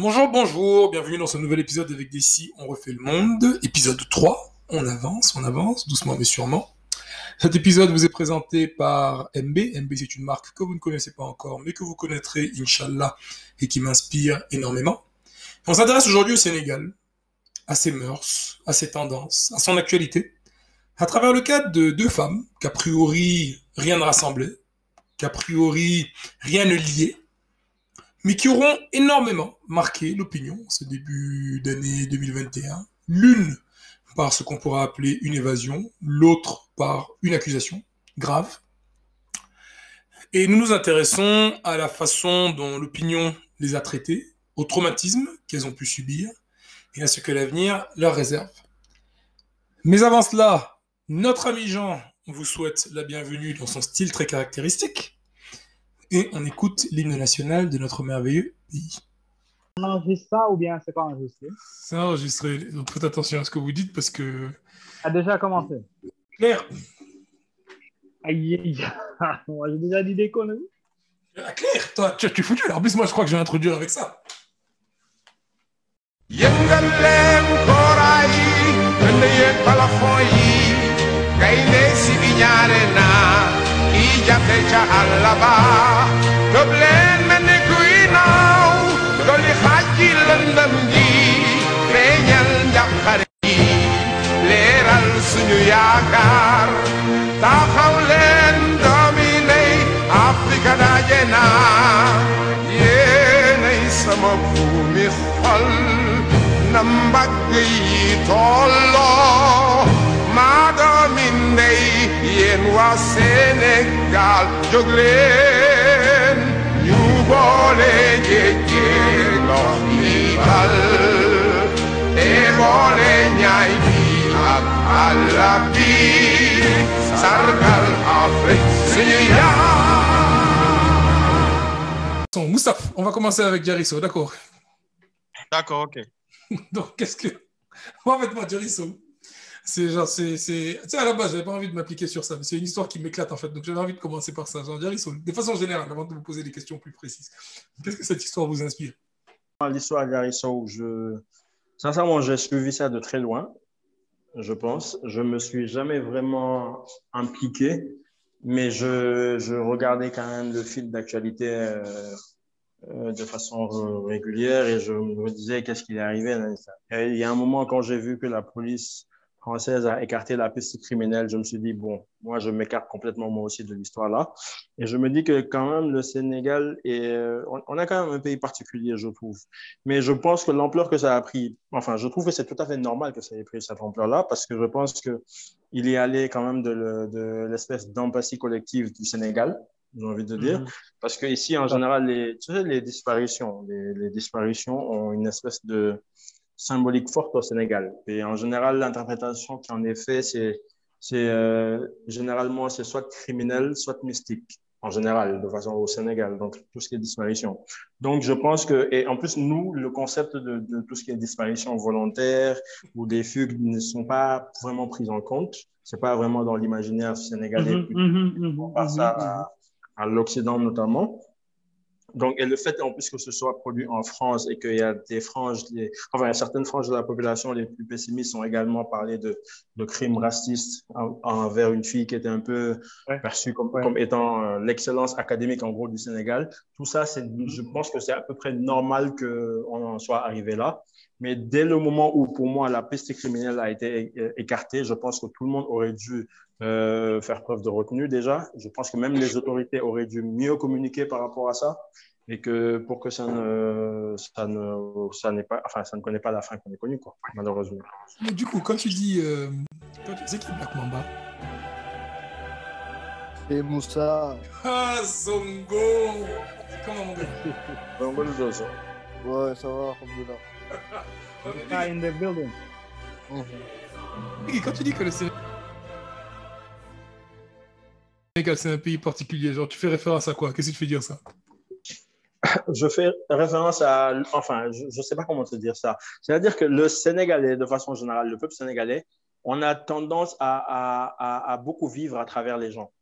Bonjour, bonjour, bienvenue dans ce nouvel épisode avec Dessy, on refait le monde, épisode 3, on avance, on avance, doucement mais sûrement. Cet épisode vous est présenté par MB, MB c'est une marque que vous ne connaissez pas encore, mais que vous connaîtrez, Inch'Allah, et qui m'inspire énormément. On s'intéresse aujourd'hui au Sénégal, à ses mœurs, à ses tendances, à son actualité, à travers le cadre de deux femmes qu'a priori rien ne rassemblait, qu'a priori rien ne liait, mais qui auront énormément marqué l'opinion ce début d'année 2021. L'une par ce qu'on pourrait appeler une évasion, l'autre par une accusation grave. Et nous nous intéressons à la façon dont l'opinion les a traitées, au traumatisme qu'elles ont pu subir et à ce que l'avenir leur réserve. Mais avant cela, notre ami Jean vous souhaite la bienvenue dans son style très caractéristique et on écoute l'hymne national de notre merveilleux pays. On enregistre ça ou bien c'est pas enregistré? C'est enregistré, donc faites attention à ce que vous dites parce que. A déjà commencé. Claire Aïe, aïe, moi j'ai déjà dit des conneries. Ah, Claire, toi, tu, tu es foutu. En plus, moi, je crois que je vais introduire avec ça. gaynde si bi ñaare naa Jam Teja Alaba. Dublin men de Guinao Doli Haji London Gi Fenyal Jam Khari Leral Sunyu Yakar Taxaw leen doomi ndey Afrika daje na. Yéenay sama buumi xol na mbagg yi tolloo maa doomi ndey yéen waa Sénégal jóg leen ñu boole jéggee ndox mi bal te boole ñaay bi ak àll bi sargal Afrique suñu yaa Bon, Moustapha, on va commencer avec Jarisso, d'accord? D'accord, ok. Donc, qu'est-ce que. Moi, en fait, moi, Jarisso, c'est genre, c'est. Tu sais, à la base, j'avais pas envie de m'appliquer sur ça, mais c'est une histoire qui m'éclate, en fait. Donc, j'avais envie de commencer par ça. Genre, Jarisso, de façon générale, avant de vous poser des questions plus précises, qu'est-ce que cette histoire vous inspire? L'histoire d'Arisso, je... sincèrement, j'ai suivi ça de très loin, je pense. Je me suis jamais vraiment impliqué, mais je, je regardais quand même le fil d'actualité euh, euh, de façon régulière et je me disais qu'est-ce qui est arrivé. il y a un moment, quand j'ai vu que la police française a écarté la piste criminelle, je me suis dit, bon, moi, je m'écarte complètement moi aussi de l'histoire là. Et je me dis que quand même, le Sénégal, est, euh, on, on a quand même un pays particulier, je trouve. Mais je pense que l'ampleur que ça a pris, enfin, je trouve que c'est tout à fait normal que ça ait pris cette ampleur-là, parce que je pense que il y allait quand même de, le- de l'espèce d'empathie collective du Sénégal, j'ai envie de dire. Parce que ici, en général, les, tu sais, les disparitions, les, les disparitions ont une espèce de symbolique forte au Sénégal. Et en général, l'interprétation qui en est faite, c'est, c'est euh, généralement, c'est soit criminel, soit mystique. En général, de façon au Sénégal, donc tout ce qui est disparition. Donc, je pense que, et en plus, nous, le concept de, de tout ce qui est disparition volontaire ou des fugues ne sont pas vraiment prises en compte. C'est pas vraiment dans l'imaginaire sénégalais. Mhm, mhm, mhm, On passe mhm, à, à l'Occident notamment. Donc, et le fait en plus que ce soit produit en France et qu'il y a des franges, enfin, il y a certaines franges de la population les plus pessimistes ont également parlé de, de crimes racistes en- envers une fille qui était un peu Ouais. perçue comme, Ouais. comme étant euh, l'excellence académique en gros du Sénégal. Tout ça, c'est, je pense que c'est à peu près normal qu'on en soit arrivé là. Mais dès le moment où, pour moi, la piste criminelle a été é- écartée, je pense que tout le monde aurait dû euh, faire preuve de retenue déjà. Je pense que même les autorités auraient dû mieux communiquer par rapport à ça et que pour que ça ne, ça ne, ça n'est pas, enfin, ça ne connaît pas la fin qu'on est connu, quoi, malheureusement. Mais du coup, quand tu dis. euh, quand tu- C'est qui Black Mamba Et Moussa, Ah, Zongo Comment je- je- ouais, ça va, alhamdoulilah. Ah, in the building. Mhm. Quand tu dis que le Sénégal, c'est un pays particulier, genre tu fais référence à quoi? Qu'est-ce que tu fais dire ça? Je fais référence à, enfin, je ne sais pas comment te dire ça. C'est-à-dire que le Sénégalais, de façon générale, le peuple sénégalais, on a tendance à, à, à, à beaucoup vivre à travers les gens,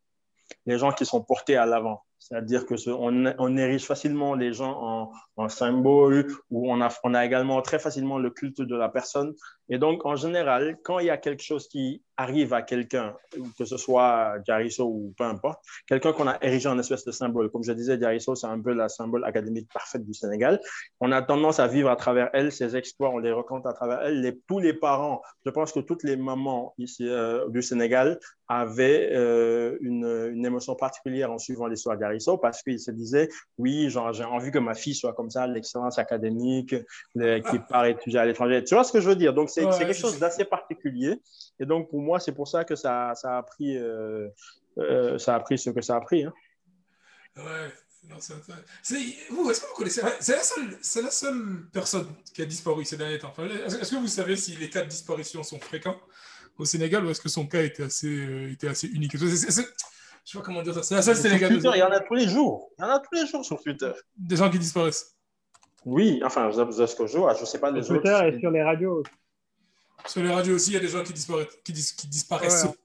les gens qui sont portés à l'avant. C'est-à-dire que on, on érige facilement les gens en, en symboles ou on a, on a également très facilement le culte de la personne. Et donc, en général, quand il y a quelque chose qui arrive à quelqu'un, que ce soit Jariso ou peu importe, quelqu'un qu'on a érigé en espèce de symbole, comme je disais, Jariso, c'est un peu la symbole académique parfaite du Sénégal. On a tendance à vivre à travers elle, ses exploits, on les raconte à travers elle. Les, tous les parents, je pense que toutes les mamans ici euh, du Sénégal avaient euh, une, émotion particulière en suivant l'histoire d'Aristo parce qu'ils se disaient, oui, j'ai envie que ma fille soit comme ça, l'excellence académique, le- qui part étudier à l'étranger. Tu vois ce que je veux dire? Donc, c'est Ouais, quelque chose d'assez particulier. Et donc, pour moi, c'est pour ça que ça, ça a pris... euh, euh, ça a pris ce que ça a pris. hein. Ouais. C'est- Vous, est-ce que vous connaissez C'est la seule, c'est la seule personne qui a disparu ces derniers temps. Enfin, Est-ce que vous savez si les cas de disparition sont fréquents au Sénégal ou est-ce que son cas était assez, euh, était assez unique? C'est- c'est- Je sais pas comment dire ça. C'est la seule Sur Sénégalaise. Twitter, il y en a tous les jours. Il y en a tous les jours sur Twitter. Des gens qui disparaissent. Oui, enfin, vous avez ce que je ne sais pas les Sur Twitter autres. et sur les radios. Sur les radios aussi, il y a des gens qui disparaissent. Qui, dis-.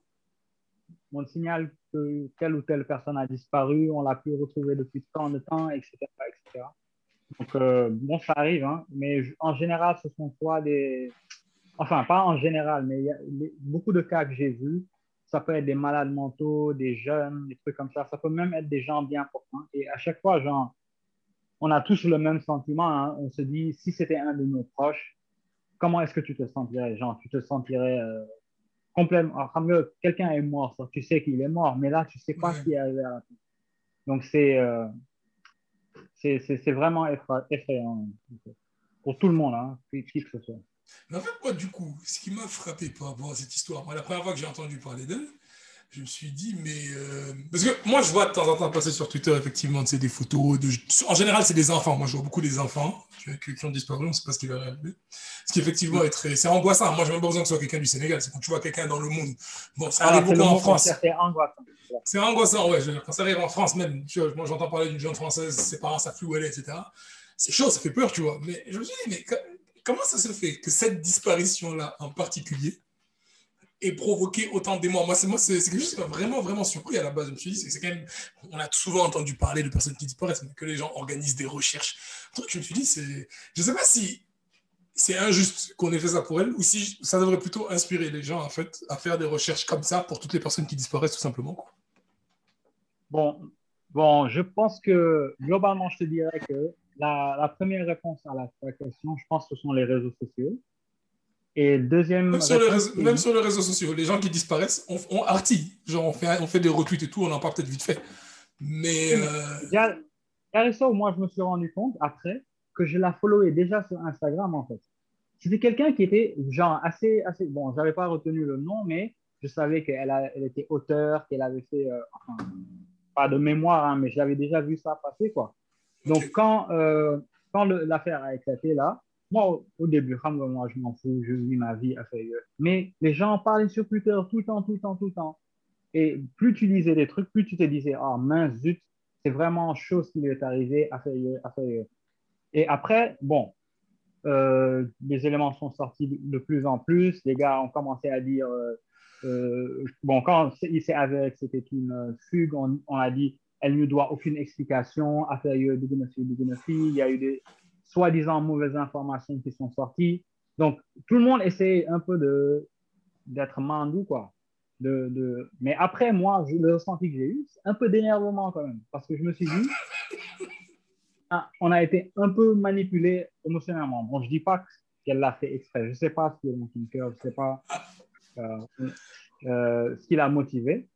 On signale que telle ou telle personne a disparu, on l'a pu retrouver depuis tant de temps, etc. etc. Donc, euh, bon, ça arrive, hein, mais en général, ce sont soit des. Enfin, pas en général, mais il y a beaucoup de cas que j'ai vus, ça peut être des malades mentaux, des jeunes, des trucs comme ça. Ça peut même être des gens bien portants. Et à chaque fois, genre, on a tous le même sentiment. hein. On se dit, si c'était un de nos proches, comment est-ce que tu te sentirais? Genre, tu te sentirais euh, complètement. Alors, xam nga, quelqu'un est mort, ça, tu sais qu'il est mort, mais là, tu sais pas Ouais. ce qui est arrivé à la fin. Donc, c'est euh, c'est vraiment effra- effrayant pour tout le monde, hein, qui, qui que ce soit. Mais en fait, moi, du coup, ce qui m'a frappé par rapport à cette histoire, moi, la première fois que j'ai entendu parler d'elle, je me suis dit, mais. euh, Parce que moi, je vois de temps en temps passer sur Twitter, effectivement, c'est des photos. De... En général, c'est des enfants. Moi, je vois beaucoup des enfants qui, ont disparu, on ne sait pas ce qui est arrivé. Ce qui, effectivement, est très. C'est angoissant. Moi, je n'ai même pas besoin que ce soit quelqu'un du Sénégal. C'est quand tu vois quelqu'un dans le monde. Bon, ça arrive c'est le beaucoup en France. C'est angoissant. C'est angoissant, ouais. Quand ça arrive en France, même, tu vois, moi j'entends parler d'une jeune française, ses parents savent plus où elle est, etc. C'est chaud, ça fait peur, tu vois. Mais je me suis dit, mais co- comment ça se fait que cette disparition-là en particulier ait provoqué autant d'émoi Moi, c'est moi, c'est quelque chose qui vraiment, vraiment surpris à la base. Je me suis dit, c'est quand même. On a souvent entendu parler de personnes qui disparaissent, mais que les gens organisent des recherches. Truc, je me suis dit, c'est. Je sais pas si c'est injuste qu'on ait fait ça pour elle ou si ça devrait plutôt inspirer les gens, en fait, à faire des recherches comme ça pour toutes les personnes qui disparaissent, tout simplement. Bon, bon, je pense que globalement, je te dirais que la, la première réponse à la, à la question, je pense que ce sont les réseaux sociaux. Et deuxième Même sur, les réseaux, même sur les réseaux sociaux, les gens qui disparaissent, on, on artille. Genre, on fait, on fait des retweets et tout, on en parle peut-être vite fait. Mais. euh, Garissa, moi, je me suis rendu compte après que je la followais déjà sur Instagram, en fait. C'était quelqu'un qui était, genre, assez, assez. Bon, je n'avais pas retenu le nom, mais je savais qu'elle elle était auteure, qu'elle avait fait. euh, enfin, pas de mémoire, hein, mais je l'avais déjà vu ça passer, quoi. Donc, quand, euh, quand l'affaire a éclaté, là, moi, au, début, moi, je m'en fous, je vis ma vie, affaire. Mais les gens parlaient sur Twitter tout le temps, tout le temps, tout le temps. Et plus tu lisais des trucs, plus tu te disais, ah mince, zut, c'est vraiment chose qui lui est arrivée, affaire, affaire. Et après, bon, euh, les éléments sont sortis de, de plus en plus. Les gars ont commencé à dire, euh, euh, bon, quand il s'est avéré que c'était une euh, fugue, on, a dit, elle ne doit aucune explication, affaire Dugunofi, Dugunofi. Il y a eu des soi-disant mauvaises informations qui sont sorties. Donc, tout le monde essaie un peu de d'être mandou, quoi. De, de... Mais après, moi, je- le ressenti que j'ai eu, c'est un peu d'énervement quand même. Parce que je me suis dit, ah, on a été un peu manipulé émotionnellement. Bon, je dis pas qu'elle l'a fait exprès. Je sais pas ce qui est dans son cœur, je sais pas euh, euh, ce qui l'a motivé.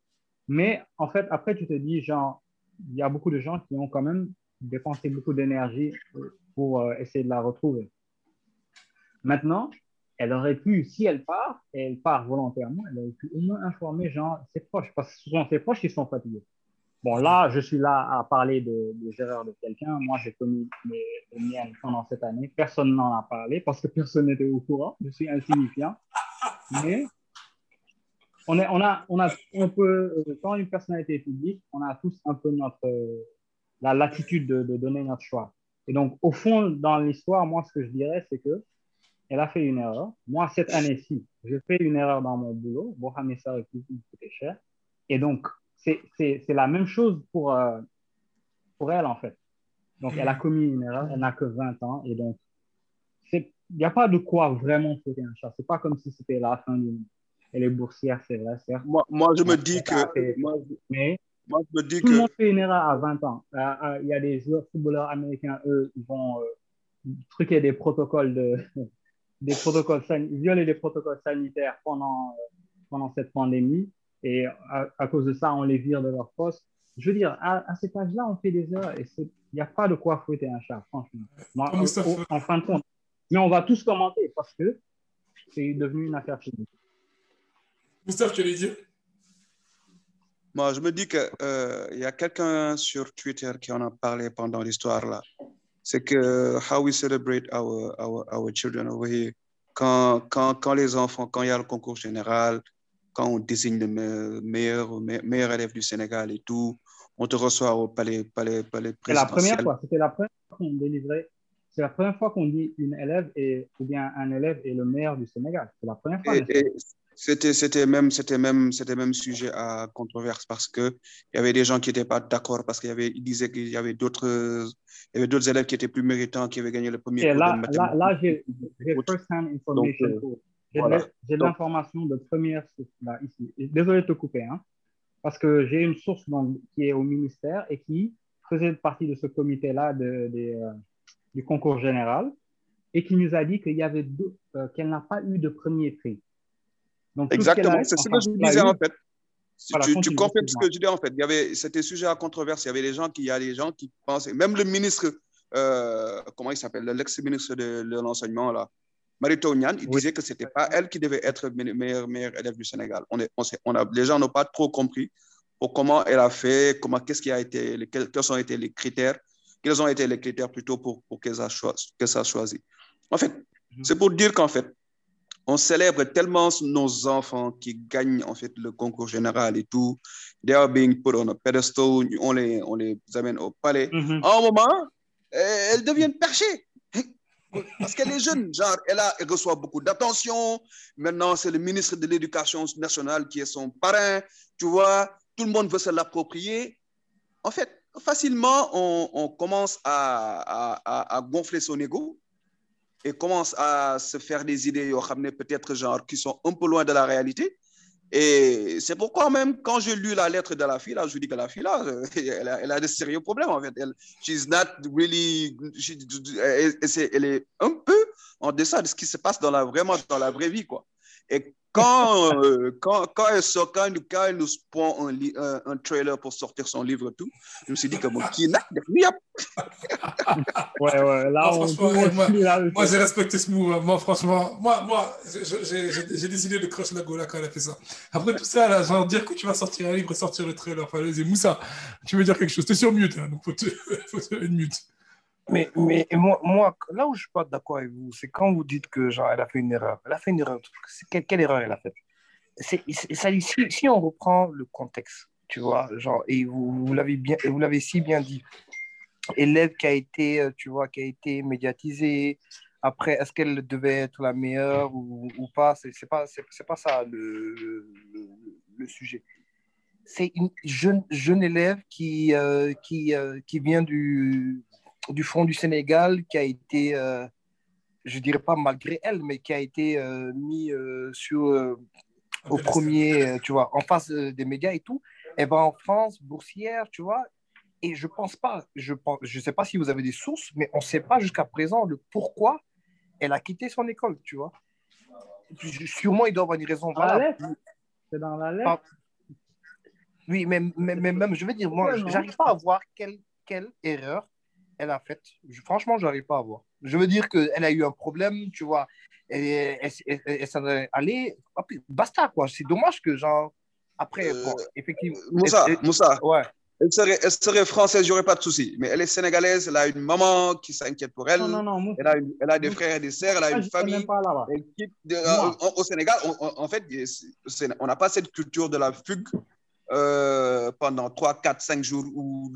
Mais en fait, après, tu te dis, genre, il y a beaucoup de gens qui ont quand même dépensé beaucoup d'énergie pour euh, essayer de la retrouver. Maintenant, elle aurait pu, si elle part, et elle part volontairement, elle aurait pu au moins informer ses proches, parce que sont ses proches qui sont fatigués. Bon, là, je suis là à parler de- des erreurs de quelqu'un. Moi, j'ai connu les, les miennes pendant cette année. Personne n'en a parlé parce que personne n'était au courant. Je suis insignifiant. Mais on, a, on, a, euh, quand une personnalité est publique, on a tous un peu notre, euh, la latitude de, de donner notre choix. Et donc, au fond, dans l'histoire, moi, ce que je dirais, c'est que elle a fait une erreur. Moi, cette année-ci, je fais une erreur dans mon boulot. Bon, mais ça coûter cher. Et donc, c'est la même chose pour, euh, pour elle, en fait. Donc, elle a commis une erreur, elle n'a que 20 ans, et donc, il n'y a pas de quoi vraiment fouetter un chat. C'est pas comme si c'était la fin du monde. Elle est boursière, c'est vrai, certes, Moi, moi, je me dis que. fait- Moi, mais moi, je me dis tout le que. monde fait une erreur à 20 ans. Euh, euh, Il y a des joueurs footballeurs américains, eux, ils vont euh, truquer des protocoles de, des protocoles violer des protocoles sanitaires pendant, euh, pendant cette pandémie. Et à, à cause de ça, on les vire de leur poste. Je veux dire, à, à cet âge-là, on fait des erreurs et il n'y a pas de quoi fouetter un chat, franchement. Moi, au- fait. en fin de compte. Mais on va tous commenter parce que c'est devenu une affaire publique. Gustave, tu allais dire? Moi, je me dis qu'il il y a quelqu'un sur Twitter qui en a parlé pendant l'histoire là. C'est que how we celebrate our, our, our children over here. Quand, quand, quand les enfants, quand il y a le concours général, quand on désigne le me- meilleur, me- meilleur élève du Sénégal et tout, on te reçoit au palais, palais, palais C'est la première présidentiel. fois. C'était la première fois qu'on délivrait. C'est la première fois qu'on dit une élève est, ou bien un élève est le meilleur du Sénégal. C'est la première fois. Et, et c'était, c'était même, c'était même, c'était même sujet à controverse parce que il y avait des gens qui n'étaient pas d'accord parce qu'il y avait, ils disaient qu'il y avait d'autres, il y avait d'autres élèves qui étaient plus méritants, qui avaient gagné le premier Et cours là, de là, mathématiques. là j'ai j'ai Autre. first-hand information. Donc, euh, pour- J'ai voilà. de, j'ai de Donc- l'information de première source là, ici. Et Désolé de te couper, hein, parce que j'ai une source donc, qui est au ministère et qui faisait partie de ce comité-là de, euh, du concours général et qui nous a dit qu'il y avait deux, euh, qu'elle n'a pas eu de premier prix. Donc, Exactement, c'est ce que je disais en fait. Voilà, tu, tu confirmes ce que je dis en fait. Il y avait, c'était sujet à controverse. Il y avait des gens qui, il y a des gens qui pensaient, même le ministre, euh, comment il s'appelle, l'ex-ministre de, de l'enseignement là, Marito Nian, il Oui. disait que c'était pas elle qui devait être me- meilleure, meilleure élève du Sénégal. On est, on sait- on a, les gens n'ont pas trop compris pour comment elle a fait, comment, qu'est-ce qui a été, les- quels, quels ont été les critères, quels ont été les critères plutôt pour, pour qu'elle a choisi, qu'elle a choisi. En fait, Mhm. c'est pour dire qu'en fait, on célèbre tellement nos enfants qui gagnent en fait le concours général et tout. They are being put on a pedestal. On les, on les amène au palais. Mhm. À un moment, euh, elles deviennent perchées. Parce qu'elle est jeune, genre, elle, a, elle reçoit beaucoup d'attention. Maintenant, c'est le ministre de l'Éducation nationale qui est son parrain. Tu vois, tout le monde veut se l'approprier. En fait, facilement, on, on commence à, à, à, à gonfler son ego et commence à se faire des idées, peut-être genre qui sont un peu loin de la réalité. Et c'est pourquoi même quand j'ai lu la lettre de la fille, là, je dis que la fille, là, euh, elle a, elle de sérieux problèmes en fait. Elle, she's not really, she- elle est un peu en deçà de ce qui se passe dans la, vraiment dans la vraie vie, quoi. Et quand, euh, quand, quand, elle sort, quand, quand elle nous prend un, un, un trailer pour sortir son livre et tout, je me suis dit que bon, qui n'a Ouais, ouais, là, Ah, on, moi- j'ai respecté ce move. hein. Moi, franchement, moi, moi j'ai décidé de crush la Gola quand elle a fait ça. Après tout ça, là, genre dire que tu vas sortir un livre et sortir le trailer. Enfin, vas-y, Moussa, tu veux dire quelque chose T'es sur mute, hein, donc faut te, faut te une mute. Mais, mais moi, moi, là où je suis pas d'accord avec vous, c'est quand vous dites que genre, elle a fait une erreur. Elle a fait une erreur. Quelle, quelle erreur elle a faite? Si, si on reprend le contexte, tu vois, genre, et vous, vous l'avez bien, vous l'avez si bien dit, élève qui a été, euh, tu vois, qui a été médiatisée. Après, est-ce qu'elle devait être la meilleure ou, ou pas? C'est, c'est pas, c'est, c'est pas ça le, le, le sujet. C'est une jeune, jeune élève qui, euh, qui, euh, qui vient du, du fond du Sénégal, qui a été, euh, je dirais pas malgré elle, mais qui a été euh, mis euh, sur, euh, au premier, euh, tu vois, en face des médias et tout. Elle va en France, boursière, tu vois. Et je pense pas, je pense, je sais pas si vous avez des sources, mais on sait pas jusqu'à présent le pourquoi elle a quitté son école, tu vois. Sûrement, il doit y avoir une raison lettre. C'est dans la lettre. Oui, mais, mais, mais même, je veux dire, moi, j'arrive pas à voir quelle, quelle erreur elle a faite. Je- franchement, j'arrive pas à voir. Je veux dire qu'elle a eu un problème, tu vois. Elle, elle, s'en est allée. Ah, Basta, quoi. C'est dommage que, genre, après, Euh, bon, effectivement. Moussa, elle- elle- Moussa, Ouais. elle serait, elle serait française, j'aurais pas de souci. Mais elle est sénégalaise, elle a une maman qui s'inquiète pour elle. Non, non, non. Moussa, Elle a, une- elle a des frères et des sœurs, elle a je une famille. même pas là-bas. Elle quitte de- euh, au Sénégal, on- on- en fait, on n'a pas cette culture de la fugue euh, pendant 3, 4, 5 jours où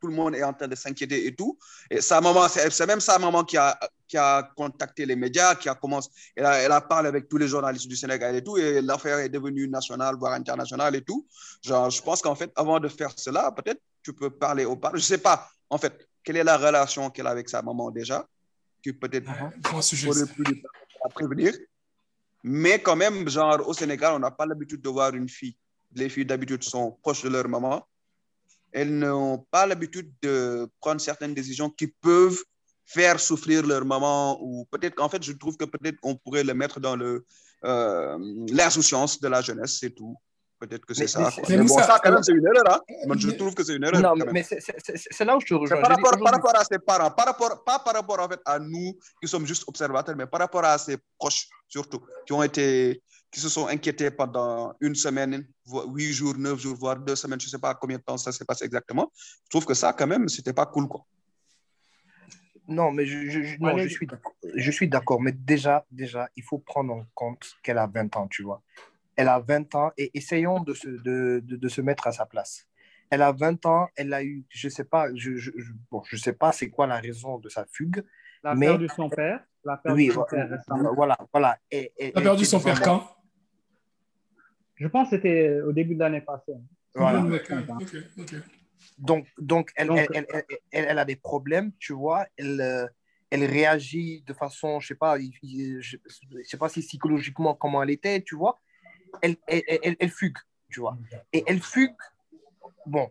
tout le monde est en train de s'inquiéter et tout. Et sa maman, c'est même sa maman qui a, qui a contacté les médias, qui a commencé, elle a, elle a parlé avec tous les journalistes du Sénégal et tout, et l'affaire est devenue nationale, voire internationale et tout. Genre, je pense qu'en fait, avant de faire cela, peut-être tu peux parler aux parents. Je sais pas. en fait, quelle est la relation qu'elle a avec sa maman déjà, qui peut-être sujet. aurait pu lui à prévenir. Mais quand même, genre, au Sénégal, on n'a pas l'habitude de voir une fille. Les filles, d'habitude, sont proches de leur maman. Elles n'ont pas l'habitude de prendre certaines décisions qui peuvent faire souffrir leur maman ou peut-être qu'en fait, je trouve que peut-être qu'on pourrait le mettre dans le euh, l'insouciance de la jeunesse, c'est tout. Peut-être que c'est ça. mais Mais bon, mais ça- ça, quand même, c'est une erreur. Hein? Moi, je trouve que c'est une erreur. Non, quand mais, même. mais c'est- là où je te rejoins. par rapport, par rapport à ses parents, par rapport, pas par rapport en fait à nous qui sommes juste observateurs, mais par rapport à ses proches surtout, qui ont été, qui se sont inquiétés pendant une semaine, voire huit jours, neuf jours, voire deux semaines, je sais pas combien de temps ça s'est passé exactement. Je trouve que ça, quand même, c'était pas cool, quoi. Non, mais je, je- je- non, Allez. je suis d'accord. Je suis d'accord, mais déjà, déjà, il faut prendre en compte qu'elle a 20 ans, tu vois. Elle a 20 ans et essayons de se, de, de, de se mettre à sa place. Elle a 20 ans, elle a eu, je sais pas, je, je, bon, je sais pas c'est quoi la raison de sa fugue. Elle a Mais- perdu son père. Elle a perdu Oui, son père voilà, voilà. Elle a perdu son père quand? Je pense que c'était au début de l'année passée. Voilà. Hein. Donc, donc, elle, Donc- elle, elle, elle- elle- elle a des problèmes, tu vois. Elle, euh, elle réagit de façon, je sais pas, je, je sais pas si psychologiquement comment elle était, tu vois. Elle, elle, elle, elle fugue, tu vois. Et elle fugue, bon,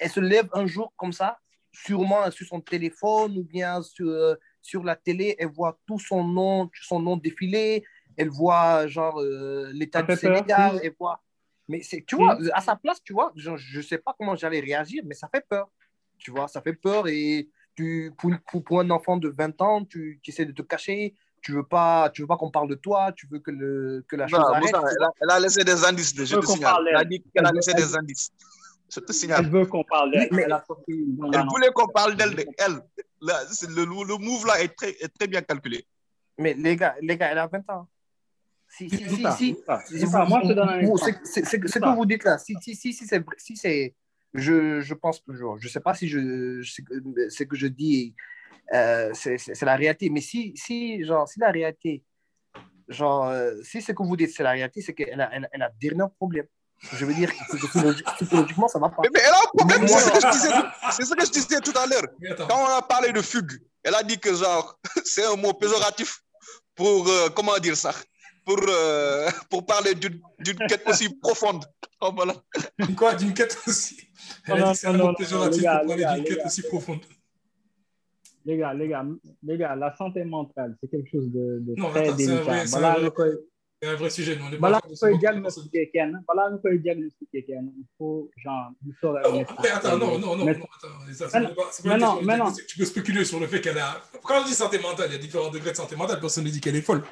elle se lève un jour comme ça, sûrement sur son téléphone ou bien sur, euh, sur la télé, elle voit tout son nom, son nom défiler, elle voit genre euh, l'état du Sénégal, elle voit. Mais c'est, tu Si. vois, à sa place, tu vois, je ne sais pas comment j'allais réagir, mais ça fait peur. Tu vois, ça fait peur et tu, pour, pour, pour un enfant de 20 ans, tu, tu essaies de te cacher, tu veux pas, tu veux pas qu'on parle de toi, tu veux que, le, que la chose arrête. Tu elle, a, elle a laissé des indices, je te signale. parle Elle a dit qu'elle a laissé des indices. Je te signale. Elle veut qu'on parle d'elle. Oui, mais- Elle voulait qu'on parle d'elle, de elle. Là, le, le move là est très, est très bien calculé. Mais les gars, les gars, elle a 20 ans. Si, si, si, si, Ce que vous dites là, si, si, si, si c'est, si c'est, je, je pense toujours, je sais pas si je, ce que je dis, euh, c'est, la réalité, mais si, si, genre, si la réalité, genre, euh, si ce que vous dites c'est la réalité, c'est qu'elle a, elle, a- elle a d'énormes problèmes. Je veux dire, psychologi- psychologiquement, ça va pas. Mais, mais elle a un problème, c'est moi- ce, que je disais, c'est ce que je disais tout à l'heure. Quand on a parlé de fugue, elle a dit que genre, c'est un mot péjoratif pour, euh, comment dire ça, pour, euh, pour parler d'une d'une quête aussi profonde. Oh, voilà. Quoi? D'une quête aussi? Elle a dit que c'est un mot péjoratif pour parler d'une quête gars. aussi profonde. Les gars, les gars, les gars, la santé mentale, c'est quelque chose de, de Non, très attends, c'est un délicat. vrai- c'est un vrai- un sujet. nous, on est balaa pas mot. diagnostiquer kenn balaa nga koy diagnostiquer kenn il faut genre soog a Non, attends, non, non, non, Mais- non, attends, ça, c'est Mais- pas, c'est pas mais une non, question de mais non. diagnostic. Tu peux spéculer sur le fait qu'elle a. Quand on dit santé mentale, il y a différents degrés de santé mentale. Personne ne dit qu'elle est folle.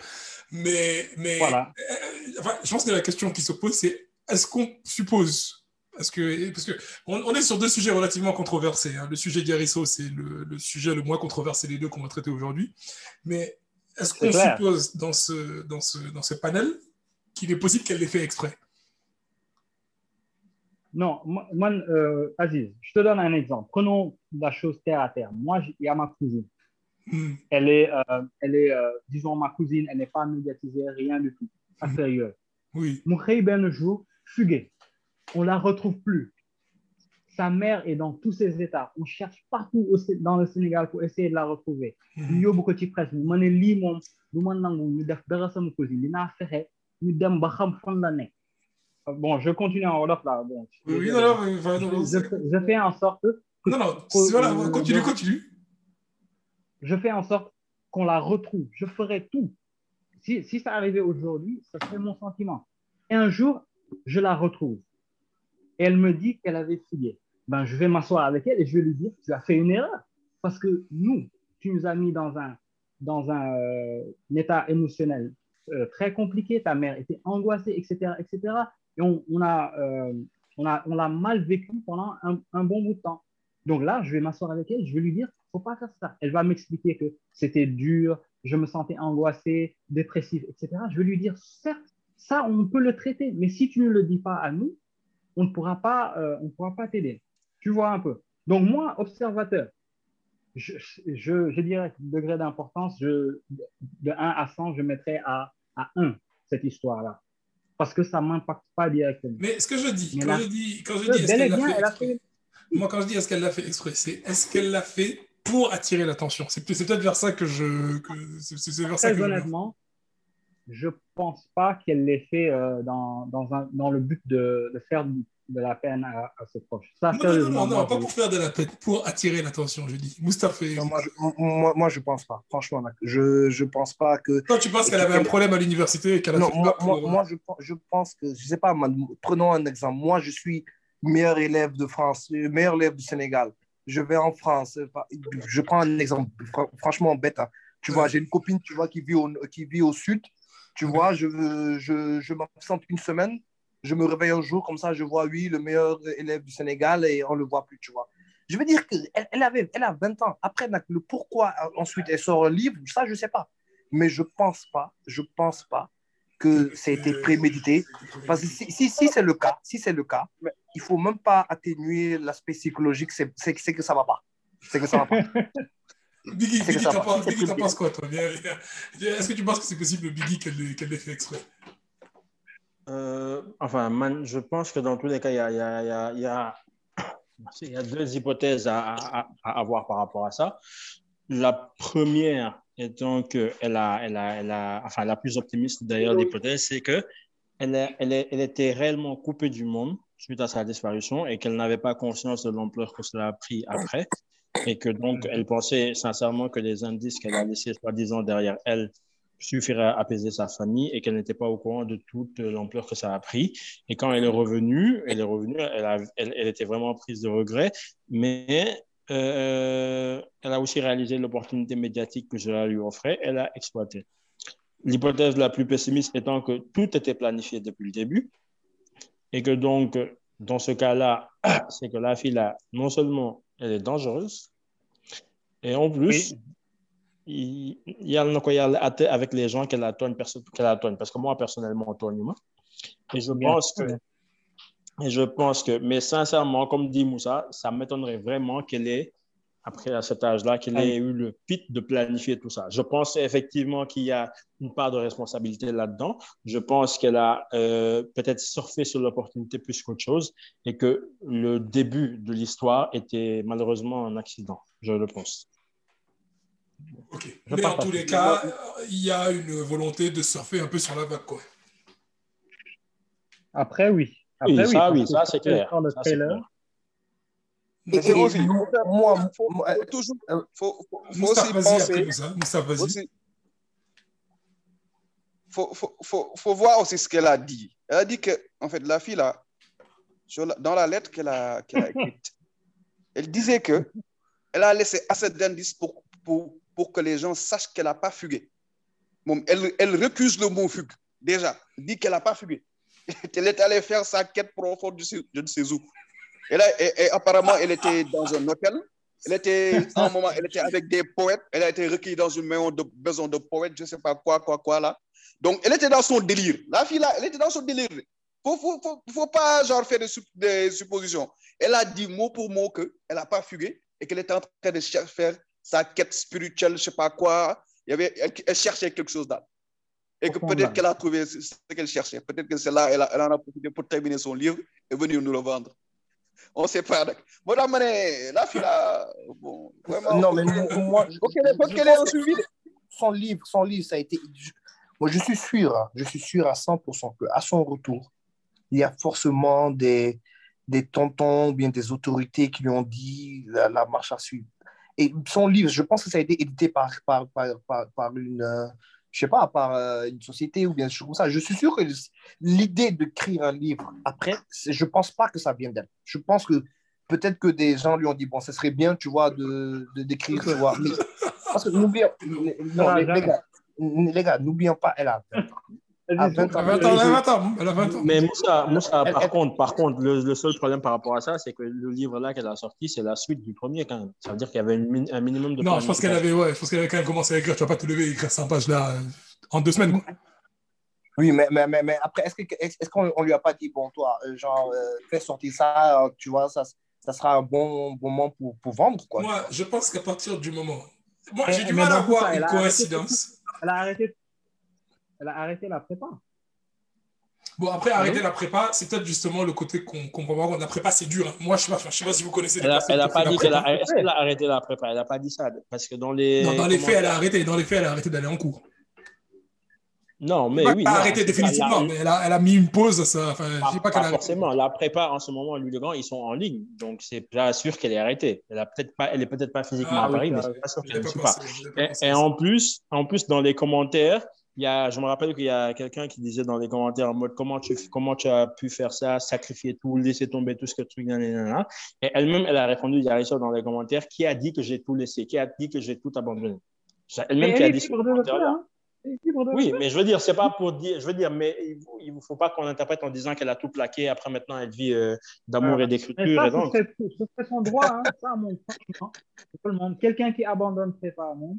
Mais, mais Voilà. euh, enfin, je pense que la question qui se pose, c'est est-ce qu'on suppose? Parce que, parce que on, on est sur deux sujets relativement controversés. hein. Le sujet d'Yarisso, c'est le, le sujet le moins controversé des deux qu'on va traiter aujourd'hui. Mais est-ce qu'on suppose dans ce, dans, ce, dans ce panel qu'il est possible qu'elle l'ait fait exprès? Non, moi, euh, Aziz, je te donne un exemple. Prenons la chose terre à terre. Moi, il y a ma cousine. Hmm. Elle est, euh, elle est euh, disons, ma cousine, elle n'est pas médiatisée, rien du tout. Pas sérieux. Oui. Benn jour, fuguée. On la retrouve plus. Sa mère est dans tous ses états. On cherche partout au dans le Sénégal pour essayer de la retrouver. presse du def dara sama cousine dinaa fexe ñu dem ba xam fan la nekk. Bon, je continue en wolof là. Bon, Oui, non, non, je, fais en sorte que non, non, voilà, euh, continue, continue. Je fais en sorte qu'on la retrouve. Je ferai tout. Si, ça arrivait aujourd'hui, ça serait mon sentiment. Et un jour, je la retrouve. Et elle me dit qu'elle avait fugué. Ben, je vais m'asseoir avec elle et je vais lui dire, tu as fait une erreur. Parce que nous, tu nous as mis dans un, dans un, euh, état émotionnel euh, très compliqué. Ta mère était angoissée, etc., etc. Et on, on a, euh, on a, on l'a mal vécu pendant un, un bon bout de temps. Donc là, je vais m'asseoir avec elle, je vais lui dire, faut pas faire ça. Elle va m'expliquer que c'était dur, je me sentais angoissé, dépressif, etc. Je vais lui dire, certes, ça, on peut le traiter, mais si tu ne le dis pas à nous, on ne pourra pas, euh, on ne pourra pas t'aider. Tu vois un peu. Donc moi, observateur, je, je, je dirais que degré d'importance, de 1 à 100, je mettrais à, à 1 cette histoire-là. Parce que ça ne m'impacte pas directement. Mais ce que je dis, Mais quand là- je dis, quand je Euh, dis, est-ce qu'elle l'a fait- moi, quand je dis est-ce qu'elle l'a fait exprès, c'est est-ce qu'elle l'a fait pour attirer l'attention. C'est peut- c'est peut-être vers ça que je. que- C'est c'est vers ça Très que je- honnêtement, je pense pas qu'elle l'ait fait euh, dans, dans, un, dans le but de, de faire de la peine à, à ses proches. Ça, Non, non, non, non, pas je- pour faire de la peine, pour attirer l'attention, je dis. Moustapha, Non, moi, je, moi, moi, je pense pas. Franchement, je, je pense pas que. toi, tu penses qu'elle avait un problème à l'université et qu'elle a Non, fait moi, ça moi, pour- moi, je, pense- je pense que, je sais pas, prenons un exemple. Moi, je suis meilleur élève de France, euh, meilleur élève du Sénégal. Je vais en France. Je prends un exemple fr- franchement bête. hein. Tu vois, j'ai une copine, tu vois, qui vit au, qui vit au sud. Tu vois, je, je, je m'absente une semaine. Je me réveille un jour, comme ça, je vois, oui, le meilleur élève du Sénégal et on le voit plus, tu vois. Je veux dire qu'elle elle avait, elle a 20 ans. Après, le pourquoi euh, ensuite elle sort un livre, ça, je sais pas. Mais je pense pas, je pense pas que ça a été prémédité. Parce que si, si, si c'est le cas, si c'est le cas, il faut même pas atténuer l'aspect psychologique, c'est c'est que c'est que ça va pas. C'est que ça va pas. Biggie, C'est que Biggie, ça t'en va. penses, quoi, toi? Est-ce que tu penses que c'est possible, Biggie, qu'elle l'ait qu'elle l'ait fait exprès? Euh, enfin, man, je pense que dans tous les cas, il y a, il y a- y a- il y a- il y a deux hypothèses à, à- à avoir par rapport à ça. La première étant que elle a, elle a, elle a, enfin, la plus optimiste d'ailleurs l'hypothèse, c'est que elle, elle, elle était réellement coupée du monde suite à sa disparition et qu'elle n'avait pas conscience de l'ampleur que cela a pris après et que donc elle pensait sincèrement que les indices qu'elle a laissés soi-disant derrière elle suffiraient à apaiser sa famille et qu'elle n'était pas au courant de toute l'ampleur que ça a pris. Et quand elle est revenue, elle est revenue, elle, a- elle, elle était vraiment prise de regret, mais euh, elle a aussi réalisé l'opportunité médiatique que cela lui offrait, elle a exploité. L'hypothèse la plus pessimiste étant que tout était planifié depuis le début et que donc, dans ce cas-là, c'est que la fille, là, non seulement elle est dangereuse, et en plus, il il y a le avec les gens qu'elle atteigne, atteigne. Parce que moi, personnellement, Antonio, et je pense que, et je pense que, mais sincèrement, comme dit Moussa, ça m'étonnerait vraiment qu'elle ait, après à cet âge-là, qu'elle ait eu le pit de planifier tout ça. Je pense effectivement qu'il y a une part de responsabilité là-dedans. Je pense qu'elle a euh, peut-être surfé sur l'opportunité plus qu'autre chose et que le début de l'histoire était malheureusement un accident, je le pense. Ok. Je Mais en tous les cas, il y a une volonté de surfer un peu sur la vague, quoi. Après, oui. Après, Oui, ça, oui, ça, c'est clair. le Ça, c'est trailer, clair. Et, et aussi- moi, faut, moi, faut- toujours, faut, faut, faut aussi penser, aussi, faut, faut, faut, faut voir aussi ce qu'elle a dit. Elle a dit que, en fait, la fille là, sur la- dans la lettre qu'elle a, qu'elle a écrite, elle disait que elle a laissé assez d'indices pour, pour, pour que les gens sachent qu'elle n'a pas fugué. Bon, elle, elle recuse le mot fugue, déjà. Elle dit qu'elle n'a pas fugué. Elle est allée faire sa quête profonde, je, ne sais où. Et, là, et, apparemment, elle était dans un hôtel. Elle était, à un moment, elle était avec des poètes. Elle a été recueillie dans une maison de maison de poètes, je ne sais pas quoi, quoi, quoi, là. Donc, elle était dans son délire. La fille, là, elle était dans son délire. Il faut, faut, faut, faut pas, genre, faire des, sup- des suppositions. Elle a dit mot pour mot qu'elle n'a pas fugué et qu'elle était en train de faire sa quête spirituelle, je ne sais pas quoi. Il y avait, elle, elle cherchait quelque chose là. Et que peut-être qu'elle a trouvé ce qu'elle cherchait. Peut-être que c'est là, elle, a- elle en a profité pour terminer son livre et venir nous le vendre. On ne sait pas. ne la fille là, bon, vraiment. non, mais moi, moi, je- faut qu'elle je que suivi. son livre, son livre, ça a été. je- moi, je suis sûr, hein, je suis sûr à 100% qu'à son retour, il y a forcément des, des tontons ou bien des autorités qui lui ont dit la, la marche à suivre. Et son livre, je pense que ça a été édité par, par, par, par, par une, euh, je sais pas, par euh, une société ou bien des choses comme ça. Je suis sûr que l'idée d'écrire un livre après, je pense pas que ça vient d'elle. Je pense que peut-être que des gens lui ont dit, bon, ce serait bien, tu vois, de de- d'écrire, tu vois. Mais- parce que n'oublions, non, les, les gars, les gars, n'oublions pas, elle a 20 ans. À 20 Elle ans, a 20 ans, elle a 20 ans. Elle a 20 ans. Mais Moussa, Moussa, par elle- contre, par contre, le, le seul problème par rapport à ça, c'est que le livre là qu'elle a sorti, c'est la suite du premier quand même. Ça veut dire qu'il y avait une un minimum de. Non, je pense qu'elle avait, ouais, je pense qu'elle avait quand même commencé à écrire. Tu vas pas te lever et écrire 100 pages là en deux semaines. quoi. Oui, mais, mais, mais, mais après, est-ce que- est-ce est-ce qu'on on lui a pas dit, bon, toi, euh, genre, euh, fais sortir ça, euh, tu vois, ça, ça sera un bon, bon moment pour, pour vendre, quoi. Moi, je pense qu'à partir du moment. Moi, j'ai du mal à voir une coïncidence. Elle a arrêté, elle a arrêté la prépa. Bon, après, arrêter la prépa, c'est peut-être justement le côté qu'on comprend pas. La prépa, c'est dur. hein. Moi, je sais pas, je sais pas si vous connaissez Elle a, personnes elle a qui ont fait pas dit qu'elle a, arrêté la prépa? Elle a pas dit ça. Parce que dans les. Non, dans les faits, elle a arrêté. Dans les faits, elle a arrêté d'aller en cours. Non, mais Pas oui. qu'elle a non, arrêté définitivement, la- mais elle a, elle a mis une pause ça. Enfin, je Pas, dis pas pas qu'elle a arrêté. forcément. La prépa, en ce moment, lui le grand, ils sont en ligne. Donc, c'est pas sûr qu'elle ait arrêté. Elle a peut-être pas, elle est peut-être pas physiquement Ah, à oui, Paris, tu mais as c'est pas sûr qu'elle ne pas Et, en plus, en plus, dans les commentaires, il y a, je me rappelle qu'il y a quelqu'un qui disait dans les commentaires en mode comment tu, comment tu as pu faire ça, sacrifier tout, laisser tomber tout ce que tu. Et elle-même, elle a répondu, il y a ça dans les commentaires, qui a dit que j'ai tout laissé, qui a dit que j'ai tout abandonné. C'est elle-même qui a dit hein. Oui, mais je veux dire, c'est pas pour dire, je veux dire, mais il ne faut pas qu'on interprète en disant qu'elle a tout plaqué. Après, maintenant, elle vit euh, d'amour et d'écriture. et donc, serait, ce serait son droit, hein. ça, mon franchement. C'est tout le monde. Quelqu'un qui abandonne prépa, non,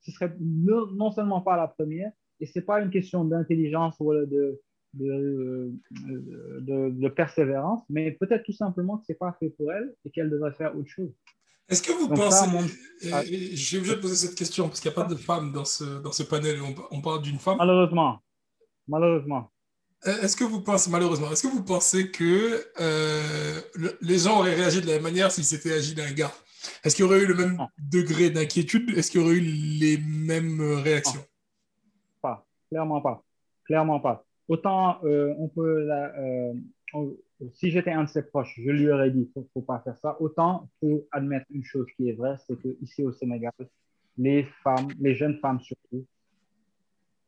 ce serait non, non seulement pas la première, et c'est pas une question d'intelligence ou de, de, de, de persévérance, mais peut-être tout simplement que c'est pas fait pour elle et qu'elle devrait faire autre chose. Est-ce que vous Donc pensez. mon- Ah. J'ai obligé de poser cette question parce qu'il n'y a pas de femme dans ce, dans ce panel. On, on parle d'une femme. Malheureusement. Malheureusement. Euh, Est-ce que vous pensez, malheureusement, est-ce que vous pensez que euh, le- les gens auraient réagi de la même manière s'il s'était agi d'un gars? Est-ce qu'il y aurait eu le même Non. degré d'inquiétude? Est-ce qu'il y aurait eu les mêmes réactions? Clairement pas. Clairement pas. Autant euh, on peut. la- euh, on- si j'étais un de ses proches, je lui aurais dit faut, faut pas faire ça. Autant faut admettre une chose qui est vraie, c'est que ici au Sénégal, les femmes, les jeunes femmes surtout,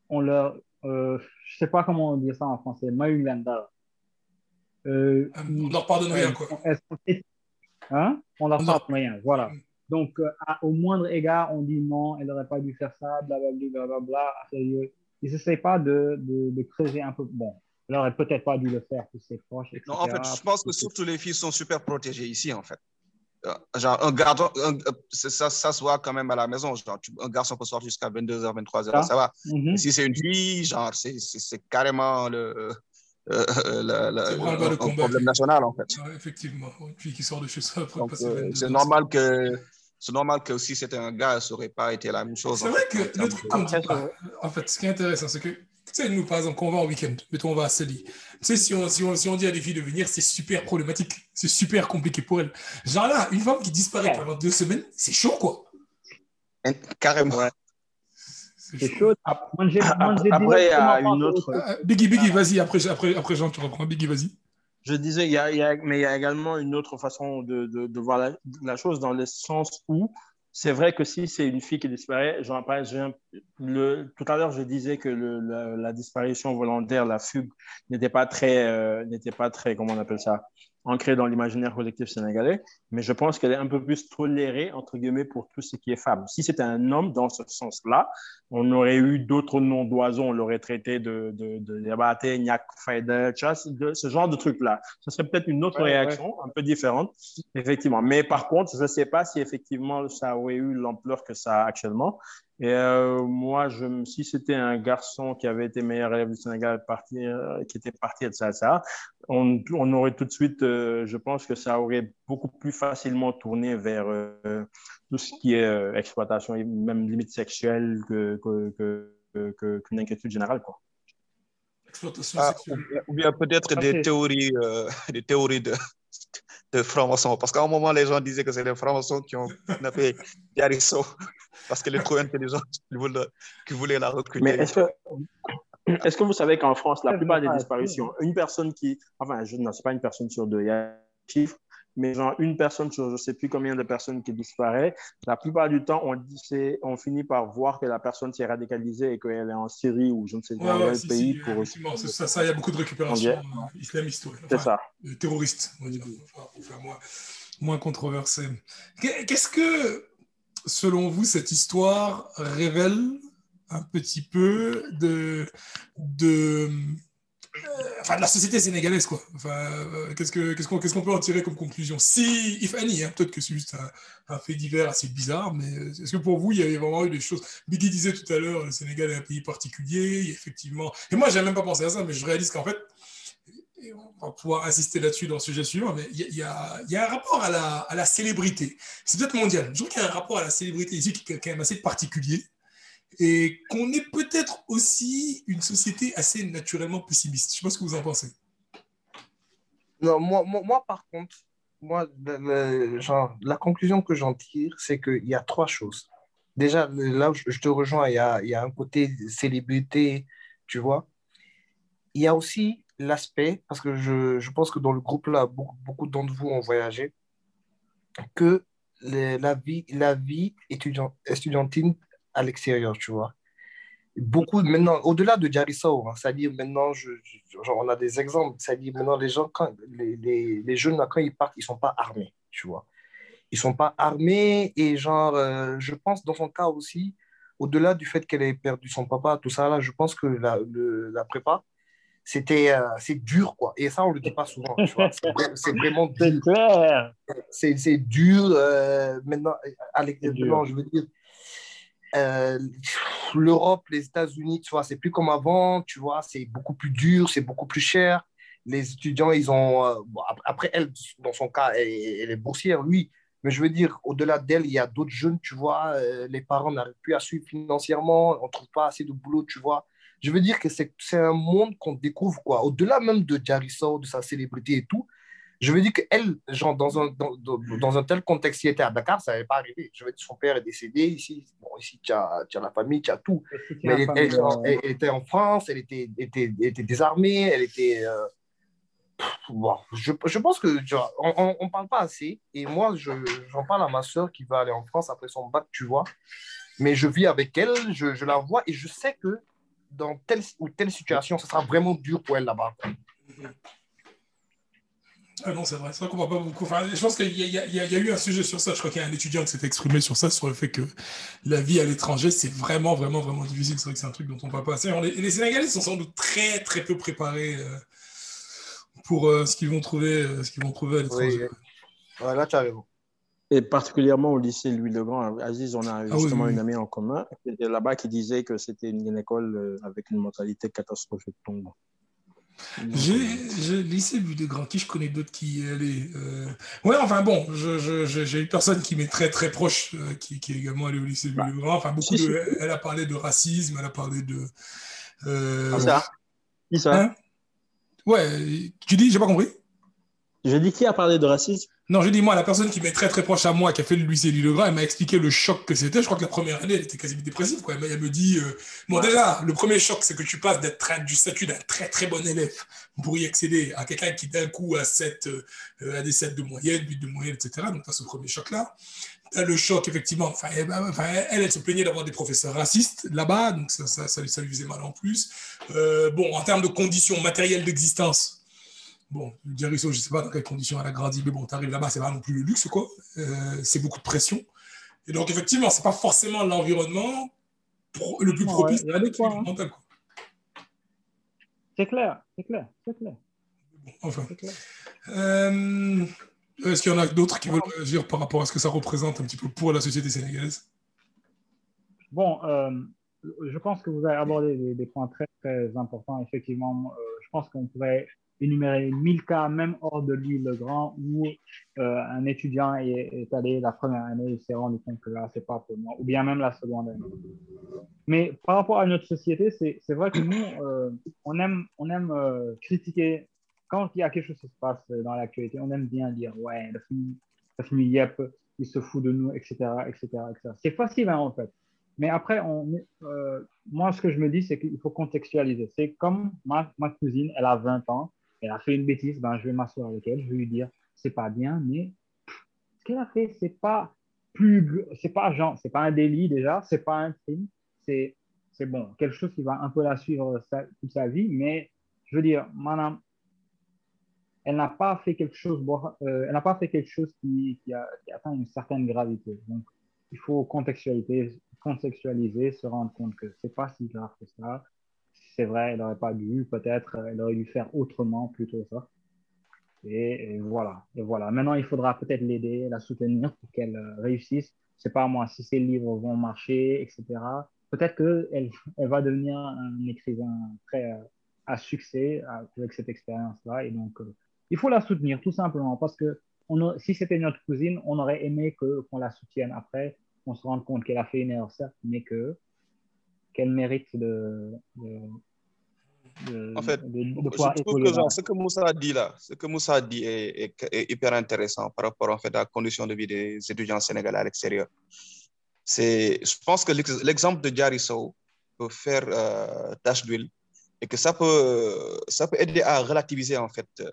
on leur, euh, je sais pas comment on dit ça en français. Euh, On leur pardonne rien, quoi. Hein? On leur leur- rien, voilà. Donc, euh, à- au moindre égard, on dit non, elle n'aurait pas dû faire ça, blablabla, blablabla. Sérieux. Ils n'essayent pas de, de, de creuser un peu. Bon, elle n'aurait peut-être pas dû le faire pour ses proches, etc. Non, en fait, je pense que surtout les filles sont super protégées ici, en fait. Euh, Genre, un garçon, un- euh, ça, ça se voit quand même à la maison. Genre, tu- un garçon peut sortir jusqu'à 22h, 23h, Ah. ça va. Mhm. Mais si c'est une fille, genre, c'est carrément le, euh, la- la- combat. problème national, en fait. Effectivement, une fille qui sort de chez soi après Donc, passer euh, 22 c'est normal que c'est normal que si c'était un gars, ça aurait pas été la même chose. C'est vrai fait, que le truc qu'on dit pas, en fait, ce qui est intéressant, c'est que, tu sais, nous, par exemple, quand on va en week-end, mettons, on va à Célie, tu sais, si on, si, on, si on dit à des filles de venir, c'est super problématique, c'est super compliqué pour elles. Genre là, une femme qui disparaît pendant deux semaines, c'est chaud, quoi. Carrément. C'est C'est chaud. j'ai Après, il y a une autre-. Euh, Biggie, Biggie, vas-y, après, après, après Jean, tu reprends. Biggie, vas-y. Je disais, mais il y a également une autre façon de, voir la, chose dans le sens où c'est vrai que si c'est une fille qui disparaît, le, tout à l'heure, je disais que la disparition volontaire, la fugue, n'était pas très, euh, n'était pas très, comment on appelle ça, ancrée dans l'imaginaire collectif sénégalais, mais je pense qu'elle est un peu plus tolérée, entre guillemets, pour tout ce qui est femme. Si c'était un homme dans ce sens-là, on aurait eu d'autres noms d'oiseaux, on l'aurait traité de, de, de Yabate, Nyak, Faida, ce genre de truc-là. Ce serait peut-être une autre Ouais, réaction, un peu différente, effectivement. Mais par contre, je ne sais pas si effectivement ça aurait eu l'ampleur que ça a actuellement. Et euh, moi, je, si c'était un garçon qui avait été meilleur élève du Sénégal, parti, euh, qui était parti, etc., ça, on, on aurait tout de suite, euh, je pense que ça aurait beaucoup plus facilement tourné vers euh, tout ce qui est euh, exploitation, et même limite sexuelle, que, que, que, que- qu'une inquiétude générale. Quoi. Exploitation Ah, sexuelle. ou bien- ou bien peut-être des théories, euh, des théories de, de francs-maçons. Parce qu'à un moment, les gens disaient que c'est les francs-maçons qui ont kidnappé Yarisso parce qu'elle est trop intelligente, qui voulaient, la recruter. Mais est-ce que, est-ce que vous savez qu'en France, la plupart des disparitions, une personne qui, enfin, je, non, c'est pas une personne sur deux, il y a un chiffre, mais genre une personne sur je sais plus combien de personnes qui disparaît, la plupart du temps, on, dit, on finit par voir que la personne s'est radicalisée et qu'elle est en Syrie ou je ne sais Ouais, dans ouais, quel si, pays si, pour. effectivement, ça, ça, il y a beaucoup de récupération euh, islamiste, ouais. C'est Enfin, ça. euh, terroriste, on va dire, pour pour faire moins, moins controversé. Qu'est- Qu'est-ce que, selon vous, cette histoire révèle un petit peu de, de, enfin, de la société sénégalaise, quoi. Enfin, euh, qu'est-ce que- qu'est-ce qu'on peut en tirer comme conclusion? Si, if any, hein, peut-être que c'est juste un, fait divers assez bizarre, mais euh, est-ce que pour vous, il y avait vraiment eu des choses? Biggie disait tout à l'heure, le Sénégal est un pays particulier, effectivement. Et moi, j'ai même pas pensé à ça, mais je réalise qu'en fait, on va pouvoir insister là-dessus dans le sujet suivant, mais il y a, un rapport à la, à la célébrité. C'est peut-être mondial. Je trouve qu'il y a un rapport à la célébrité ici qui est quand même assez particulier. Et qu'on est peut-être aussi une société assez naturellement pessimiste. Je sais pas ce que vous en pensez. Non, moi, moi, moi, par contre, moi, genre, la conclusion que j'en tire, c'est qu'il y a trois choses. Déjà, là où je te rejoins, il y a, il y a un côté célébrité, tu vois. Il y a aussi l'aspect, parce que je, je pense que dans le groupe là, beaucoup, beaucoup d'entre vous ont voyagé, que la vie, la vie étudiant, estudiantine à l'extérieur, tu vois. Beaucoup, maintenant, au-delà de Jarissao, hein, c'est-à-dire maintenant, je, je- genre, on a des exemples, c'est-à-dire maintenant, les gens, quand, les, les, les jeunes, quand ils partent, ils sont pas armés, tu vois. Ils sont pas armés et genre, euh, je pense dans son cas aussi, au-delà du fait qu'elle ait perdu son papa, tout ça, là, je pense que la, le- la prépa, c'était, euh, c'est dur, quoi. Et ça, on le dit pas souvent, tu vois. C'est vra- c'est vraiment dur c'est dur euh, maintenant, à l'ex- C'est dur. maintenant, je veux dire, euh, l'Europe, les États-Unis, tu vois, c'est plus comme avant, tu vois, c'est beaucoup plus dur, c'est beaucoup plus cher. Les étudiants, ils ont. euh, après, elle, dans son cas, elle, est- boursière, lui. Mais je veux dire, au-delà d'elle, il y a d'autres jeunes, tu vois, euh, les parents n'arrivent plus à suivre financièrement, on ne trouve pas assez de boulot, tu vois. Je veux dire que c'est un monde qu'on découvre, quoi. Au-delà même de Jariso, de sa célébrité et tout, je veux dire qu'elle, genre, dans un, dans, un tel contexte, si elle était à Dakar, ça n'avait pas arrivé. Je veux dire, son père est décédé ici. Bon, ici, tu as, la famille, tu as tout. Mais elle, elle- euh, elle- elle était en France, elle était, était, était désarmée, elle était. euh, pff, bon, je, je pense que tu vois, on ne parle pas assez. Et moi, je- j'en parle à ma soeur qui va aller en France après son bac, tu vois. Mais je vis avec elle, je, je la vois et je sais que dans telle ou telle situation, ce sera vraiment dur pour elle là-bas. Ah non, c'est vrai, c'est vrai qu'on voit pas beaucoup. Enfin, je pense qu'il y, a- y y eu un sujet sur ça. Je crois qu'il y a un étudiant qui s'est exprimé sur ça, sur le fait que la vie à l'étranger, c'est vraiment, vraiment, vraiment difficile. C'est vrai que c'est un truc dont on ne parle pas assez. Les, les Sénégalais sont sans doute très, très peu préparés euh, pour euh, ce qu'ils vont trouver, euh, ce qu'ils vont trouver à l'étranger. Ouais, là, tu as raison. Et particulièrement au lycée Louis le Grand, Aziz, on a Ah oui, justement oui, oui. une amie en commun qui était là-bas qui disait que c'était une, école avec une mentalité catastrophique. J'ai euh, j'ai lycée vu des grands qui je connais d'autres qui y allaient. euh. Ouais, enfin bon, j'ai une personne qui m'est très très proche, euh, qui, qui est également allée au lycée Bah, Grand. Enfin, beaucoup si, si. de. Elle a parlé de racisme, elle a parlé de. euh, Qui ça Qui ça hein? Ouais, tu dis, j'ai pas compris? Je dis qui a parlé de racisme? Non, je dis moi, la personne qui m'est très très proche à moi, qui a fait le lycée Louis le Grand, elle m'a expliqué le choc que c'était. Je crois que la première année, elle était quasiment dépressive. Quoi. Elle, me dit, euh, bon déjà, le premier choc, c'est que tu passes d'être du statut d'un très très bon élève pour y accéder à quelqu'un qui d'un coup a, 7, euh, a des 7 de moyenne, 8 de moyenne, etc. Donc tu as ce premier choc-là. Le choc, effectivement. Enfin, elle, enfin, elle, elle se plaignait d'avoir des professeurs racistes là-bas, donc ça, ça, ça, lui- ça lui faisait mal en plus. Euh, bon, en termes de conditions matérielles d'existence, Bon, Jericho, je ne sais pas dans quelles conditions elle a grandi, mais bon, tu arrives là-bas, c'est pas non plus le luxe, quoi. Euh, c'est beaucoup de pression. Et donc, effectivement, c'est pas forcément l'environnement pro- le plus propice à l'équilibre hein. mental, quoi. C'est clair, c'est clair, c'est clair, Bon, enfin. c'est clair. Euh, Est-ce qu'il y en a d'autres qui veulent réagir par rapport à ce que ça représente un petit peu pour la société sénégalaise? Bon, euh, je pense que vous avez abordé des, des points très, très importants. Effectivement, je pense qu'on pourrait énumérer 1000 cas, même hors de l'île le Grand, où euh, un étudiant est, allé la première année et s'est rendu compte que là, c'est pas pour moi, ou bien même la seconde année. Mais par rapport à notre société, c'est vrai que nous, euh, on aime, on aime euh, critiquer. Quand il y a quelque chose qui se passe dans l'actualité, on aime bien dire Ouais, le film, le film Yep, il se fout de nous, etc. etc.. C'est facile, hein, en fait. Mais après, on, moi, ce que je me dis, c'est qu'il faut contextualiser. C'est comme ma, ma cousine, elle a 20 ans, elle a fait une bêtise, ben, je vais m'asseoir avec elle, je vais lui dire C'est pas bien, mais ce qu'elle a fait, c'est pas plus. C'est pas genre, c'est pas un délit déjà, c'est pas un crime, c'est c'est bon, quelque chose qui va un peu la suivre toute sa vie, mais je veux dire, madame, elle n'a pas fait quelque chose, euh, elle n'a pas fait quelque chose qui, a, atteint une certaine gravité. Donc, il faut contextualiser, contextualiser, se rendre compte que c'est pas si grave que ça. C'est vrai, elle n'aurait pas dû, peut-être, elle aurait dû faire autrement plutôt ça. Et, voilà, et voilà. Maintenant, il faudra peut-être l'aider, la soutenir pour qu'elle euh, réussisse. C'est pas moi, si ses livres vont marcher, etc. Peut-être qu'elle elle va devenir un écrivain très euh, à succès euh, avec cette expérience-là. Et donc, euh, il faut la soutenir tout simplement parce que si c'était notre cousine, on aurait aimé qu'on la soutienne après, qu'on se rende compte qu'elle a fait une erreur, certes, mais que qu'elle mérite de, de- En fait, de- de Je trouve que genre, ce que Moussa a dit là, ce que Moussa a dit est, est- est hyper intéressant par rapport en fait, à la condition de vie des étudiants sénégalais à l'extérieur. C'est, je pense que l'ex- l'exemple de Diary Sow peut faire euh, tâche d'huile et que ça peut, ça peut aider à relativiser en fait euh,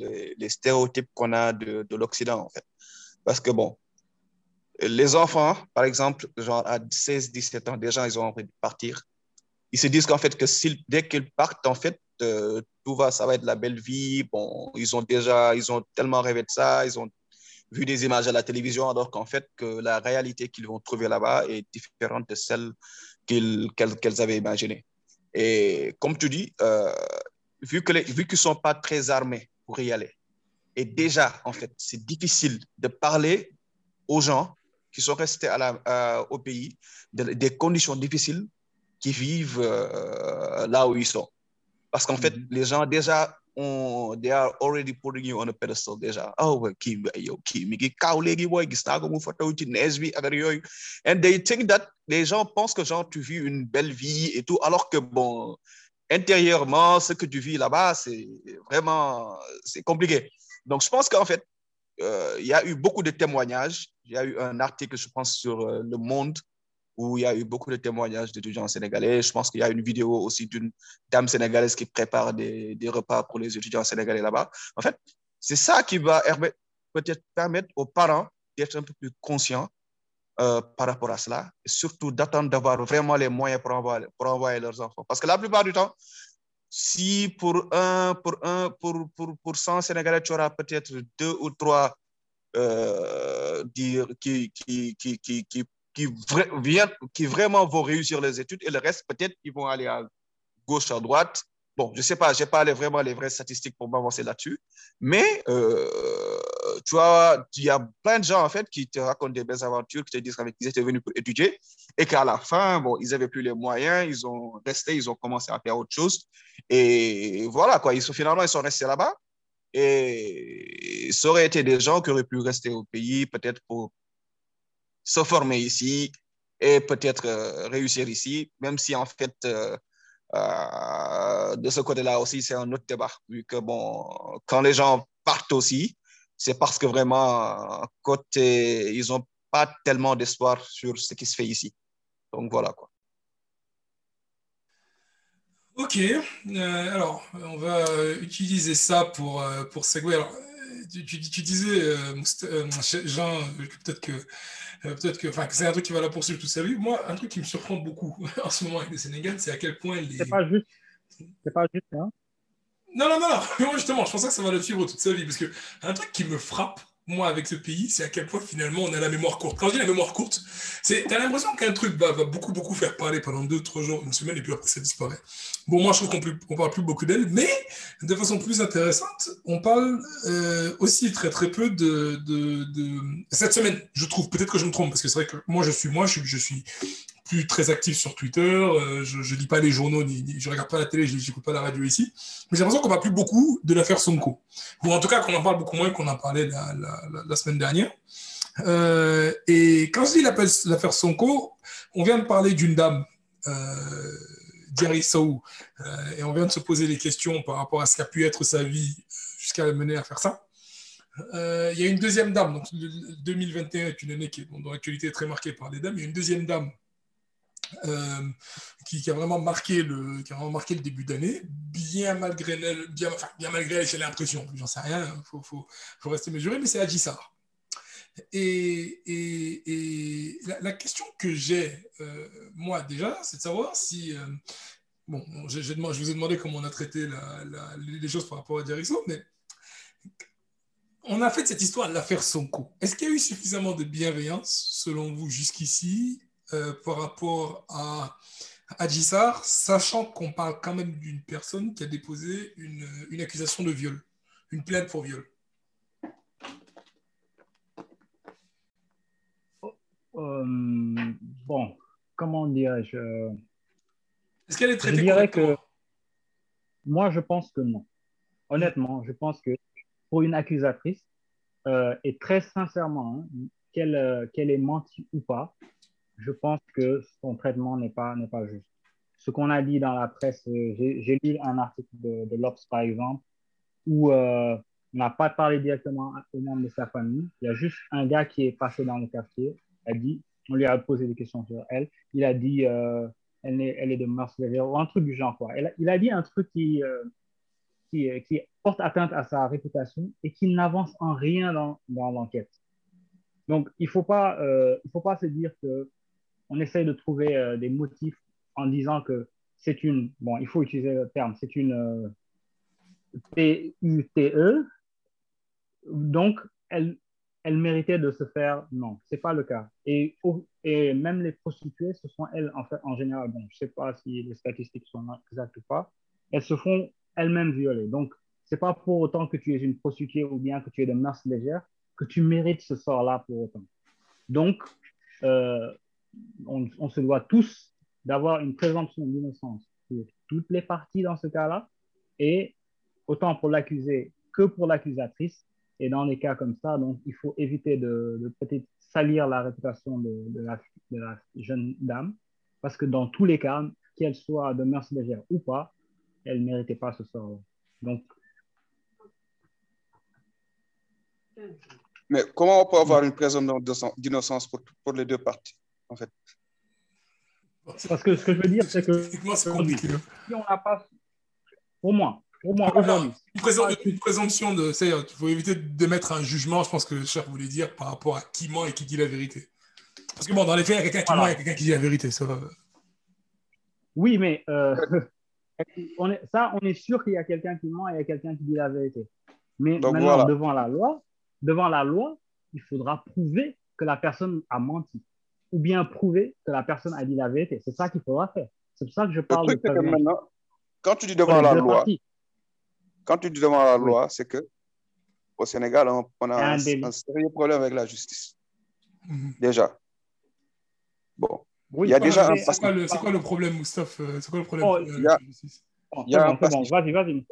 les, les stéréotypes qu'on a de, de l'Occident en fait. Parce que bon, les enfants, par exemple, genre à 16, 17 ans, déjà ils ont envie de partir. Ils se disent qu'en fait que dès qu'ils partent, en fait, euh, tout va, ça va être la belle vie. Bon, ils ont déjà, ils ont tellement rêvé de ça, ils ont vu des images à la télévision, alors qu'en fait, que la réalité qu'ils vont trouver là-bas est différente de celle qu'elles avaient imaginée. Et comme tu dis, euh, vu qu'ils sont pas très armés pour y aller, et déjà, en fait, c'est difficile de parler aux gens qui sont restés au pays de- des conditions difficiles qui vivent euh, là où ils sont. Parce qu'en fait, les gens déjà ont, they are already putting you on a pedestal déjà. Oh, kii yow kii mi ngi kaaw léegi booy gis naa ko mu photo ci neige bi affaire yooyu. And they think that les gens pensent que genre tu vis une belle vie et tout, alors que bon, intérieurement, ce que tu vis là-bas, c'est vraiment, c'est compliqué. Donc, je pense qu'en fait, euh, il y a eu beaucoup de témoignages. Il y a eu un article, je pense, sur euh, Le Monde où il y a eu beaucoup de témoignages d'étudiants sénégalais. Je pense qu'il y a une vidéo aussi d'une dame sénégalaise qui prépare des, repas pour les étudiants sénégalais là-bas. En fait, c'est ça qui va peut-être permettre aux parents d'être un peu plus conscients euh, par rapport à cela, et surtout d'attendre d'avoir vraiment les moyens pour envoyer, pour envoyer leurs enfants. Parce que la plupart du temps, si pour un, pour un, pour, pour, pour 100 Sénégalais, tu auras peut-être deux ou trois euh, dire, qui, qui, qui, qui, qui, vra- viennent, qui vraiment vont réussir les études et le reste, peut-être, ils vont aller à gauche, à droite. Bon, je sais pas, j'ai pas les, vraiment les vraies statistiques pour m'avancer là-dessus, mais euh, tu vois, il y a plein de gens en fait qui te racontent des belles aventures, qui te disent qu'ils étaient venus pour étudier et qu'à la fin, bon, ils avaient plus les moyens, ils ont resté, ils ont commencé à faire autre chose. Et voilà quoi, ils finalement ils sont restés là-bas. Et ça aurait été des gens qui auraient pu rester au pays peut-être pour se former ici et peut-être euh, réussir ici, même si en fait euh, euh, de ce côté-là aussi, c'est un autre débat, vu que bon, quand les gens partent aussi, c'est parce que vraiment, côté, ils n'ont pas tellement d'espoir sur ce qui se fait ici. Donc voilà quoi. Ok, alors on va utiliser ça pour, pour tu, tu- tu disais, euh, euh, Jean, euh, que peut-être que, euh, peut-être que, enfin, c'est un truc qui va la poursuivre toute sa vie. Moi, un truc qui me surprend beaucoup en ce moment avec le Sénégal, c'est à quel point les. C'est pas juste. C'est pas juste, hein. Non, non, non, non. Moi, justement, je pense que ça va le suivre toute sa vie. Parce que un truc qui me frappe, moi, avec ce pays, c'est à quel point finalement on a la mémoire courte. Quand je dis la mémoire courte, c'est t'as l'impression qu'un truc va, va beaucoup, beaucoup faire parler pendant deux, trois jours, une semaine, et puis après ça disparaît. Bon, moi, je trouve qu'on on parle plus beaucoup d'elle, mais de façon plus intéressante, on parle euh, aussi très, très peu de, de, Cette semaine, je trouve, peut-être que je me trompe, parce que c'est vrai que moi, je suis moi, je suis plus très actif sur Twitter, euh, je ne lis pas les journaux, ni, ni- je regarde pas la télé, je n'écoute pas la radio ici. Mais j'ai l'impression qu'on parle plus beaucoup de l'affaire Sonko. Ou en tout cas qu'on en parle beaucoup moins qu'on en parlait la, semaine dernière. Euh, et quand je dis l'affaire Sonko, on vient de parler d'une dame, euh, Diary Sow, euh, et on vient de se poser des questions par rapport à ce qu'a pu être sa vie jusqu'à la mener à faire ça. Il y a une deuxième dame, donc le- 2021 est une année qui est, dont l'actualité très marquée par les dames. Il y a une deuxième dame euh, qui, a vraiment marqué le, qui a vraiment marqué le début d'année, bien malgré elle, bien, malgré j'ai l'impression, j'en sais rien, il faut, faut, rester mesuré, mais c'est Adji Sarr. Et, et, la, question que j'ai, euh, moi déjà, c'est de savoir si, euh, bon, je vous ai demandé comment on a traité les choses par rapport à Diarisso, mais on a fait cette histoire de l'affaire Sonko. Est-ce qu'il y a eu suffisamment de bienveillance, selon vous, jusqu'ici, euh, par rapport à Sarr, sachant qu'on parle quand même d'une personne qui a déposé une, une accusation de viol, une plainte pour viol Euh, bon, comment dirais-je euh, Est-ce qu'elle est Je traitée dirais correctement? que moi, je pense que non. Honnêtement, je pense que pour une accusatrice, euh, et très sincèrement, hein, qu'elle euh, qu'elle ait menti ou pas, je pense que son traitement n'est pas, n'est pas juste. Ce qu'on a dit dans la presse, euh, j'ai lu un article de, de l'Obs, par exemple, où euh, on n'a pas parlé directement aux membres de sa famille. Il y a juste un gars qui est passé dans le quartier, a dit, on lui a posé des questions sur elle. Il a dit, euh, elle, est, elle est de mœurs ou un truc du genre. Quoi. Il a dit un truc qui, euh, qui, porte atteinte à sa réputation et qui n'avance en rien dans, dans l'enquête. Donc, il ne faut, faut pas se dire que on essaye de trouver euh, des motifs en disant que c'est une, bon, il faut utiliser le terme, c'est une euh, PUTE, donc elle, elle méritait de se faire, non, c'est pas le cas. Et, et même les prostituées, ce sont elles, en fait, en général, bon, je sais pas si les statistiques sont exactes ou pas, elles se font elles-mêmes violer. Donc, c'est pas pour autant que tu es une prostituée ou bien que tu es de mœurs légères que tu mérites ce sort-là pour autant. Donc, euh, on, se doit tous d'avoir une présomption d'innocence pour toutes les parties dans ce cas-là, et autant pour l'accusé que pour l'accusatrice. Et dans les cas comme ça, donc, il faut éviter de, peut-être salir la réputation de, la, jeune dame, parce que dans tous les cas, qu'elle soit de mœurs légères ou pas, elle ne méritait pas ce sort. Donc, Mais comment on peut avoir une présomption d'innocence pour les deux parties, en fait parce que ce que je veux dire, c'est que c'est hein. si on n'a pas, au moins, au moins Ah, aujourd'hui, Une, une présomption de. Il faut éviter d'émettre un jugement, je pense que Cher voulait dire, par rapport à qui ment et qui dit la vérité. Parce que bon, dans les faits, il y a quelqu'un qui Voilà. ment et il y a quelqu'un qui dit la vérité. Ça. Oui, mais euh, on est, ça, on est sûr qu'il y a quelqu'un qui ment et il y a quelqu'un qui dit la vérité. Mais Donc, maintenant, voilà. devant la loi, devant la loi, il faudra prouver que la personne a menti ou bien prouver que la personne a dit la vérité. C'est ça qu'il faudra faire. C'est pour ça que je Le parle truc, de que maintenant, quand tu dis devant la loi, parties. quand tu dis devant la Oui. loi, c'est que au Sénégal, on, on a Un un, délit. un sérieux problème avec la justice. Mhm. Déjà. Bon, Oui, il y a déjà un C'est quoi, le- c'est quoi le problème, Moustaphe euh, C'est quoi le problème Oh, euh, il y a- avec la justice? Bon, il y a un bon. vas-y. Michel.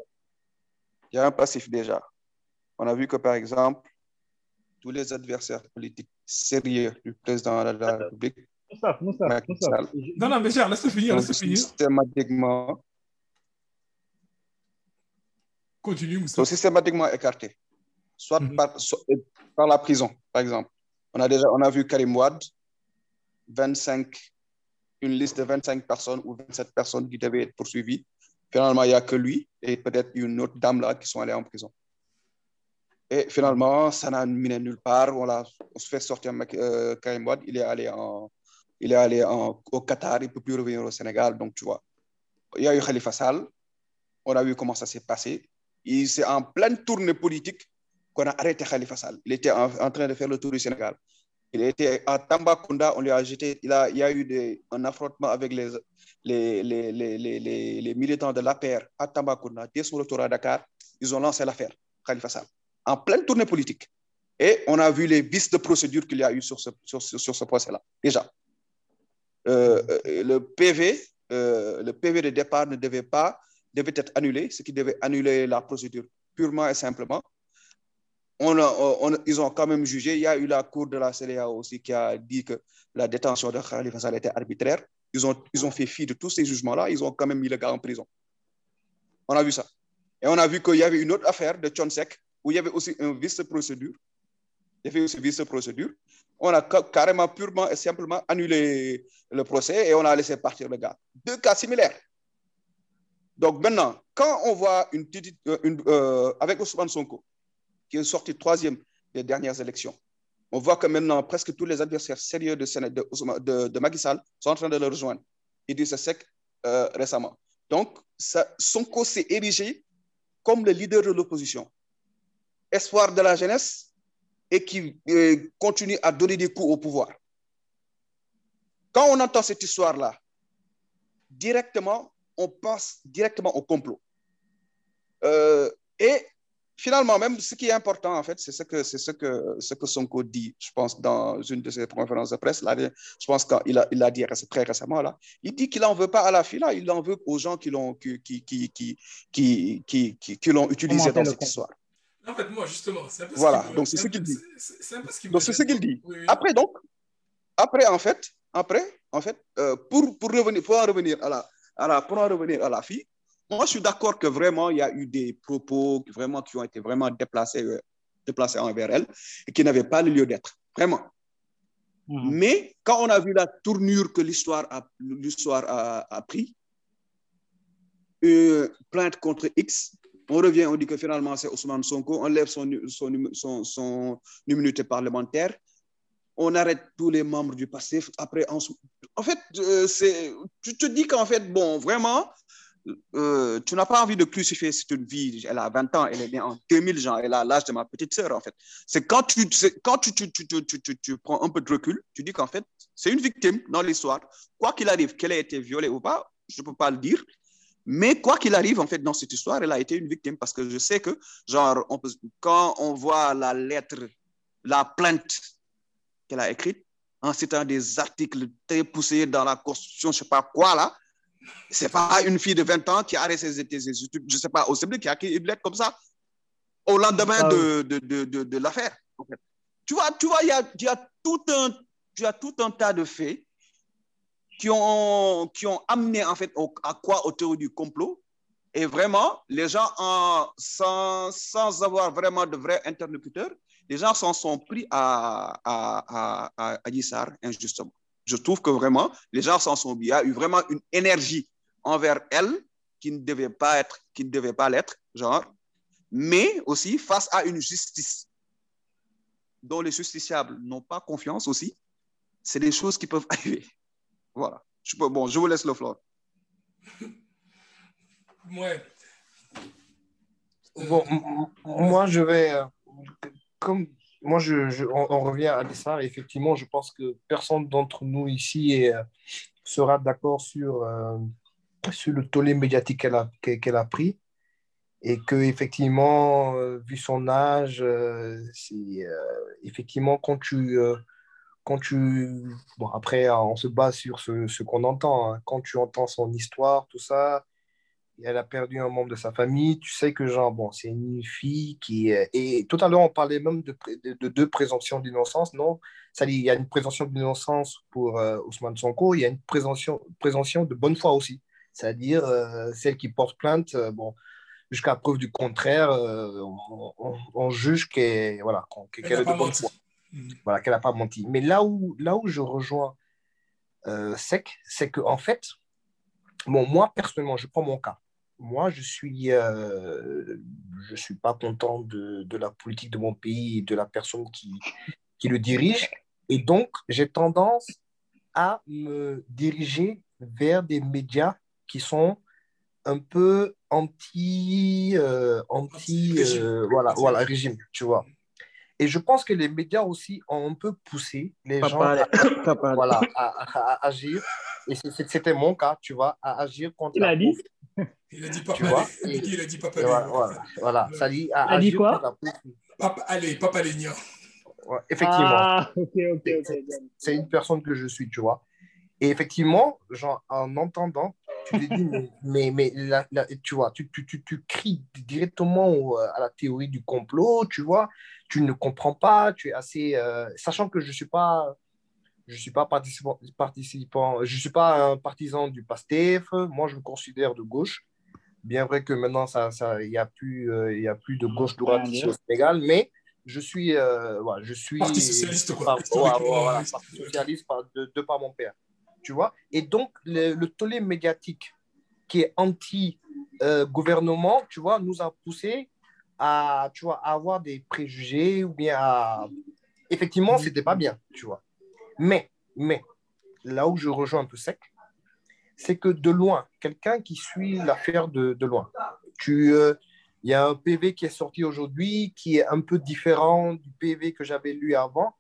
il y a un passif déjà. On a vu que, par exemple, tous les adversaires politiques sérieux du président de la République Non, non, mais Cher, laisse-le finir, sont laisse-le finir. systématiquement, Continue, sont systématiquement écartés, soit Mhm. par, soit- par la prison, par exemple. On a déjà on a vu Karim Wade, 25, une liste de 25 personnes ou 27 personnes qui devaient être poursuivies. Finalement, il n'y a que lui et peut-être une autre dame là qui sont allées en prison. Et finalement, ça n'a mené nulle part. On, on se fait sortir euh, Karim Wade. Il est allé, en, il est allé en- au Qatar. Il ne peut plus revenir au Sénégal. Donc, tu vois. Il y a eu Khalifa Sall. On a vu comment ça s'est passé. C'est en pleine tournée politique qu'on a arrêté Khalifa Sall. Il était en, train de faire le tour du Sénégal. Il était à Tambacounda, on lui a jeté. Il, a, il y a eu un affrontement avec les, les, les, les- les militants de l'APR à Tambacounda. Dès son retour à Dakar, ils ont lancé l'affaire Khalifa Sall en pleine tournée politique. Et on a vu les vices de procédure qu'il y a eu sur ce, sur, ce- procès-là, déjà. Euh, euh, le PV, euh, le PV de départ ne devait pas, devait être annulé, ce qui devait annuler la procédure purement et simplement. Ils ont quand même jugé. Il y a eu la cour de la CEDEAO aussi qui a dit que la détention de Khalifa Sall était arbitraire. Ils ont, ils ont fait fi de tous ces jugements-là. Ils ont quand même mis le gars en prison. On a vu ça. Et on a vu qu'il y avait une autre affaire de Chonsek où il y avait aussi un vice de procédure. Il y avait aussi un vice de procédure. On a ca- carrément, purement et simplement annulé le procès et on a laissé partir le gars. Deux cas similaires. Donc maintenant, quand on voit une euh, euh, avec Ousmane Sonko, qui est sorti troisième des dernières élections, on voit que maintenant, presque tous les adversaires sérieux de, de, sont en train de le rejoindre. Idrissa Seck euh, récemment. Donc, Sonko s'est érigé comme le leader de l'opposition. Espoir de la jeunesse et qui euh, continue à donner des coups au pouvoir. Quand on entend cette histoire-là, directement, on pense directement au complot. Euh, et finalement, même ce qui est important, en fait, c'est ce que, c'est ce que, ce que Sonko dit, je pense, dans une de ses conférences de presse. Là, je pense qu'il a, il a dit très récemment, là, il dit qu'il n'en veut pas à la fila, il en veut aux gens qui l'ont, qui, qui, qui, qui, qui, qui, qui, qui l'ont utilisé dans cette histoire. En fait, moi, justement, c'est un peu Voilà, ce qui me- donc c'est ce qu'il dit. c'est- un peu ce qui me Donc, c'est ce qu'il dit. Oui, oui. Après, donc, après, en fait, après, en fait, euh, pour, pour, revenir, pour en revenir à la, à la, pour en revenir à la fille, moi, je suis d'accord que vraiment, il y a eu des propos qui, vraiment, qui ont été vraiment déplacés, euh, déplacés envers elle et qui n'avaient pas le lieu d'être. Vraiment. Mhm. Mais quand on a vu la tournure que l'histoire a, l'histoire a, a pris, une plainte contre X, on revient, on dit que finalement c'est Ousmane Sonko, on lève son, son, son, son immunité parlementaire, on arrête tous les membres du passif. Après, en, fait, euh, tu te dis qu'en fait, bon, vraiment, euh, tu n'as pas envie de crucifier cette vie. Elle a 20 ans, elle est née en 2000, genre, elle a l'âge de ma petite sœur, en fait. C'est quand tu, quand tu, tu, tu, tu prends un peu de recul, tu dis qu'en fait, c'est une victime dans l'histoire. Quoi qu'il arrive, qu'elle ait été violée ou pas, je ne peux pas le dire. Mais quoi qu'il arrive, en fait, dans cette histoire, elle a été une victime parce que je sais que, genre, on peut, quand on voit la lettre, la plainte qu'elle a écrite, en citant des articles très poussés dans la Constitution, je ne sais pas quoi, là, c'est pas une fille de 20 ans qui a arrêté ses études, je ne sais pas, au CBD, qui a écrit une lettre comme ça au lendemain Ah de, de, de, de, de l'affaire. en fait. Tu vois, tu vois, il y a, il y a tout un, tu as tout un tas de faits qui ont, qui ont amené en fait à quoi au théorie du complot. Et vraiment, les gens, en, sans, sans avoir vraiment de vrais interlocuteurs, les gens s'en sont pris à, à, à, à injustement. Je trouve que vraiment, les gens s'en sont. Il y a eu vraiment une énergie envers elle qui ne devait pas être, qui ne devait pas l'être, genre, mais aussi face à une justice dont les justiciables n'ont pas confiance aussi. C'est des choses qui peuvent arriver. Voilà. Je peux, bon, je vous laisse le floor. Ouais. Bon, m- m- moi, je vais. euh, Comme moi, je, je- on, on revient à Dessart. Effectivement, je pense que personne d'entre nous ici est, euh, sera d'accord sur, euh, sur le tollé médiatique qu'elle a, qu'elle a pris. Et que, effectivement, euh, vu son âge, euh, c'est, euh, effectivement, quand tu. euh, quand tu. Bon, après, on se base sur ce, ce qu'on entend. hein. Quand tu entends son histoire, tout ça, elle a perdu un membre de sa famille. Tu sais que, genre, bon, c'est une fille qui est... Et tout à l'heure, on parlait même de, de, de deux présomptions d'innocence, non? Ça il y a une présomption d'innocence pour euh, Ousmane Sonko, il y a une présomption, présomption de bonne foi aussi. C'est-à-dire, euh, celle qui porte plainte, euh, bon, jusqu'à preuve du contraire, euh, on, on- on juge qu'elle voilà, n'a est de bonne foi Mhm. voilà, qu'elle n'a pas menti. Mais là où, là où je rejoins euh, Sec, c'est que en fait, bon, moi personnellement, je prends mon cas. Moi, je suis, euh, je suis pas content de, de la politique de mon pays et de la personne qui, qui le dirige. Et donc, j'ai tendance à me diriger vers des médias qui sont un peu anti, euh, anti, euh, voilà, voilà, régime, tu vois. Et je pense que les médias aussi ont un peu poussé les gens à, voilà, à, à- à agir. Et c'était mon cas, tu vois, à agir contre Il a dit. Il a dit papa Tu vois, et- Il a dit papa Et. Voilà, voilà, voilà. ça dit à Il a dit agir quoi? Papa allez, papa Lénia. Ouais, effectivement. Ah, c'est une personne que je suis, tu vois. Et effectivement, genre, en entendant, tu te dis, mais, mais, mais la- la- tu vois, tu, tu, tu, tu cries directement au- à la théorie du complot, tu vois, tu ne comprends pas, tu es assez. euh, sachant que je ne suis pas. Je suis pas participant, participant, je suis pas un partisan du PASTEF. Moi, je me considère de gauche. Bien vrai que maintenant, ça, ça, il y a plus, euh, il y a plus de gauche droite ici au Sénégal, mais je suis, euh, voilà, je suis Parti socialiste, quoi, par- ouais, ouais, ouais, parti socialiste par- de, de par mon père, tu vois. Et donc le, le tollé médiatique qui est anti euh, gouvernement, tu vois, nous a poussé à, tu vois, à avoir des préjugés ou bien à effectivement, c'était pas bien, tu vois. Mais, mais là où je rejoins un peu sec, c'est que de loin, quelqu'un qui suit l'affaire de, de loin, tu, euh, il y a un PV qui est sorti aujourd'hui qui est un peu différent du PV que j'avais lu avant.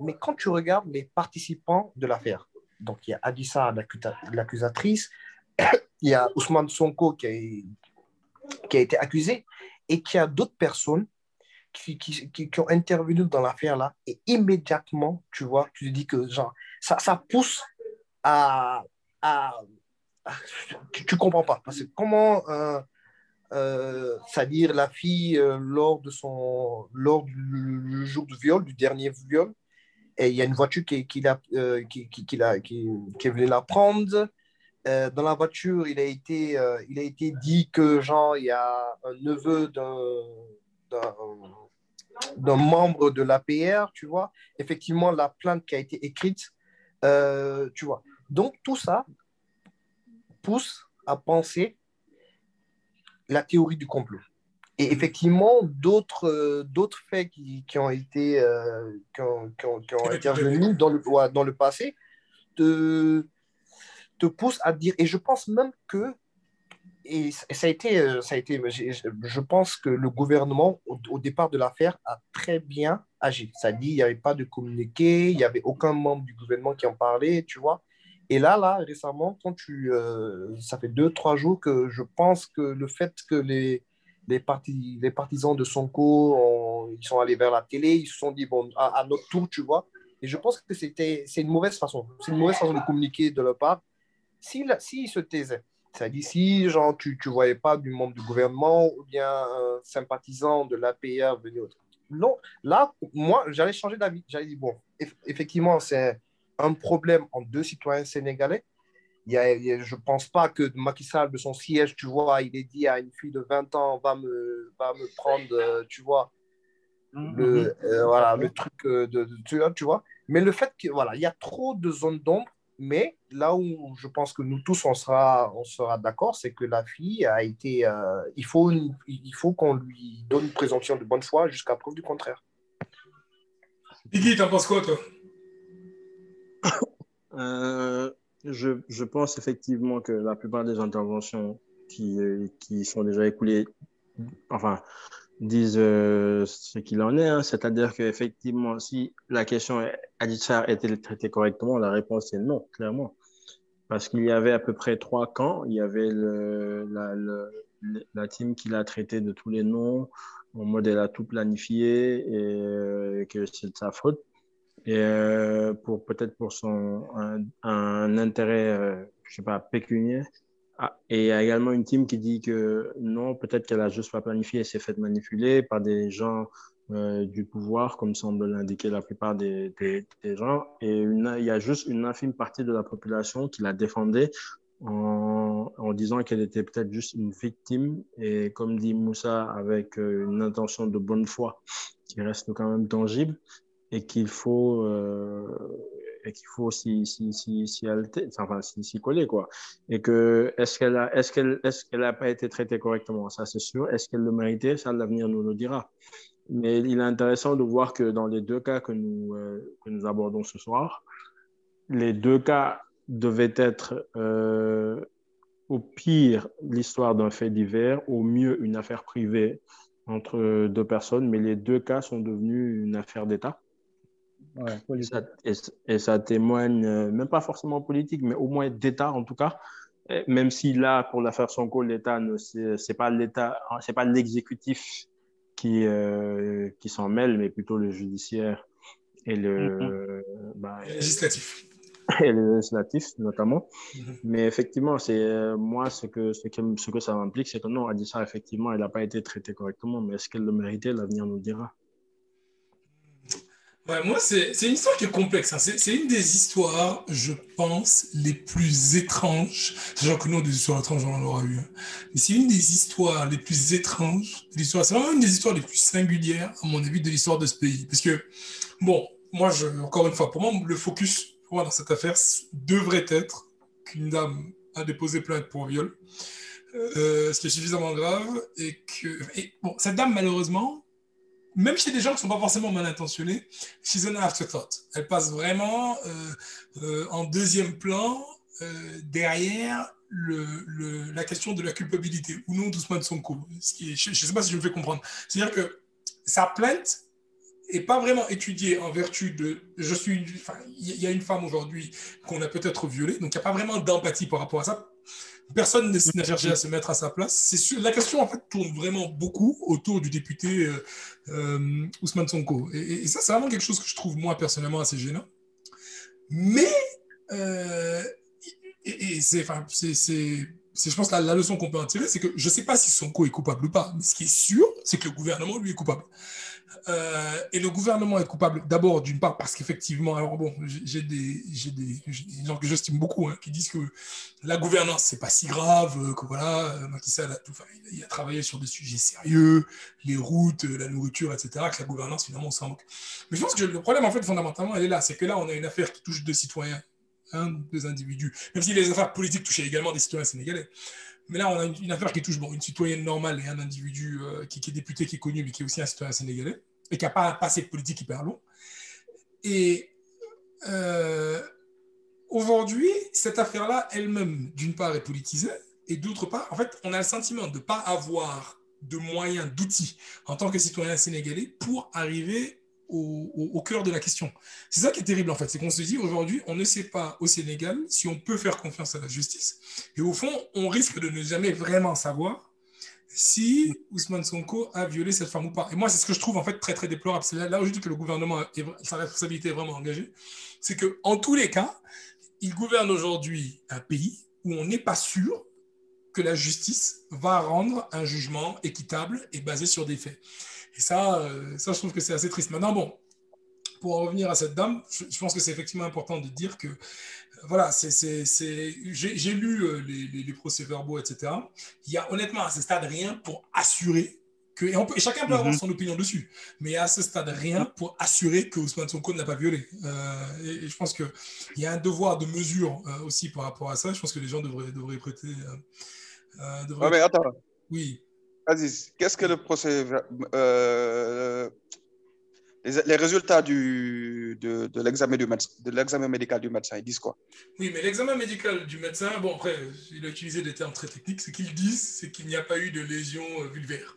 Mais quand tu regardes les participants de l'affaire, donc il y a Adissa, l'accusa- l'accusatrice, il y a Ousmane Sonko qui a, qui été accusé, et qu'il y a d'autres personnes qui, qui, qui- qui ont intervenu dans l'affaire là, et immédiatement, tu vois, tu te dis que genre, ça, pousse à. tu, tu comprends pas. Parce que comment. euh, euh, c'est-à-dire la fille, euh, lors, de son, lors du le jour du viol, du dernier viol, Et il y a une voiture qui, qui, l'a- euh, qui, qui, l'a- qui, la prendre. Euh, dans la voiture, il a, été, euh, il a été dit que, genre, il y a un neveu d'un, membre de l'APR, tu vois. Effectivement, la plainte qui a été écrite, tu vois. Donc, tout ça pousse à penser la théorie du complot. Et effectivement, d'autres euh, d'autres faits qui, qui ont été, euh, qui ont, qui ont- qui ont intervenu dans le, dans le passé te, te poussent à dire, et je pense même que, et ça a été, euh, ça a été j'ai- je pense que le gouvernement, au, au départ de l'affaire, a très bien agi. Ça dit, il n'y avait pas de communiqué, il n'y avait aucun membre du gouvernement qui en parlait, tu vois. Et là, là, récemment, quand tu, euh, ça fait deux, trois jours que je pense que le fait que les, les, les partisans de Sonko, ont- ils sont allés vers la télé, ils se sont dit, bon, à, notre tour, tu vois. Et je pense que c'était, c'est une mauvaise façon. C'est une mauvaise façon de communiquer de leur part. S'ils si, se taisaient, c'est-à-dire si genre, tu ne voyais pas du membre du gouvernement ou bien un sympathisant de l'APR venir. au- Non, là, moi, j'allais changer d'avis. J'allais dire, bon, eff- effectivement, c'est un problème entre deux citoyens sénégalais. Il y a, il y a- je ne pense pas que Macky Sall, de son siège, tu vois, il ait dit à une fille de 20 ans, va me, va me prendre, euh, tu vois, le, euh, voilà, le truc euh, de, de- tu, vois. Mais le fait que, voilà, il y a trop de zones d'ombre, mais là où je pense que nous tous, on sera, on sera d'accord, c'est que la fille a été, euh, il faut, une- il faut qu'on lui donne une présomption de bonne foi jusqu'à preuve du contraire. Iggy, t'en penses quoi, toi Euh, je, pense effectivement que la plupart des interventions qui, euh, qui sont déjà écoulées, enfin, disent euh, ce qu'il en est. hein. C'est-à-dire qu'effectivement, si la question est Adissar est-elle traitée correctement, la réponse est non, clairement. Parce qu'il y avait à peu près trois camps. Il y avait le, la, le- la team qui l'a traité de tous les noms, en mode elle a tout planifié et euh, que c'est de sa faute. Et euh, pour peut-être pour son un, intérêt, euh, je sais pas, pécuniaire. Ah, et il y a également une team qui dit que non, peut-être qu'elle a juste pas planifié et s'est faite manipuler par des gens euh, du pouvoir, comme semble l'indiquer la plupart des, des, gens. Et il y a juste une infime partie de la population qui la défendait en, en disant qu'elle était peut-être juste une victime. Et comme dit Moussa, avec euh, une intention de bonne foi qui reste quand même tangible et qu'il faut euh, et qu'il faut s'y s'y s'y coller quoi. Et que est-ce qu'elle a est-ce qu'elle est-ce qu'elle pas été traitée correctement? Ça c'est sûr. Est-ce qu'elle le méritait? Ça l'avenir nous le dira. Mais il est intéressant de voir que dans les deux cas que nous euh, que nous abordons ce soir les deux cas devaient être euh, au pire l'histoire d'un fait divers au mieux une affaire privée entre deux personnes mais les deux cas sont devenus une affaire d'État Ouais, et ça, et, et ça témoigne, euh, même pas forcément politique, mais au moins d'État en tout cas. Et Même si là, pour l'affaire Sonko, l'État c'est pas l'État, c'est pas l'exécutif qui euh, qui s'en mêle, mais plutôt le judiciaire et le bah, Législatif. et le législatif notamment. Mhm. Mais effectivement, c'est euh, moi ce que ce que ce que ça implique, c'est que non, Adissa effectivement, elle n'a pas été traitée correctement, mais est-ce qu'elle le méritait L'avenir nous dira. Moi, c'est une histoire qui est complexe. hein. C'est une des histoires, je pense, les plus étranges. Sachant que nous, des histoires étranges, on en aura eu. hein. Mais c'est une des histoires les plus étranges. C'est vraiment une des histoires les plus singulières, à mon avis, de l'histoire de ce pays. Parce que, bon, moi, encore une fois, pour moi, le focus dans cette affaire devrait être qu'une dame a déposé plainte pour viol. Euh, ce qui est suffisamment grave. Et que. Et, bon, cette dame, malheureusement, même chez des gens qui ne sont pas forcément mal intentionnés, she's an afterthought. Elle passe vraiment euh, euh, en deuxième plan euh, derrière la question de la culpabilité ou non d'Ousmane Sonko. Je ne sais pas si je me fais comprendre. C'est-à-dire que sa plainte n'est pas vraiment étudiée en vertu de je suis il y a une femme aujourd'hui qu'on a peut-être violée, donc il n'y a pas vraiment d'empathie par rapport à ça. Personne ne- n'a cherché à se mettre à sa place. C'est sûr, la question tourne vraiment beaucoup autour du député euh, euh, Ousmane Sonko. Et, ça, c'est vraiment quelque chose que je trouve moi personnellement assez gênant. Mais euh, et c'est, enfin, c'est, c'est, c'est, je pense, la, la leçon qu'on peut en tirer, c'est que je ne sais pas si Sonko est coupable ou pas, mais ce qui est sûr, c'est que le gouvernement, lui, est coupable. Euh, et le gouvernement est coupable d'abord, d'une part, parce qu'effectivement, bon, j'ai des, gens que j'estime beaucoup hein, qui disent que la gouvernance, c'est pas si grave, euh, que voilà, euh, a, tout, il a- il a travaillé sur des sujets sérieux, les routes, la nourriture, etc., que la gouvernance, finalement, on s'en moque. Mais je pense que le problème, en fait, fondamentalement, elle est là. C'est que là, on a une affaire qui touche deux citoyens, hein, deux individus, même si les affaires politiques touchaient également des citoyens sénégalais. Mais là, on a une, affaire qui touche bon, une citoyenne normale et un individu euh, qui, qui est député, qui est connu, mais qui est aussi un citoyen sénégalais, et qui n'a pas un passé politique hyper long. Et euh, aujourd'hui, cette affaire-là, elle-même, d'une part, est politisée, et d'autre part, en fait, on a le sentiment de ne pas avoir de moyens, d'outils, en tant que citoyen sénégalais, pour arriver au, cœur de la question. C'est ça qui est terrible, en fait, c'est qu'on se dit, aujourd'hui, on ne sait pas au Sénégal si on peut faire confiance à la justice, et au fond, on risque de ne jamais vraiment savoir si Ousmane Sonko a violé cette femme ou pas. Et moi, c'est ce que je trouve en fait très très déplorable. C'est là, là où je dis que le gouvernement, est, sa responsabilité est vraiment engagée. C'est que en tous les cas, il gouverne aujourd'hui un pays où on n'est pas sûr que la justice va rendre un jugement équitable et basé sur des faits. Et ça, euh, ça je trouve que c'est assez triste. Maintenant, bon, pour en revenir à cette dame, je, pense que c'est effectivement important de dire que, euh, voilà, c'est, j'ai, lu euh, les, les- les procès-verbaux, etc. Il y a honnêtement à ce stade rien pour assurer que, et, on peut- et chacun peut avoir Mhm. son opinion dessus, mais à ce stade rien pour assurer que Ousmane Sonko ne l'a pas violé. Euh, et, et je pense qu'il y a un devoir de mesure euh, aussi par rapport à ça. Je pense que les gens devraient, devraient prêter. euh, devraient- Ouais, mais attends, Oui. Aziz, qu'est-ce que le procès. euh, les, les résultats du, de, de l'examen médical du médecin, ils disent quoi? Oui, mais l'examen médical du médecin, bon, après, il a utilisé des termes très techniques. Ce qu'ils disent, c'est qu'il n'y a pas eu de lésion euh, vulvaire.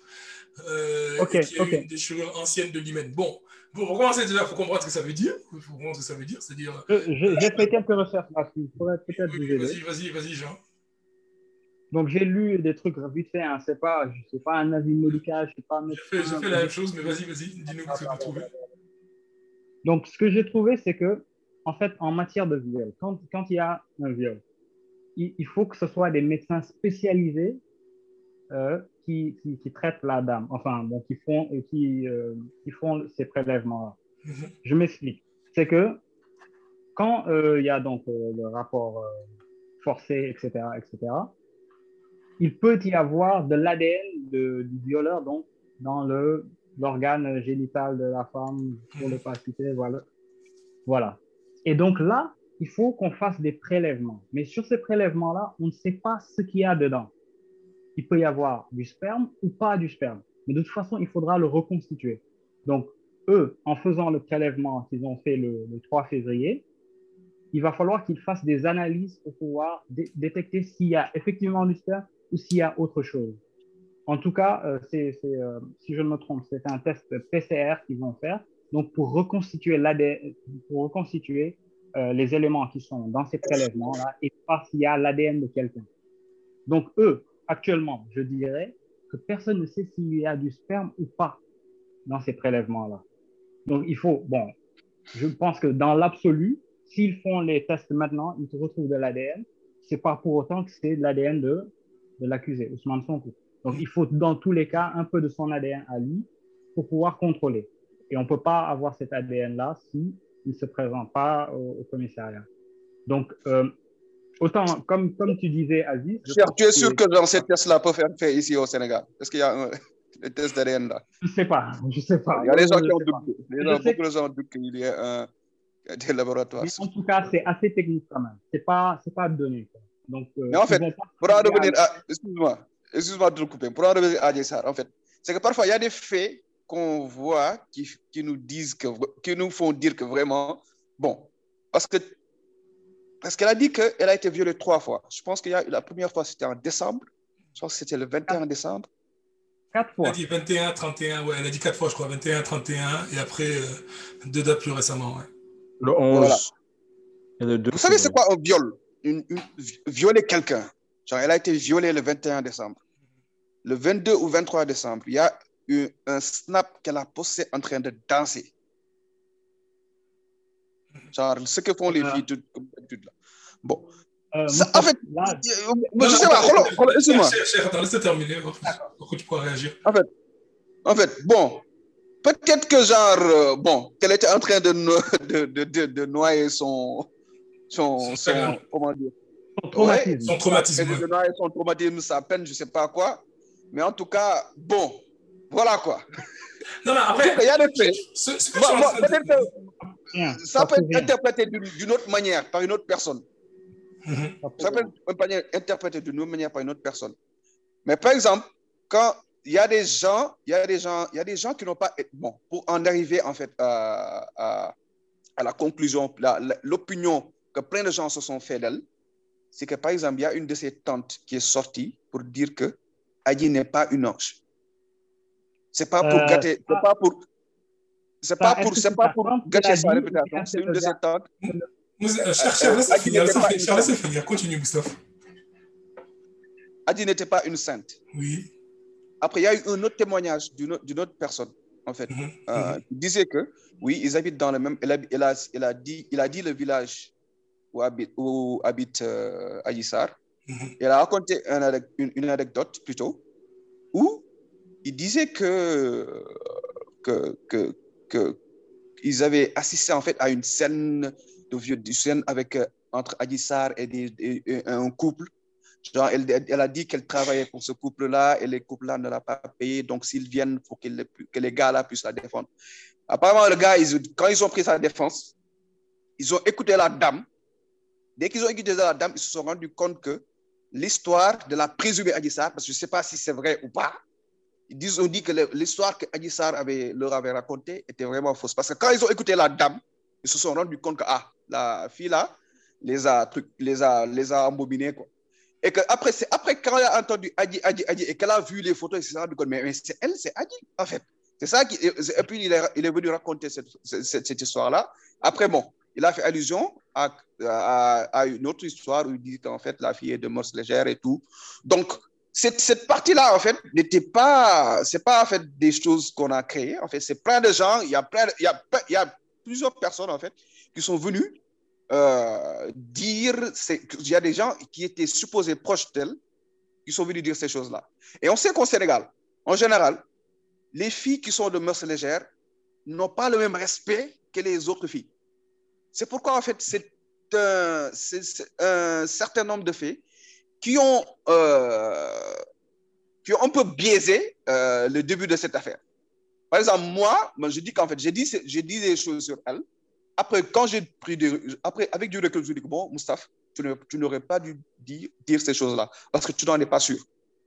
Euh, Ok, et qu'il y a eu une déchirure ancienne de l'hymen. Bon, bon, pour commencer, déjà, il faut comprendre ce que ça veut dire. Il faut comprendre ce que ça veut dire. C'est-à-dire. Je- je- J'ai fait quelques recherches là-dessus. Je pourrais peut-être vous Oui, aider. vas-y, vas-y, vas-y, Jean. Donc, j'ai lu des trucs vite fait. Hein. C'est pas, c'est pas un avis médical. Je sais pas J'ai fait, j'ai fait la même chose, mais vas-y, vas-y, dis-nous ce que tu as trouvé. Donc, ce que j'ai trouvé, c'est que, en fait, en matière de viol, quand, quand il y a un viol, il, il faut que ce soit des médecins spécialisés euh, qui, qui, qui traitent la dame, enfin, bon, qui font, euh, qui, euh, qui font ces prélèvements-là. Mhm. Je m'explique. C'est que quand euh, il y a donc le rapport forcé, etc., etc., il peut y avoir de l'ADN du violeur donc dans l'organe génital de la femme pour ne pas citer, voilà. Voilà. Et donc là, il faut qu'on fasse des prélèvements. Mais sur ces prélèvements-là, on ne sait pas ce qu'il y a dedans. Il peut y avoir du sperme ou pas du sperme. Mais de toute façon, il faudra le reconstituer. Donc, eux, en faisant le prélèvement qu'ils ont fait le, le 3 février, il va falloir qu'ils fassent des analyses pour pouvoir dé- détecter s'il y a effectivement du sperme ou s'il y a autre chose. En tout cas, euh, euh, si je ne me trompe, c'est un test PCR qu'ils vont faire. Donc, pour reconstituer pour reconstituer euh, les éléments qui sont dans ces prélèvements-là et voir s'il y a l'ADN de quelqu'un. Donc, eux, actuellement, je dirais que personne ne sait s'il y a du sperme ou pas dans ces prélèvements-là. Donc, il faut, bon, je pense que dans l'absolu, s'ils font les tests maintenant, ils retrouvent de l'ADN. C'est pas pour autant que c'est de l'ADN de, de l'accusé, Ousmane Sonko. Donc, il faut dans tous les cas un peu de son ADN à lui pour pouvoir contrôler. Et on peut pas avoir cet ADN-là si il se présente pas au, au commissariat. Donc, euh, autant, comme, comme tu disais, Aziz. Cher, tu es sûr que- que genre, ces tests-là peuvent faire fait ici au Sénégal? Est-ce qu'il y a un, des tests d'ADN là Je sais pas, je sais pas. Il y a des gens Je qui ont pas. douté. Les gens- beaucoup de gens doutent qu'il y ait un, des laboratoires. Mais en tout cas, c'est assez technique quand même. C'est pas, c'est pas donné. quoi. Donc, euh, Mais en fait, Pour en revenir à. Excuse-moi, excuse-moi de te couper. Pour en revenir à Sarr, en fait, c'est que parfois, il y a des faits qu'on voit qui, qui nous disent que, qui nous font dire que vraiment, bon, parce que parce qu'elle a dit qu'elle a été violée trois fois. Je pense qu'il y a la première fois, c'était en décembre. Je pense que c'était le 21 décembre. Quatre Elle fois. a dit 21, 31, ouais, elle a dit quatre fois, je crois, 21, 31, et après, euh, deux dates plus récemment, ouais. Le 11 Voilà. et le 2. Vous savez, c'est quoi un viol? Une, une- Violer quelqu'un. Genre, elle a été violée le 21 décembre. Le 22 ou 23 décembre, il y a eu un snap qu'elle a posté en train de danser. Genre, ce que font les Ah. filles comme d'habitude. Bon. Euh, Ça, en fait, là, euh, je sais pas, xoolal, xoolal, excuse-moi. Cher, cher, attends, laisse terminer. Après, tu pourras réagir. En fait, bon, peut-être que genre, euh, bon, qu'elle était en train de, de, de, de, de noyer son, son, comment dire, son traumatisme. Son traumatisme. son traumatisme, sa peine, je sais pas quoi. Mais en tout cas, bon, voilà quoi. Non, mais après, il y a des faits. ce, ce de- que ça peut être interprété d'une autre manière par une autre personne. Mhm. ça peut être interprété d'une autre manière par une autre personne. Mais par exemple, quand il y a des gens, il y a des gens, il y a des gens qui n'ont pas, bon, pour en arriver en fait à, à, à la conclusion, l'opinion que plein de gens se sont fait d'elle, c'est que par exemple, il y a une de ses tantes qui est sortie pour dire que Adi n'est pas une ange. C'est pas pour Euh, gâter, c'est pas pour, c'est pas pour, c'est pas pour gâcher l'a sa réputation. C'est une de ses tantes. Mous- euh, Cher, cher, euh, laisse Adi finir. Continue, Gustave. Adi n'était pas une sainte. Oui. Après, il y a eu un autre témoignage d'une autre, personne, en fait, Mhm. euh, qui disait que, oui, ils habitent dans le même. Elle a, elle a, elle a dit, il a dit le village où habite, où habite euh. Mhm. Elle a raconté un une, une anecdote plutôt, où il disait que, que, que, que ils avaient assisté en fait à une scène de vieux, scène avec euh, entre Adji Sarr et, des- et- et un couple. Genre, elle, elle a dit qu'elle travaillait pour ce couple-là et les couples-là ne l'a pas payé. Donc, s'ils viennent, il faut que les, que les gars-là puissent la défendre. Apparemment, le gars, ils- quand ils ont pris sa défense, ils ont écouté la dame. Dès qu'ils ont écouté la dame, ils se sont rendus compte que l'histoire de la présumée Adji Sarr, parce que je ne sais pas si c'est vrai ou pas, ils ont dit que l'histoire que avait, leur avait racontée était vraiment fausse. Parce que quand ils ont écouté la dame, ils se sont rendus compte que ah, la fille là les a, truc, les a, les a embobinés. Quoi. Et que après, c'est après quand elle a entendu Adji, Adji, Adji, et qu'elle a vu les photos, elle s'est rendue compte, mais, mais c'est elle, c'est Adji, en fait. C'est ça qui. Et puis, il est, il est venu raconter cette, cette, cette histoire-là. Après, bon, il a fait allusion à, une autre histoire où il dit qu'en fait, la fille est de mœurs légères et tout. Donc, cette, cette partie-là, en fait, n'était pas. C'est pas, en fait, des choses qu'on a créées. En fait, c'est plein de gens. Il y a plein il y a, plusieurs personnes, en fait, qui sont venues euh, dire, il y a des gens qui étaient supposés proches d'elle, qui sont venus dire ces choses-là. Et on sait qu'au Sénégal, en général, les filles qui sont de mœurs légères n'ont pas le même respect que les autres filles. C'est pourquoi, en fait, c'est un, certain nombre de faits qui ont, euh, qui ont un peu biaisé euh, le début de cette affaire. Par exemple, moi, je dis qu'en fait, j'ai dit, dit des choses sur elle. Après, quand j'ai pris des, après, avec du recul, je dis bon, Moustapha, tu n'aurais pas dû dire, ces choses-là parce que tu n'en es pas sûr.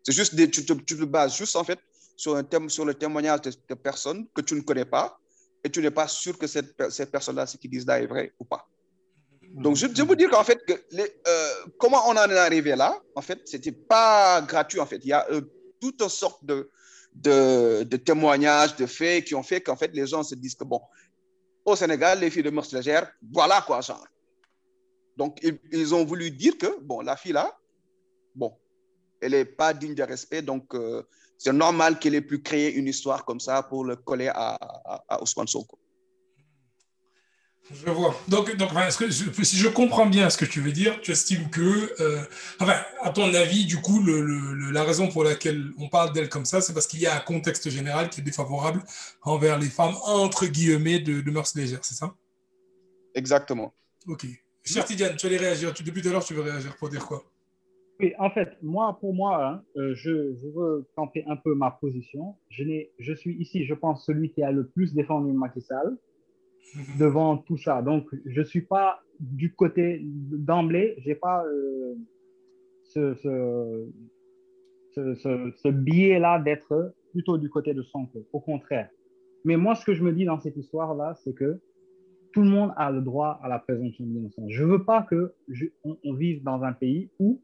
C'est juste des, tu, te, tu te bases juste en fait sur, un thème, sur le témoignage de, de personnes que tu ne connais pas et tu n'es pas sûr que cette, cette personne-là, ce qu'ils disent là est vrai ou pas. Donc, je, je veux dire qu'en fait, que les, euh, comment on en est arrivé là, en fait, c'était pas gratuit, en fait. Il y a euh, toute une sorte de, de, de témoignages, de faits qui ont fait qu'en fait, les gens se disent que, bon, au Sénégal, les filles de mœurs légères, voilà quoi, genre. Donc, ils, ils ont voulu dire que, bon, la fille là, bon, elle n'est pas digne de respect, donc euh, c'est normal qu'elle ait pu créer une histoire comme ça pour le coller à, à, à Ousmane Sonko. Je vois. Donc, donc enfin, que si je comprends bien ce que tu veux dire, tu estimes que, euh, enfin, à ton avis, du coup, le, le- le- la raison pour laquelle on parle d'elle comme ça, c'est parce qu'il y a un contexte général qui est défavorable envers les femmes, entre guillemets, de, de mœurs légères, c'est ça? Exactement. Ok. Cher Tidiane, tu allais réagir. Tu- depuis tout à l'heure, tu veux réagir pour dire quoi? Oui, en fait, moi, pour moi, hein, euh, je, je veux camper un peu ma position. Je, suis ici, je pense, celui qui a le plus défendu Macky Sall devant tout ça. Donc, je ne suis pas du côté d'emblée, je n'ai pas euh, ce, ce, ce, ce, ce biais-là d'être plutôt du côté de Sonko. Au contraire. Mais moi, ce que je me dis dans cette histoire-là, c'est que tout le monde a le droit à la présomption d'innocence. Je ne veux pas que je- on, on vive dans un pays où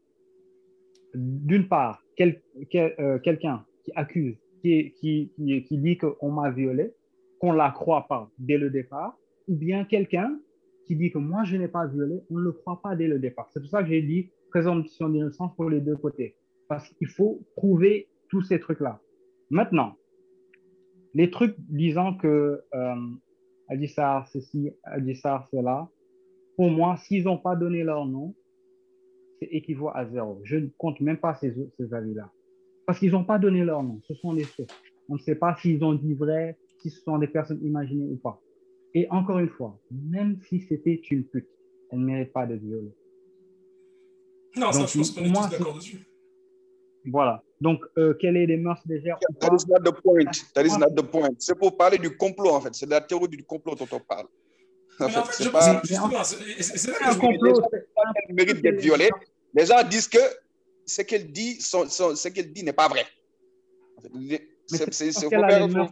d'une part, quel- quel- euh, quelqu'un qui accuse, qui, qui, qui, qui dit qu'on m'a violé, qu'on ne la croit pas dès le départ, ou bien quelqu'un qui dit que moi je n'ai pas violé, on ne le croit pas dès le départ. C'est pour ça que j'ai dit présomption d'innocence pour les deux côtés. Parce qu'il faut prouver tous ces trucs-là. Maintenant, les trucs disant que euh, Adji Sarr ceci, Adji Sarr cela, pour moi, s'ils n'ont pas donné leur nom, c'est équivaut à zéro. Je ne compte même pas ces, ces avis-là. Parce qu'ils n'ont pas donné leur nom. Ce sont des sources. On ne sait pas s'ils ont dit vrai, si ce sont des personnes imaginées ou pas. Et encore une fois, même si c'était une pute, elle ne mérite pas d'être violée. Non, ça, Donc, je pense qu'on est tous d'accord dessus. Voilà. Donc, euh, quelle est les mœurs légères ou That is not the point. That is not the point. C'est pour parler du complot, en fait. C'est de la théorie du complot dont on parle. En Mais en fait, c'est pense pas un je complot, elle mérite d'être violée. Les gens disent que ce qu'elle dit, son- son- ce qu'elle dit n'est pas vrai. C'est-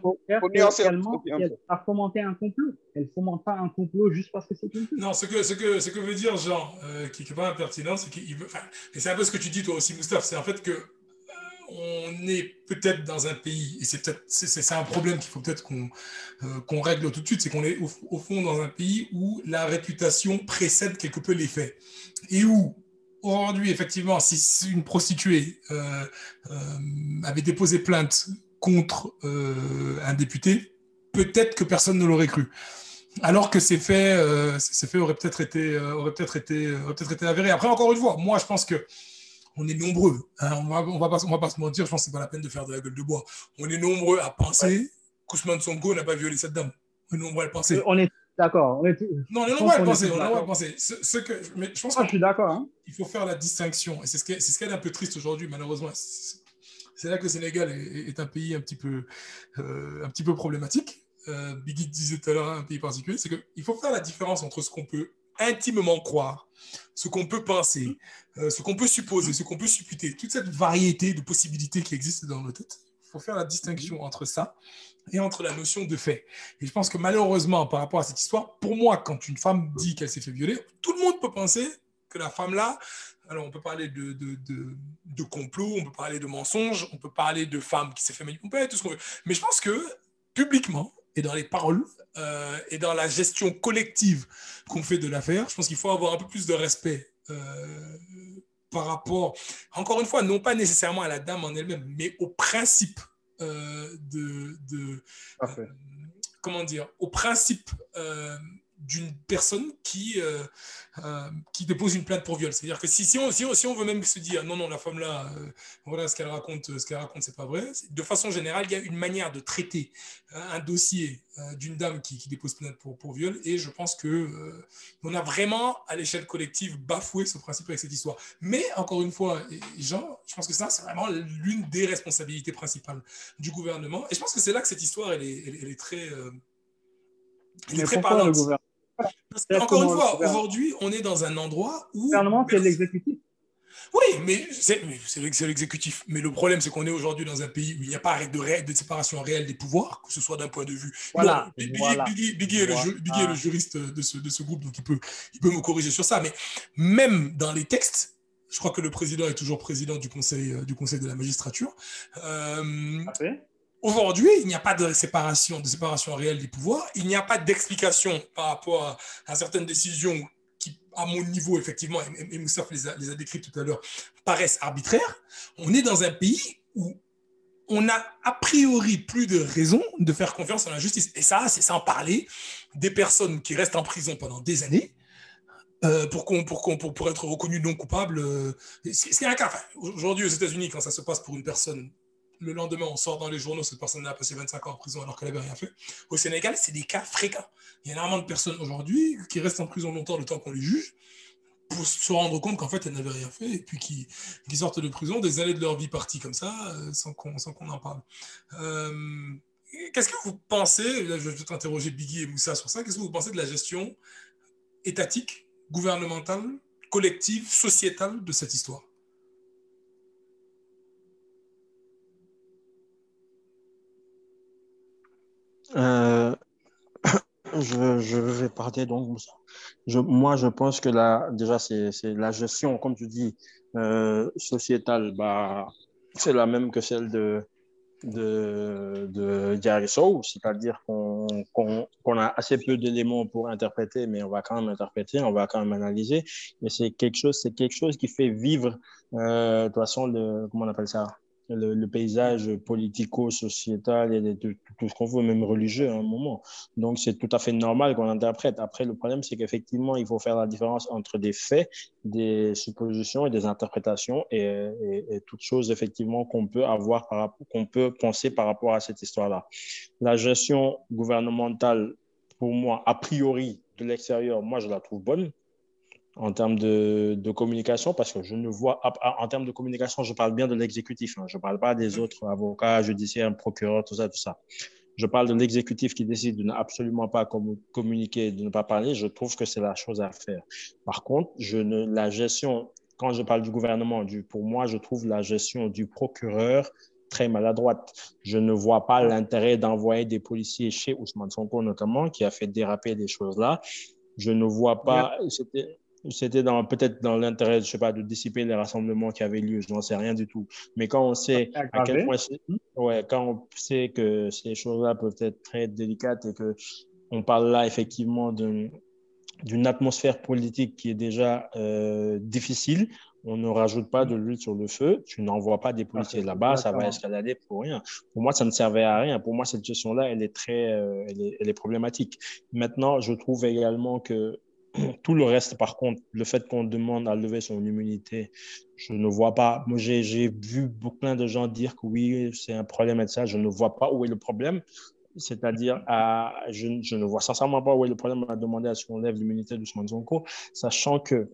faut faut- faut nuancer elle a fomenté un complot. Elle ne fomente pas un complot juste parce que c'est une. Non, ce que, ce que, ce que veut dire Jean, euh, qui n'est pas impertinent, c'est qu'il veut. enfin, Et c'est un peu ce que tu dis toi aussi, Moustaphe, c'est en fait que on est peut-être dans un pays, et c'est un problème qu'il faut peut-être qu'on euh, qu'on règle tout de suite, c'est qu'on est au, fond dans un pays où la réputation précède quelque peu les faits. Et où aujourd'hui, effectivement, si une prostituée euh, euh, avait déposé plainte contre un député, peut-être que personne ne l'aurait cru. Alors que ces faits, auraient peut-être été, peut-être été avérés. Après, encore une fois, moi, je pense que on est nombreux. hein, on va, on va pas, on va pas se mentir. Je pense que c'est pas la peine de faire de la gueule de bois. On est nombreux à penser qu'Ousmane Sonko n'a pas violé cette dame. On est nombreux à le penser. On est d'accord. On est... Non, on est nombreux à le penser. tous On est nombreux à penser. Ce, ce que, mais je pense Ah, qu'il je suis d'accord. hein. faut faire la distinction. Et c'est ce qui est, ce un peu triste aujourd'hui, malheureusement. C'est- C'est là que le Sénégal est, est un pays un petit peu, euh, un petit peu problématique. Euh, Biggie disait tout à l'heure un pays particulier, c'est qu'il faut faire la différence entre ce qu'on peut intimement croire, ce qu'on peut penser, euh, ce qu'on peut supposer, ce qu'on peut supputer, toute cette variété de possibilités qui existent dans nos têtes. Il faut faire la distinction entre ça et entre la notion de fait. Et je pense que malheureusement, par rapport à cette histoire, pour moi, quand une femme dit qu'elle s'est fait violer, tout le monde peut penser que la femme-là, alors on peut parler de, de, de, de complot, on peut parler de mensonge, on peut parler de femme qui s'est fait manipuler, tout ce qu'on veut. Mais je pense que publiquement, et dans les paroles, euh, et dans la gestion collective qu'on fait de l'affaire, je pense qu'il faut avoir un peu plus de respect euh, par rapport, encore une fois, non pas nécessairement à la dame en elle-même, mais au principe euh, de, de comment dire, au principe d'une personne qui, euh, euh, qui dépose une plainte pour viol. C'est-à-dire que si, si, on, si, on, si on veut même se dire non, non, la femme là, euh, voilà ce qu'elle raconte, ce qu'elle raconte, c'est pas vrai. De façon générale, il y a une manière de traiter un dossier d'une dame qui, qui dépose plainte pour, pour viol, et je pense que on a vraiment, à l'échelle collective, bafoué ce principe avec cette histoire. Mais encore une fois, et- Jean, je pense que ça, c'est vraiment l'une des responsabilités principales du gouvernement. Et je pense que c'est là que cette histoire, elle est, elle, elle est très, elle est très le parlante. Parce que, encore une fois, aujourd'hui, on est dans un endroit où. Le gouvernement, c'est l'exécutif. Oui, mais c'est l'exécutif. Mais le problème, c'est qu'on est aujourd'hui dans un pays où il n'y a pas de, ré- de séparation réelle des pouvoirs, que ce soit d'un point de vue. Voilà, Bon, Biggie, voilà. Biggie- Biggie est le ju- Voilà. Biggie est le juriste de ce, de ce groupe, donc il peut, il peut me corriger sur ça. Mais même dans les textes, je crois que le président est toujours président du conseil, euh, du conseil de la magistrature. Euh. Aujourd'hui, il n'y a pas de séparation, de séparation réelle des pouvoirs. Il n'y a pas d'explication par rapport à, certaines décisions qui, à mon niveau, effectivement, et, et Moussa les a, les décrites tout à l'heure, paraissent arbitraires. On est dans un pays où on a a priori plus de raisons de faire confiance à la justice. Et ça, c'est sans parler des personnes qui restent en prison pendant des années. euh, pour, pour, pour, pour être reconnu non coupable. euh, c'est, un cas. Aujourd'hui, aux États-Unis, quand ça se passe pour une personne le lendemain, on sort dans les journaux, cette personne a passé 25 ans en prison alors qu'elle n'avait rien fait. Au Sénégal, c'est des cas fréquents. Il y a énormément de personnes aujourd'hui qui restent en prison longtemps le temps qu'on les juge pour se rendre compte qu'en fait, elles n'avaient rien fait et puis qui, sortent de prison des années de leur vie parties comme ça euh, sans qu'on, sans qu'on en parle. Euh, qu'est-ce que vous pensez, là, je vais peut-être interroger Biggie et Moussa sur ça, qu'est-ce que vous pensez de la gestion étatique, gouvernementale, collective, sociétale de cette histoire? Euh, je, vais parler donc. Moi, je pense que là, déjà, c'est la gestion, comme tu dis, euh, sociétale, bah, c'est la même que celle de, de, de c'est-à-dire qu'on a assez peu d'éléments pour interpréter, mais on va quand même interpréter, on va quand même analyser. Mais c'est quelque chose, c'est quelque chose qui fait vivre, euh, de toute façon, le, comment on appelle ça? Le, paysage politico-sociétal et tout ce qu'on veut, même religieux à un moment. Donc, c'est tout à fait normal qu'on interprète. Après, le problème, c'est qu'effectivement, il faut faire la différence entre des faits, des suppositions et des interprétations et, et, toutes choses, effectivement, qu'on peut avoir, qu'on peut penser par rapport à cette histoire-là. La gestion gouvernementale, pour moi, a priori, de l'extérieur, moi, je la trouve bonne en termes de, de communication, parce que je ne vois, en termes de communication, je parle bien de l'exécutif, hein. je ne parle pas des autres avocats, judiciaires, procureurs, tout ça, tout ça. Je parle de l'exécutif qui décide de ne absolument pas commu- communiquer, de ne pas parler. Je trouve que c'est la chose à faire. Par contre, je ne, la gestion, quand je parle du gouvernement, du, pour moi, je trouve la gestion du procureur très maladroite. Je ne vois pas l'intérêt d'envoyer des policiers chez Ousmane Sonko, notamment, qui a fait déraper des choses là. Je ne vois pas, c'était, c'était dans, peut-être dans l'intérêt, je sais pas, de dissiper les rassemblements qui avaient lieu, je n'en sais rien du tout. Mais quand on sait à Aggravé. quel point, c'est- ouais, quand on sait que ces choses-là peuvent être très délicates et que on parle là effectivement d'une d'une atmosphère politique qui est déjà euh, difficile, on ne rajoute pas de l'huile sur le feu, tu n'envoies pas des policiers c'est là-bas, ça va escalader pour rien. Pour moi, ça ne servait à rien. Pour moi, cette gestion-là, elle est très, euh, elle est, elle est problématique. Maintenant, je trouve également que tout le reste, par contre, le fait qu'on demande à lever son immunité, je ne vois pas. Moi, j'ai vu beaucoup de gens dire que oui, c'est un problème et ça. Je ne vois pas où est le problème. C'est-à-dire, je, ne vois sincèrement pas où est le problème à demander à ce qu'on lève l'immunité d'Ousmane Sonko, sachant que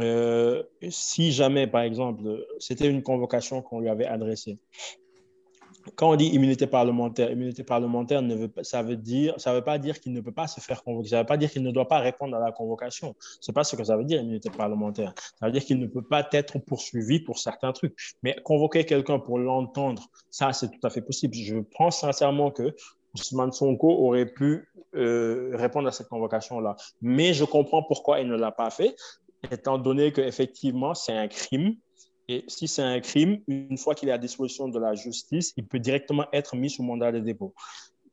euh, si jamais, par exemple, c'était une convocation qu'on lui avait adressée, quand on dit immunité parlementaire, immunité parlementaire ne veut ça veut dire, ça veut pas dire qu'il ne peut pas se faire convoquer. Ça veut pas dire qu'il ne doit pas répondre à la convocation. C'est pas ce que ça veut dire immunité parlementaire. Ça veut dire qu'il ne peut pas être poursuivi pour certains trucs. Mais convoquer quelqu'un pour l'entendre, ça c'est tout à fait possible. Je pense sincèrement que Ousmane Sonko aurait pu euh, répondre à cette convocation-là. Mais je comprends pourquoi il ne l'a pas fait, étant donné qu'effectivement c'est un crime et si c'est un crime, une fois qu'il est à disposition de la justice, il peut directement être mis sous mandat de dépôt.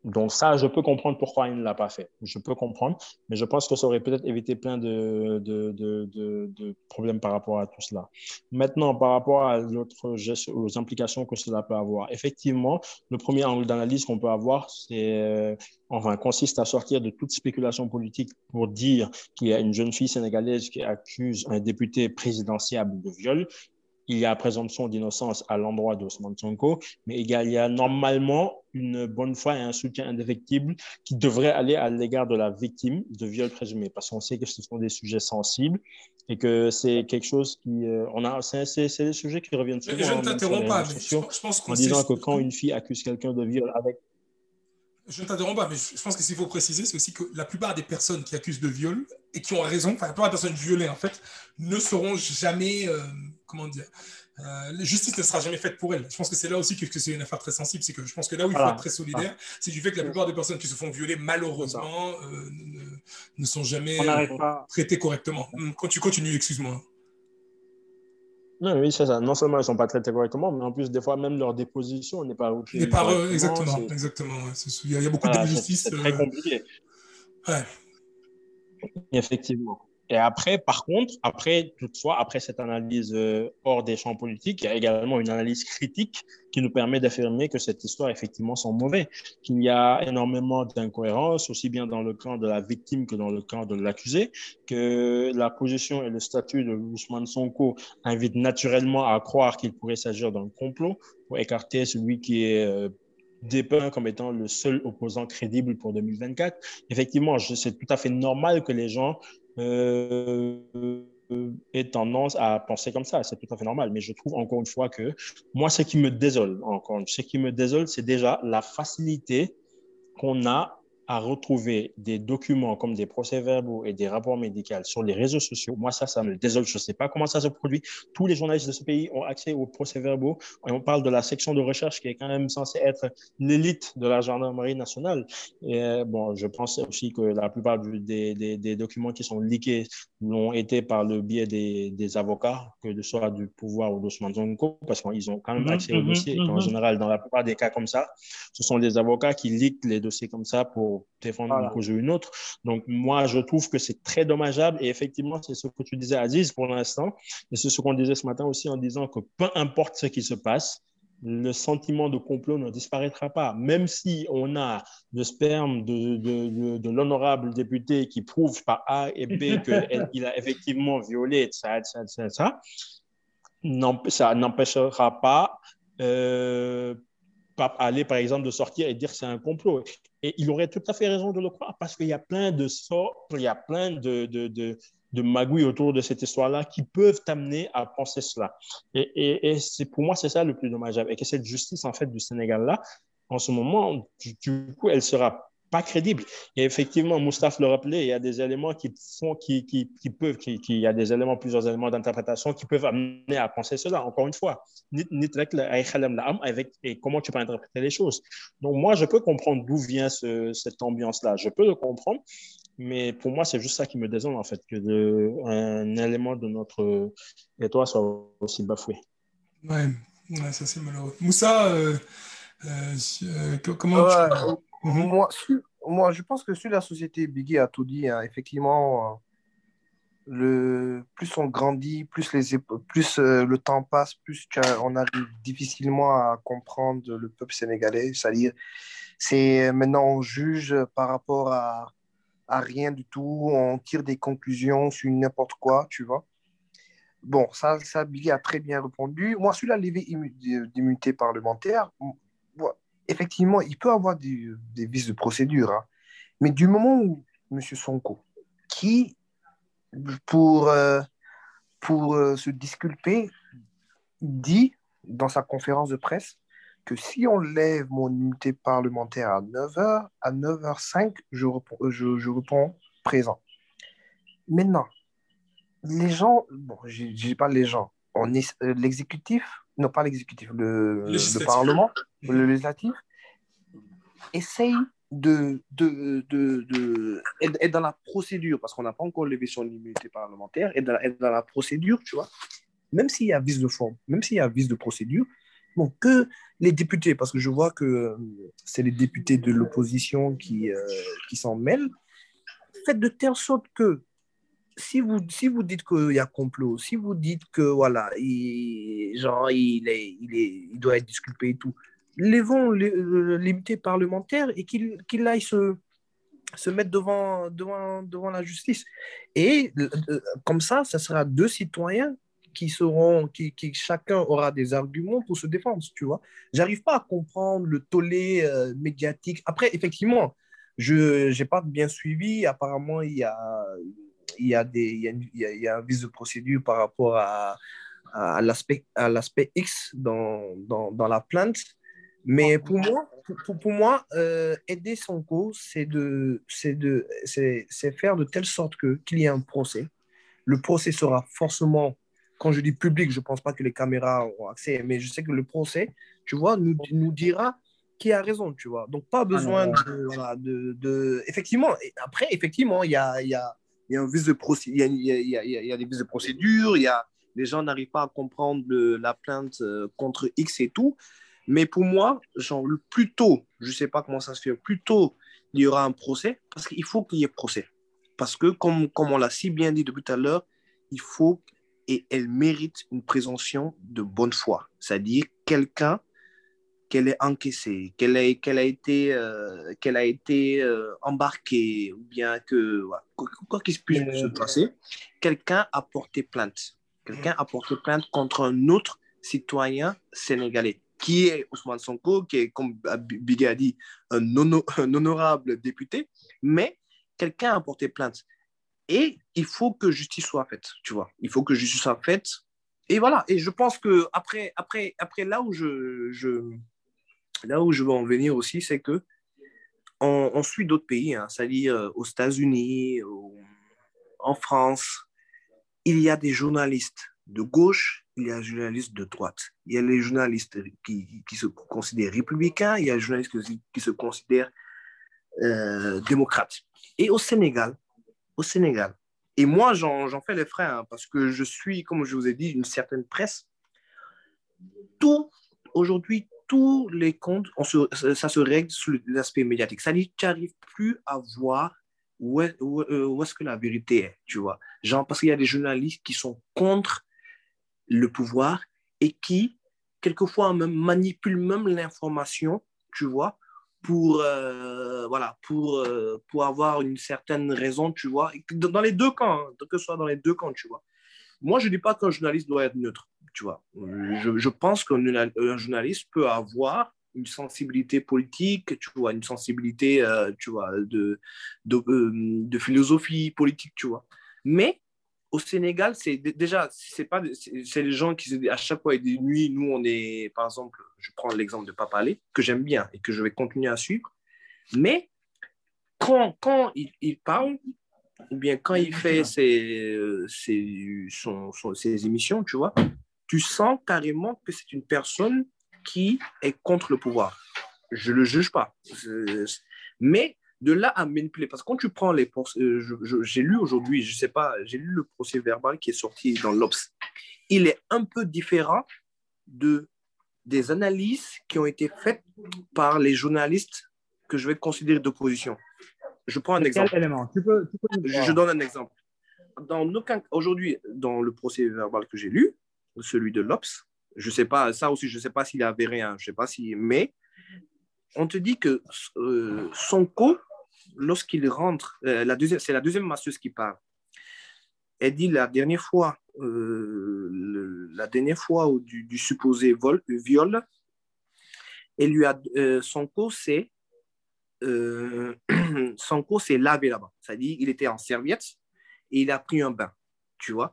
Donc ça, je peux comprendre pourquoi il ne l'a pas fait. Je peux comprendre, mais je pense que ça aurait peut-être évité plein de, de, de, problèmes par rapport à tout cela. Maintenant, par rapport à l'autre geste, aux implications que cela peut avoir, effectivement, le premier angle d'analyse qu'on peut avoir, c'est euh, enfin consiste à sortir de toute spéculation politique pour dire qu'il y a une jeune fille sénégalaise qui accuse un député présidentiable de viol il y a présomption d'innocence à l'endroit d'Ousmane Sonko, mais il y, a, il y a normalement une bonne foi et un soutien indéfectible qui devrait aller à l'égard de la victime de viol présumé, parce qu'on sait que ce sont des sujets sensibles et que c'est quelque chose qui, euh, on a, c'est, des sujets qui reviennent souvent. Mais je ne hein, t'interromps pas, mais je, je pense qu'on en disant que quand une fille accuse quelqu'un de viol avec Je ne t'interromps pas, mais je pense que s'il faut préciser, c'est aussi que la plupart des personnes qui accusent de viol et qui ont raison, enfin la plupart des personnes violées en fait, ne seront jamais, euh, comment dire, euh, la justice ne sera jamais faite pour elles. Je pense que c'est là aussi que, que c'est une affaire très sensible, c'est que je pense que là où il faut Voilà. être très solidaire, c'est du fait que la plupart des personnes qui se font violer, malheureusement, euh, ne, ne sont jamais traitées correctement. Hum, Quand tu continues, excuse-moi. Non, oui, c'est ça. Non seulement ils ne sont pas traités correctement, mais en plus, des fois, même leur déposition n'est pas euh, correctement. exactement, exactement. Il y, a- beaucoup c'est- d'injustices. c'est très euh, compliqué. ouais. Effectivement. Et après, par contre, après, toutefois, après cette analyse euh, hors des champs politiques, il y a également une analyse critique qui nous permet d'affirmer que cette histoire, effectivement, sont mauvais, qu'il y a énormément d'incohérences, aussi bien dans le camp de la victime que dans le camp de l'accusé, que la position et le statut de Ousmane Sonko invitent naturellement à croire qu'il pourrait s'agir d'un complot pour écarter celui qui est euh, dépeint comme étant le seul opposant crédible pour 2024. Effectivement, c'est tout à fait normal que les gens euh, euh, tendance à penser comme ça. C'est tout à fait normal. Mais je trouve encore une fois que moi, ce qui me désole, encore, ce qui me désole, c'est déjà la facilité qu'on a à retrouver des documents comme des procès-verbaux et des rapports médicaux sur les réseaux sociaux. Moi, ça, ça me désole. Je ne sais pas comment ça se produit. Tous les journalistes de ce pays ont accès aux procès-verbaux. Et on parle de la section de recherche qui est quand même censée être l'élite de la gendarmerie nationale. Et euh, bon, je pense aussi que la plupart des, des, des documents qui sont leakés l'ont été par le biais des, des avocats, que ce soit du pouvoir ou d'Ousmane Sonko, parce qu'ils ont quand même Mhm, accès au mhm, dossier. Et qu'en mhm. général, dans la plupart des cas comme ça, ce sont des avocats qui leakent les dossiers comme ça pour défendre Voilà. une cause ou une autre. Donc, moi, je trouve que c'est très dommageable. Et effectivement, c'est ce que tu disais, Aziz, pour l'instant. Et c'est ce qu'on disait ce matin aussi en disant que peu importe ce qui se passe, le sentiment de complot ne disparaîtra pas. Même si on a le sperme de, de, de, de l'honorable député qui prouve par A et B qu'il a effectivement violé, ça, ça, ça, ça, ça n'empêchera pas euh, Aller, par exemple, de sortir et dire c'est un complot. Et il aurait tout à fait raison de le croire parce qu'il y a plein de sorts, il y a plein de, de, de, magouilles autour de cette histoire-là qui peuvent t'amener à penser cela. Et, et, c'est, pour moi, c'est ça le plus dommageable. Et que cette justice, en fait, du Sénégal-là, en ce moment, du coup, elle sera pas crédible. Et effectivement, Moustapha le rappelait, il y a des éléments qui font, qui, qui, qui peuvent, qui, qui, il y a des éléments, plusieurs éléments d'interprétation qui peuvent amener à penser cela. Encore une fois, avec et comment tu peux interpréter les choses. Donc moi, je peux comprendre d'où vient ce, cette ambiance-là. Je peux le comprendre, mais pour moi, c'est juste ça qui me désole en fait, que de, un élément de notre étoile soit aussi bafoué. Ouais, ouais, ça c'est malheureux. Moussa, euh, euh, euh, co- comment Ouais, tu... Mhm. moi, moi, je pense que sur la société, Biggie a tout dit. hein. Effectivement, euh, le, plus on grandit, plus, les, plus euh, le temps passe, plus on arrive difficilement à comprendre le peuple sénégalais. C'est-à-dire, c'est maintenant on juge par rapport à, à rien du tout, on tire des conclusions sur n'importe quoi, tu vois. Bon, ça, ça, a très bien répondu. Moi, sur la levée immu- d'immunité parlementaire, effectivement, il peut avoir des, vices de procédure. hein. Mais du moment où M. Sonko, qui, pour, euh, pour euh, se disculper, dit dans sa conférence de presse que si on lève mon immunité parlementaire à 9h, à 9h05, je réponds, euh, je, je réponds présent. Maintenant, les gens, bon, je je dis pas les gens, l'exécutif, non pas l'exécutif, le, le. Parlement, le législatif, essaye de, de, de, de être, dans la procédure, parce qu'on n'a pas encore levé son immunité parlementaire, être dans, être dans la procédure, tu vois, même s'il y a vice de forme, même s'il y a vice de procédure, bon, que les députés, parce que je vois que euh, c'est les députés de l'opposition qui, euh, qui s'en mêlent, faites de telle sorte que si vous, si vous dites qu'il y a complot, si vous dites que voilà, il, genre, il, est, il, est, il doit être disculpé et tout, levons l'immunité parlementaire et qu'il qu'il aille se, se mettre devant, devant, devant la justice. Et comme ça, ça sera deux citoyens qui seront, qui, qui chacun aura des arguments pour se défendre, tu vois. J'arrive pas à comprendre le tollé euh, médiatique. Après, effectivement, je n'ai pas bien suivi. Apparemment, il y a, il y a, des, il y a, il y a, il y a un vice de procédure par rapport à, à l'aspect à l'aspect X dans, dans, dans la plainte. Mais pour moi, pour, pour moi euh, aider Sonko, c'est de, c'est de, c'est, c'est faire de telle sorte que qu'il y ait un procès. Le procès sera forcément, quand je dis public, je pense pas que les caméras ont accès, mais je sais que le procès, tu vois, nous, nous dira qui a raison, tu vois. Donc pas besoin de, voilà, de, de, effectivement. Après, effectivement, il y a, il y a, il y a un vice de procédure, il y a, il y a, il y a, des vices de procédure, il y a les gens n'arrivent pas à comprendre la plainte euh, contre X et tout. Mais pour moi, genre, plus tôt, je ne sais pas comment ça se fait, plus tôt il y aura un procès, parce qu'il faut qu'il y ait procès. Parce que, comme, comme on l'a si bien dit depuis tout à l'heure, il faut et elle mérite une présomption de bonne foi. C'est-à-dire quelqu'un qu'elle ait encaissé, qu'elle a, qu'elle a été, euh, qu'elle a été euh, embarquée, ou bien que, voilà, quoi qu'il puisse se passer, quelqu'un a porté plainte. Quelqu'un a porté plainte contre un autre citoyen sénégalais, qui est Ousmane Sonko, qui est, comme Bigé a dit, un, hono- un honorable député, mais quelqu'un a porté plainte. Et il faut que justice soit faite, tu vois. Il faut que justice soit faite. Et voilà. Et je pense que après, après, après là où je, je, là où je veux en venir aussi, c'est que on, suit d'autres pays, hein, c'est-à-dire euh, aux États-Unis, en France, il y a des journalistes de gauche, il y a des journalistes de droite. Il y a les journalistes qui, se considèrent républicains, il y a les journalistes qui, se considèrent euh, démocrates. Et au Sénégal, au Sénégal, et moi j'en j'en fais les frais hein, parce que je suis, comme je vous ai dit, une certaine presse. Tout, aujourd'hui, tous les comptes, ça se règle sur l'aspect médiatique. C'est-à-dire que tu n'arrives plus à voir euh, où est-ce que la vérité est, tu vois. Genre, parce qu'il y a des journalistes qui sont contre le pouvoir et qui quelquefois même manipule même l'information, tu vois, pour, euh, voilà, pour, euh, pour avoir une certaine raison, tu vois. Dans les deux camps, hein, que ce soit dans les deux camps, tu vois. Moi, je ne dis pas qu'un journaliste doit être neutre, tu vois. Je, je pense qu'un un journaliste peut avoir une sensibilité politique, tu vois, une sensibilité, euh, tu vois, de, euh, de philosophie politique, tu vois. Mais au Sénégal, c'est dé- déjà, c'est pas, c'est les gens qui à chaque fois, ils disent nuit, nous, on est, par exemple, je prends l'exemple de Papalé, que j'aime bien et que je vais continuer à suivre. Mais quand, quand il, parle, ou bien quand il fait ses, ses, son- ses émissions, tu vois, tu sens carrément que c'est une personne qui est contre le pouvoir. Je ne le juge pas. Mais de là à manipuler, parce que quand tu prends les... euh, J'ai lu aujourd'hui, je sais pas, j'ai lu le procès verbal qui est sorti dans l'Obs. Il est un peu différent de, des analyses qui ont été faites par les journalistes que je vais considérer d'opposition. Je prends un exemple. Tu peux, tu peux nous Je, je donne un exemple. Dans aucun, aujourd'hui, dans le procès verbal que j'ai lu, celui de l'Obs, je sais pas, ça aussi, je sais pas s'il avéré, hein, je sais pas si, mais on te dit que euh, Sonko, lorsqu'il rentre, euh, la deuxième, c'est la deuxième masseuse qui parle. Elle dit la dernière fois, euh, la dernière fois du, du supposé vol, viol, elle lui a, euh, euh, Sonko s'est lavé là-bas. C'est-à-dire, il était en serviette et il a pris un bain, tu vois.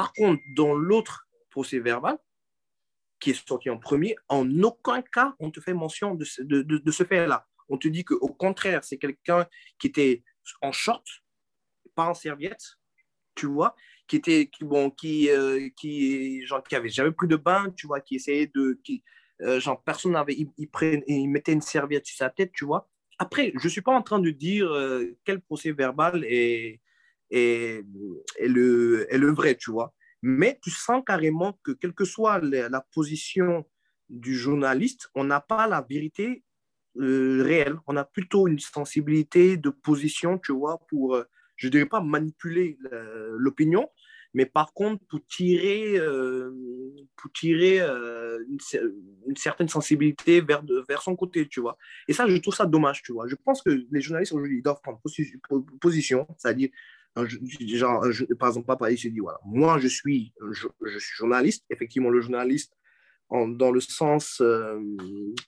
Par contre, dans l'autre procès verbal, qui est sorti en premier, en aucun cas, on te fait mention de ce, fait-là. On te dit qu'au contraire, c'est quelqu'un qui était en short, pas en serviette, tu vois, qui était, qui, bon, qui, euh, genre, qui avait jamais pris de bain, tu vois, qui essayait de, qui, euh, genre, personne n'avait, il, mettait une serviette sur sa tête, tu vois. Après, je suis pas en train de dire euh, quel procès verbal est, est, le, le vrai, tu vois. Mais tu sens carrément que, quelle que soit la, position du journaliste, on n'a pas la vérité euh, réelle. On a plutôt une sensibilité de position, tu vois, pour, euh, je ne dirais pas manipuler euh, l'opinion, mais par contre, pour tirer, pour tirer une, cer- une certaine sensibilité vers, vers son côté, tu vois. Et ça, je trouve ça dommage, tu vois. Je pense que les journalistes aujourd'hui doivent prendre posi- po- position, c'est-à-dire, ju- genre, ju- par exemple, Papa, il se dit, voilà, moi, je suis, je, je suis journaliste. Effectivement, le journaliste, dans le sens euh,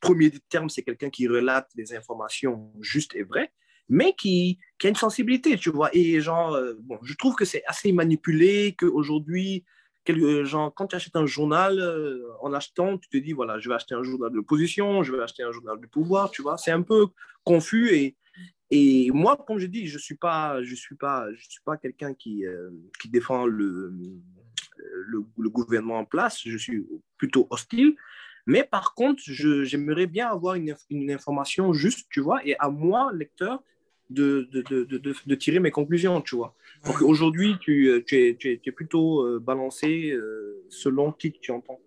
premier du terme, c'est quelqu'un qui relate des informations justes et vraies, mais qui, a une sensibilité, tu vois. Et genre, euh, bon, je trouve que c'est assez manipulé, qu'aujourd'hui, euh, genre, quand tu achètes un journal, euh, en achetant, tu te dis, voilà, je vais acheter un journal de l'opposition, je vais acheter un journal du pouvoir, tu vois. C'est un peu confus et moi, comme je dis, je ne suis pas, je suis pas, je suis pas quelqu'un qui, euh, qui défend le, le, le gouvernement en place, je suis plutôt hostile. Mais par contre, j'aimerais bien avoir une, une information juste, tu vois, et à moi, lecteur, de, de, de, de, tirer mes conclusions, tu vois. Donc aujourd'hui, tu, tu, es, tu, es, tu es plutôt euh, balancé euh, selon qui tu entends.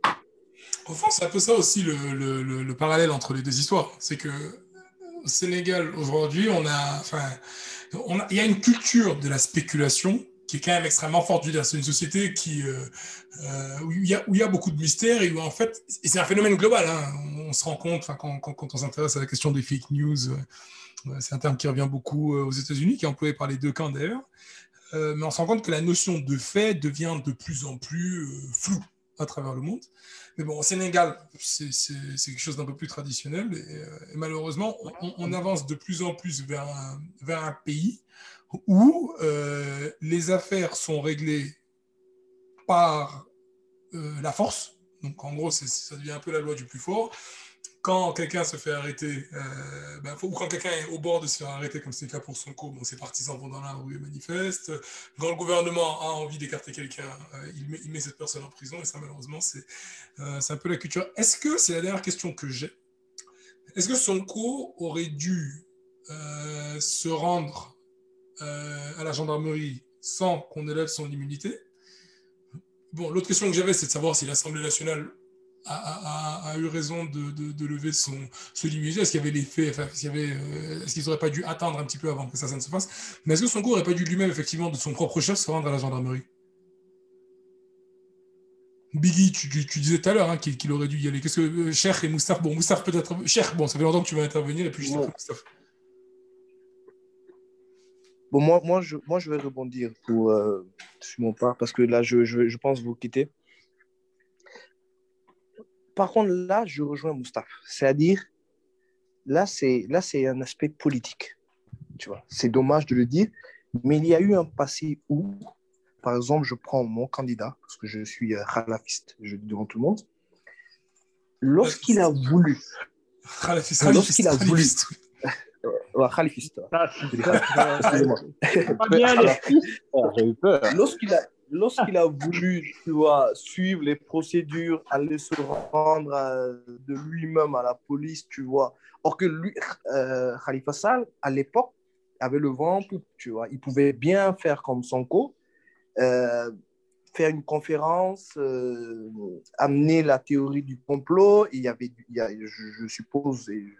Au fond, c'est un peu ça aussi le, le- le- le parallèle entre les deux histoires. C'est que Sénégal, aujourd'hui, on a, enfin, il y a une culture de la spéculation qui est quand même extrêmement forte. C'est une société qui, euh, euh, où, il y a, beaucoup de mystères et où en fait, c'est un phénomène global. hein. on, se rend compte, quand, on s'intéresse à la question des fake news, euh, c'est un terme qui revient beaucoup aux États-Unis, qui est employé par les deux camps d'ailleurs. Mais on se rend compte que la notion de fait devient de plus en plus floue à travers le monde. Mais bon, au Sénégal, c'est quelque chose d'un peu plus traditionnel. Et, euh, malheureusement, on, avance de plus en plus vers un, vers un pays où euh, les affaires sont réglées par euh, la force. Donc en gros, ça devient un peu la loi du plus fort. Quand quelqu'un se fait arrêter, euh, ben, ou quand quelqu'un est au bord de se faire arrêter, comme c'est le cas pour Sonko, ses partisans vont dans la rue et manifestent. Quand le gouvernement a envie d'écarter quelqu'un, euh, il, met, cette personne en prison. Et ça, malheureusement, c'est euh, c'est un peu la culture. Est-ce que, c'est la dernière question que j'ai, est-ce que Sonko aurait dû se rendre à la gendarmerie sans qu'on élève son immunité? Bon, l'autre question que j'avais, c'est de savoir si l'Assemblée nationale a, a- a- a eu raison de, de- de lever son, son immunité. Est-ce qu'il y avait les faits, enfin, est-ce qu'il euh, est-ce qu'ils n'auraient pas dû attendre un petit peu avant que ça, ça ne se fasse? Mais est-ce que Sonko n'aurait pas dû lui-même, effectivement, de son propre chef, se rendre à la gendarmerie? Biggie, tu, tu- tu disais tout à l'heure hein, qu'il aurait dû y aller. Qu'est-ce que euh, Cher et Moustaphe Bon, Moustaphe peut-être. Cher, bon, ça fait longtemps que tu vas intervenir et puis juste Ouais. Bon, moi, moi, je, moi, je vais rebondir pour, euh, sur mon part parce que là, je, je, je pense vous quitter. Par contre, là, je rejoins Moustapha. C'est-à-dire, là, c'est là, c'est un aspect politique. Tu vois, c'est dommage de le dire, mais il y a eu un passé où, par exemple, je prends mon candidat, parce que je suis euh, halafiste, je dis devant tout le monde. Lorsqu'il a voulu, Khalifiste, Lorsqu'il a Khalifiste, voulu- Khalifiste. ouais, halafiste, ça, excusez-moi. Lorsqu'il a, lorsqu'il a voulu tu vois, suivre les procédures, aller se rendre euh, de lui-même à la police, tu vois. Or que lui, euh, Khalifa Sall, à l'époque, avait le vent tu vois. Il pouvait bien faire comme Sonko, euh, faire une conférence, euh, amener la théorie du complot. Il y avait, je, suppose, il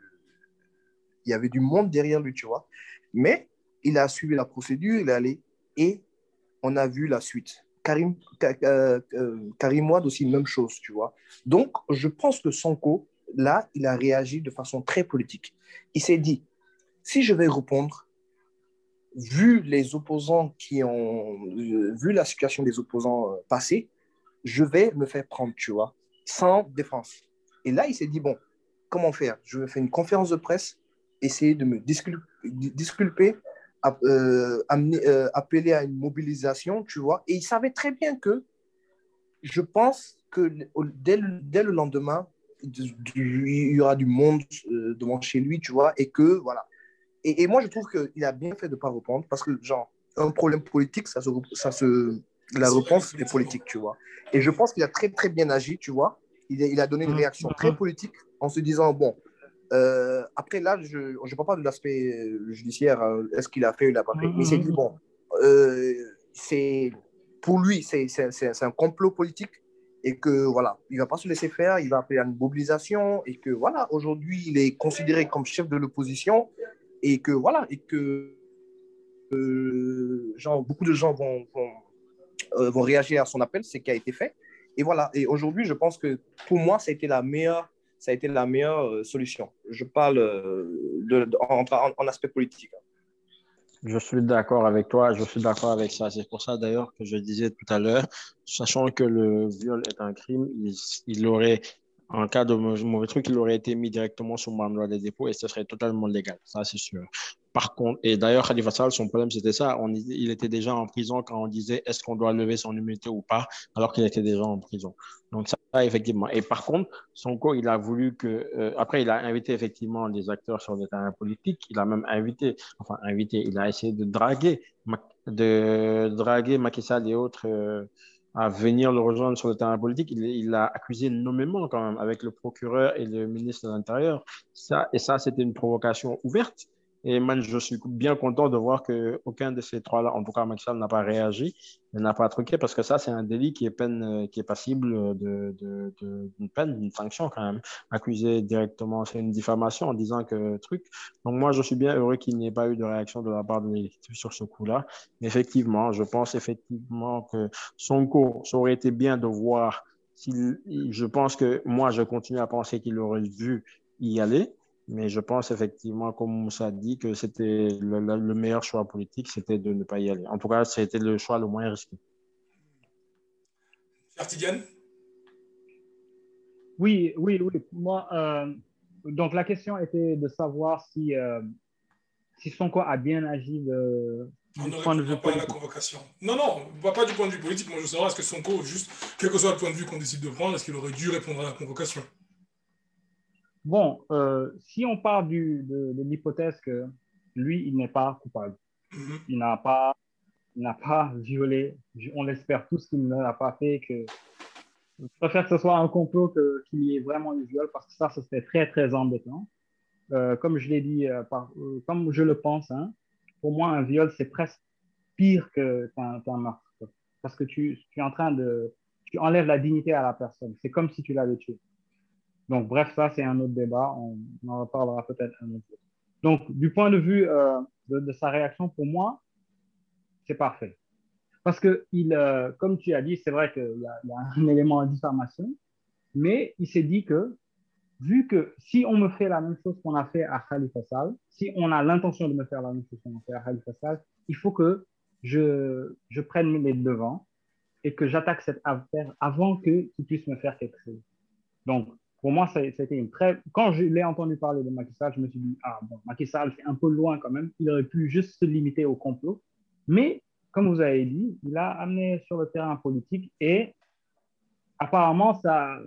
y avait du monde derrière lui, tu vois. Mais il a suivi la procédure, il est allé et on a vu la suite. Karim, Ka- euh, Karim Wade aussi, même chose, tu vois. Donc, je pense que Sonko, là, il a réagi de façon très politique. Il s'est dit, si je vais répondre, vu les opposants qui ont, euh, vu la situation des opposants euh, passés, je vais me faire prendre, tu vois, sans défense. Et là, il s'est dit, bon, comment faire? Je vais faire une conférence de presse, essayer de me discul- disculper, euh, euh, appeler à une mobilisation, tu vois. Et il savait très bien que je pense que dès le, dès le lendemain, du- il y aura du monde euh, devant chez lui, tu vois, et que, voilà. Et, et moi, je trouve qu'il a bien fait de ne pas répondre parce que, genre, un problème politique, ça se, ça se, la réponse est politique, tu vois. Et je pense qu'il a très, très bien agi, tu vois. Il a, il a donné une Mhm. réaction très politique en se disant, bon, euh, après là, je ne parle pas de l'aspect judiciaire, hein, est-ce qu'il a fait ou il n'a pas fait. Mais il s'est dit, bon, euh, c'est pour lui, c'est c'est- c'est- c'est un complot politique et que voilà, il ne va pas se laisser faire, il va appeler à une mobilisation et que voilà, aujourd'hui, il est considéré comme chef de l'opposition et que voilà, et que euh, genre, beaucoup de gens vont, vont, vont réagir à son appel, c'est ce qui a été fait. Et voilà, et aujourd'hui, je pense que pour moi, ça a été la meilleure, ça a été la meilleure euh, solution. Je parle euh, en aspect politique. Je suis d'accord avec toi, je suis d'accord avec ça. C'est pour ça d'ailleurs que je disais tout à l'heure, sachant que le viol est un crime, il, il aurait, en cas de mau- mauvais truc, il aurait été mis directement sur manuel des dépôts et ce serait totalement légal, ça c'est sûr. Par contre, et d'ailleurs, Khalifa Sall, son problème c'était ça, il était déjà en prison quand on disait est-ce qu'on doit lever son immunité ou pas, alors qu'il était déjà en prison. Donc ça, effectivement. Et par contre, Sonko, il a voulu que, euh, après, il a invité effectivement des acteurs sur le terrain politique, il a même invité, enfin invité, il a essayé de draguer, de draguer Macky Sall et autres euh, à venir le rejoindre sur le terrain politique. Il, l'a accusé nommément quand même avec le procureur et le ministre de l'Intérieur. Ça, et ça, c'était une provocation ouverte. Et man, je suis bien content de voir que aucun de ces trois-là, en tout cas Sall, n'a pas réagi, n'a pas truqué, parce que ça, c'est un délit qui est peine, euh, qui est passible de, de, de- d'une peine, d'une sanction quand même. Accuser directement, c'est une diffamation en disant que truc. Donc moi, je suis bien heureux qu'il n'y ait pas eu de réaction de la part de l'exécutif sur ce coup-là. Effectivement, je pense effectivement que Sonko, ça aurait été bien de voir je pense que moi, je continue à penser qu'il aurait dû y aller. Mais je pense effectivement, comme Moussa dit, que c'était le, le- le meilleur choix politique, c'était de ne pas y aller. En tout cas, c'était le choix le moins risqué. Artigan Oui, oui, oui. Moi, euh, donc la question était de savoir si, euh, si Sonko a bien agi de, On du ne point de vue répondra pas à la convocation. Non, non, pas du point de vue politique. Moi, je savoir est-ce que Sonko, juste, quel que soit le point de vue qu'on décide de prendre, est-ce qu'il aurait dû répondre à la convocation? Bon, euh, si on part du, de, de l'hypothèse que lui, il n'est pas coupable, Mhm. il n'a pas, il n'a pas violé, on l'espère tous qu'il ne l'a pas fait, que je préfère que ce soit un complot que- qu'il y ait vraiment eu viol, parce que ça, ce serait très, très embêtant. Euh, comme je l'ai dit, euh, par- euh, comme je le pense, hein, pour moi, un viol, c'est presque pire que- qu'un qu'un meurtre. Parce que tu, tu es en train de... Tu enlèves la dignité à la personne. C'est comme si tu l'avais tué. Donc, bref, ça, c'est un autre débat. On, en reparlera peut-être un autre jour. Donc, du point de vue euh, de, sa réaction, pour moi, c'est parfait. Parce que, il, euh, comme tu as dit, c'est vrai qu'il y, a- un élément de diffamation, mais il s'est dit que, vu que si on me fait la même chose qu'on a fait à Khalifa Sall, si on a l'intention de me faire la même chose qu'on a fait à Khalifa Sall, il faut que je, je prenne les devants et que j'attaque cette affaire avant qu'il puisse me faire quelque chose. Donc, pour moi, c'était une très. Quand je l'ai entendu parler de Macky Sall, je me suis dit, ah bon, Macky Sall, c'est un peu loin quand même. Il aurait pu juste se limiter au complot. Mais, comme vous avez dit, il a amené sur le terrain politique et apparemment, ça,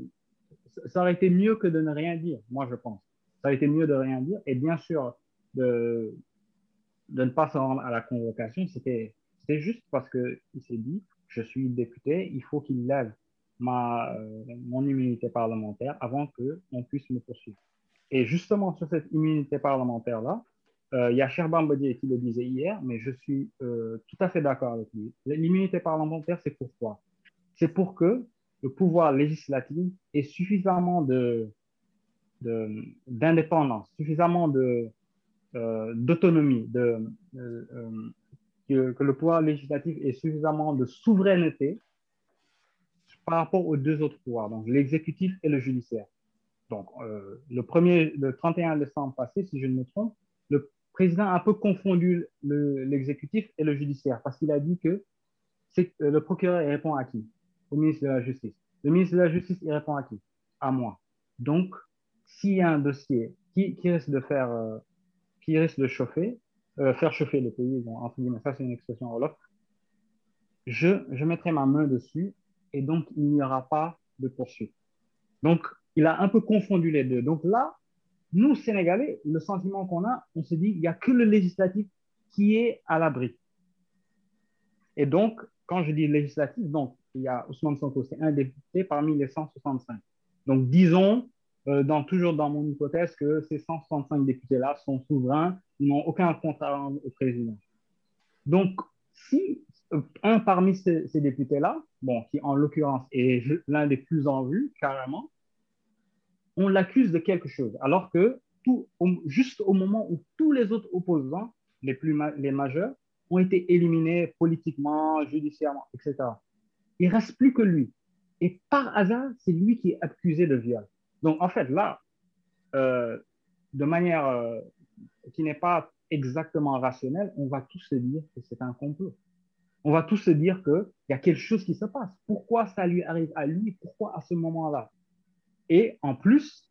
ça aurait été mieux que de ne rien dire, moi, je pense. Ça aurait été mieux de rien dire. Et bien sûr, de, de ne pas se rendre à la convocation, c'était juste parce qu'il s'est dit, je suis député, il faut qu'il lève ma, euh, mon immunité parlementaire avant qu'on puisse me poursuivre. Et justement, sur cette immunité parlementaire-là, euh, il y a Badier qui le disait hier, mais je suis euh, tout à fait d'accord avec lui. L'immunité parlementaire, c'est pourquoi C'est pour que le pouvoir législatif ait suffisamment de, d'indépendance, suffisamment de, euh, d'autonomie, de, que le pouvoir législatif ait suffisamment de souveraineté par rapport aux deux autres pouvoirs, donc l'exécutif et le judiciaire. Donc, euh, le, premier, le 31 décembre passé, si je ne me trompe, le président a un peu confondu le- l'exécutif et le judiciaire parce qu'il a dit que euh, le procureur répond à qui? Au ministre de la Justice. Le ministre de la Justice, il répond à qui? À moi. Donc, s'il y a un dossier qui, qui risque de faire, euh, qui risque de chauffer, euh, faire chauffer le pays, bon, entre guillemets, ça c'est une expression wolof, je, je mettrai ma main dessus et donc il n'y aura pas de poursuite. Donc, il a un peu confondu les deux. Donc là, nous, Sénégalais, le sentiment qu'on a, on se dit, il n'y a que le législatif qui est à l'abri. Et donc, quand je dis législatif, donc, il y a Ousmane Sonko, c'est un député parmi les 165. Donc, disons, euh, dans, toujours dans mon hypothèse, que ces 165 députés-là sont souverains, n'ont aucun compte à rendre au président. Donc, si un parmi ces, députés-là, bon, qui en l'occurrence est l'un des plus en vue, carrément, on l'accuse de quelque chose, alors que tout, juste au moment où tous les autres opposants, les, plus les majeurs, ont été éliminés politiquement, judiciairement, etc. Il reste plus que lui. Et par hasard, c'est lui qui est accusé de viol. Donc, en fait, là, euh, de manière euh, qui n'est pas exactement rationnelle, on va tous se dire que c'est un complot. On va tous se dire qu'il y a quelque chose qui se passe. Pourquoi ça lui arrive à lui? Pourquoi à ce moment-là? Et en plus,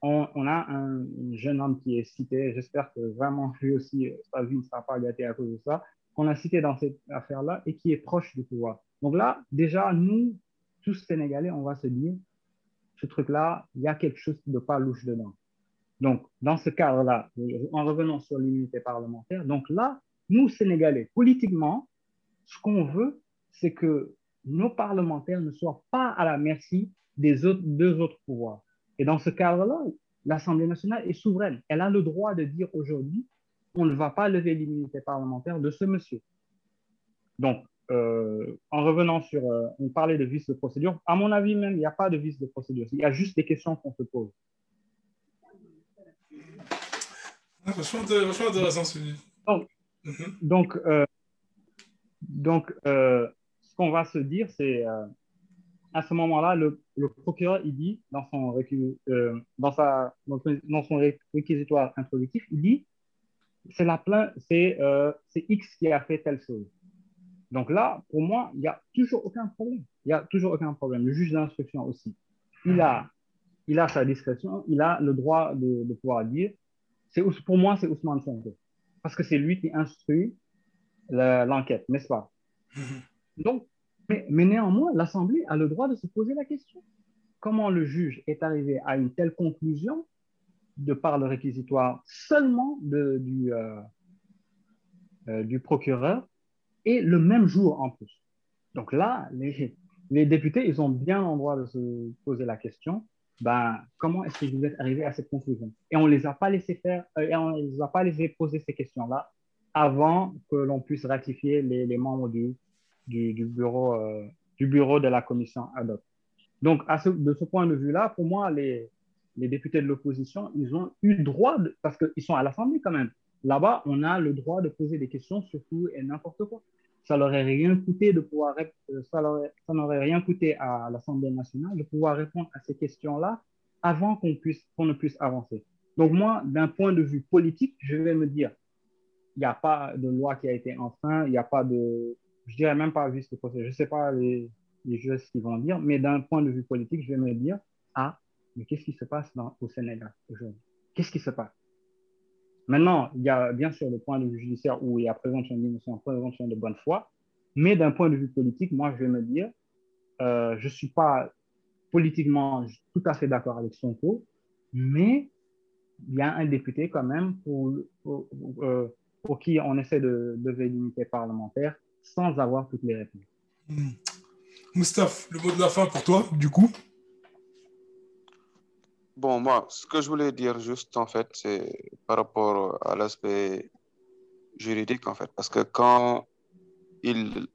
on, a un jeune homme qui est cité, j'espère que vraiment lui aussi, euh, sa vie ne sera pas gâtée à cause de ça, qu'on a cité dans cette affaire-là et qui est proche du pouvoir. Donc là, déjà, nous, tous Sénégalais, on va se dire, ce truc-là, il y a quelque chose ne pas louche dedans. Donc, dans ce cadre-là, en revenant sur l'unité parlementaire, donc là, nous, Sénégalais, politiquement, ce qu'on veut, c'est que nos parlementaires ne soient pas à la merci des autres, deux autres pouvoirs. Et dans ce cadre-là, l'Assemblée nationale est souveraine. Elle a le droit de dire aujourd'hui, on ne va pas lever l'immunité parlementaire de ce monsieur. Donc, euh, en revenant sur, euh, on parlait de vice de procédure, à mon avis même, il n'y a pas de vice de procédure. Il y a juste des questions qu'on se pose. Ah, vachement, intér- vachement intéressant ce Donc, Mhm. donc, euh, donc euh, ce qu'on va se dire, c'est euh, à ce moment-là, le, procureur, il dit dans son, euh, réquisitoire introductif, il dit c'est la plainte, euh, c'est X qui a fait telle chose. Donc là, pour moi, il n'y a toujours aucun problème. Il n'y a toujours aucun problème. Le juge d'instruction aussi, il a, il a sa discrétion, il a le droit de, pouvoir dire, pour moi, c'est Ousmane Sonko. Parce que c'est lui qui instruit l'enquête, n'est-ce pas? Donc, mais, mais néanmoins, l'Assemblée a le droit de se poser la question. Comment le juge est arrivé à une telle conclusion de par le réquisitoire seulement de- du, euh, euh, du procureur et le même jour en plus? Donc là, les, les députés, ils ont bien le droit de se poser la question, ben, comment est-ce que vous êtes arrivé à cette conclusion? Et on ne les a pas laissé faire, euh, et on les a pas laissé poser ces questions-là avant que l'on puisse ratifier les, membres du, du, bureau, euh, du bureau de la commission ad hoc. Donc, à ce- de ce point de vue-là, pour moi, les, les députés de l'opposition, ils ont eu le droit, de- parce qu'ils sont à l'Assemblée quand même. Là-bas, on a le droit de poser des questions sur tout et n'importe quoi. ça n'aurait rien coûté de pouvoir, euh, ça n'aurait rien coûté à l'Assemblée nationale de pouvoir répondre à ces questions-là avant qu'on puisse, qu'on ne puisse avancer. Donc moi, d'un point de vue politique, je vais me dire, n'y a pas de loi qui a été enfreinte, il n'y a pas de, je dirais même pas juste procès, je ne sais pas les, les juges qu'ils vont dire, mais d'un point de vue politique, je vais me dire, ah, mais qu'est-ce qui se passe dans- au Sénégal aujourd'hui? Qu'est-ce qui se passe? Maintenant, il y a bien sûr le point de vue judiciaire où il y a présomption d'innocence, présomption de bonne foi, mais d'un point de vue politique, moi, je vais me dire, euh, je ne suis pas politiquement tout à fait d'accord avec Sonko, mais il y a un député quand même pour, pour, euh, pour qui on essaie de lever l'unité parlementaire sans avoir toutes les réponses. Moustaphe, le mot de la fin pour toi, du coup Bon, moi, ce que je voulais dire juste, en fait, c'est par rapport à l'aspect juridique, en fait. Parce que quand il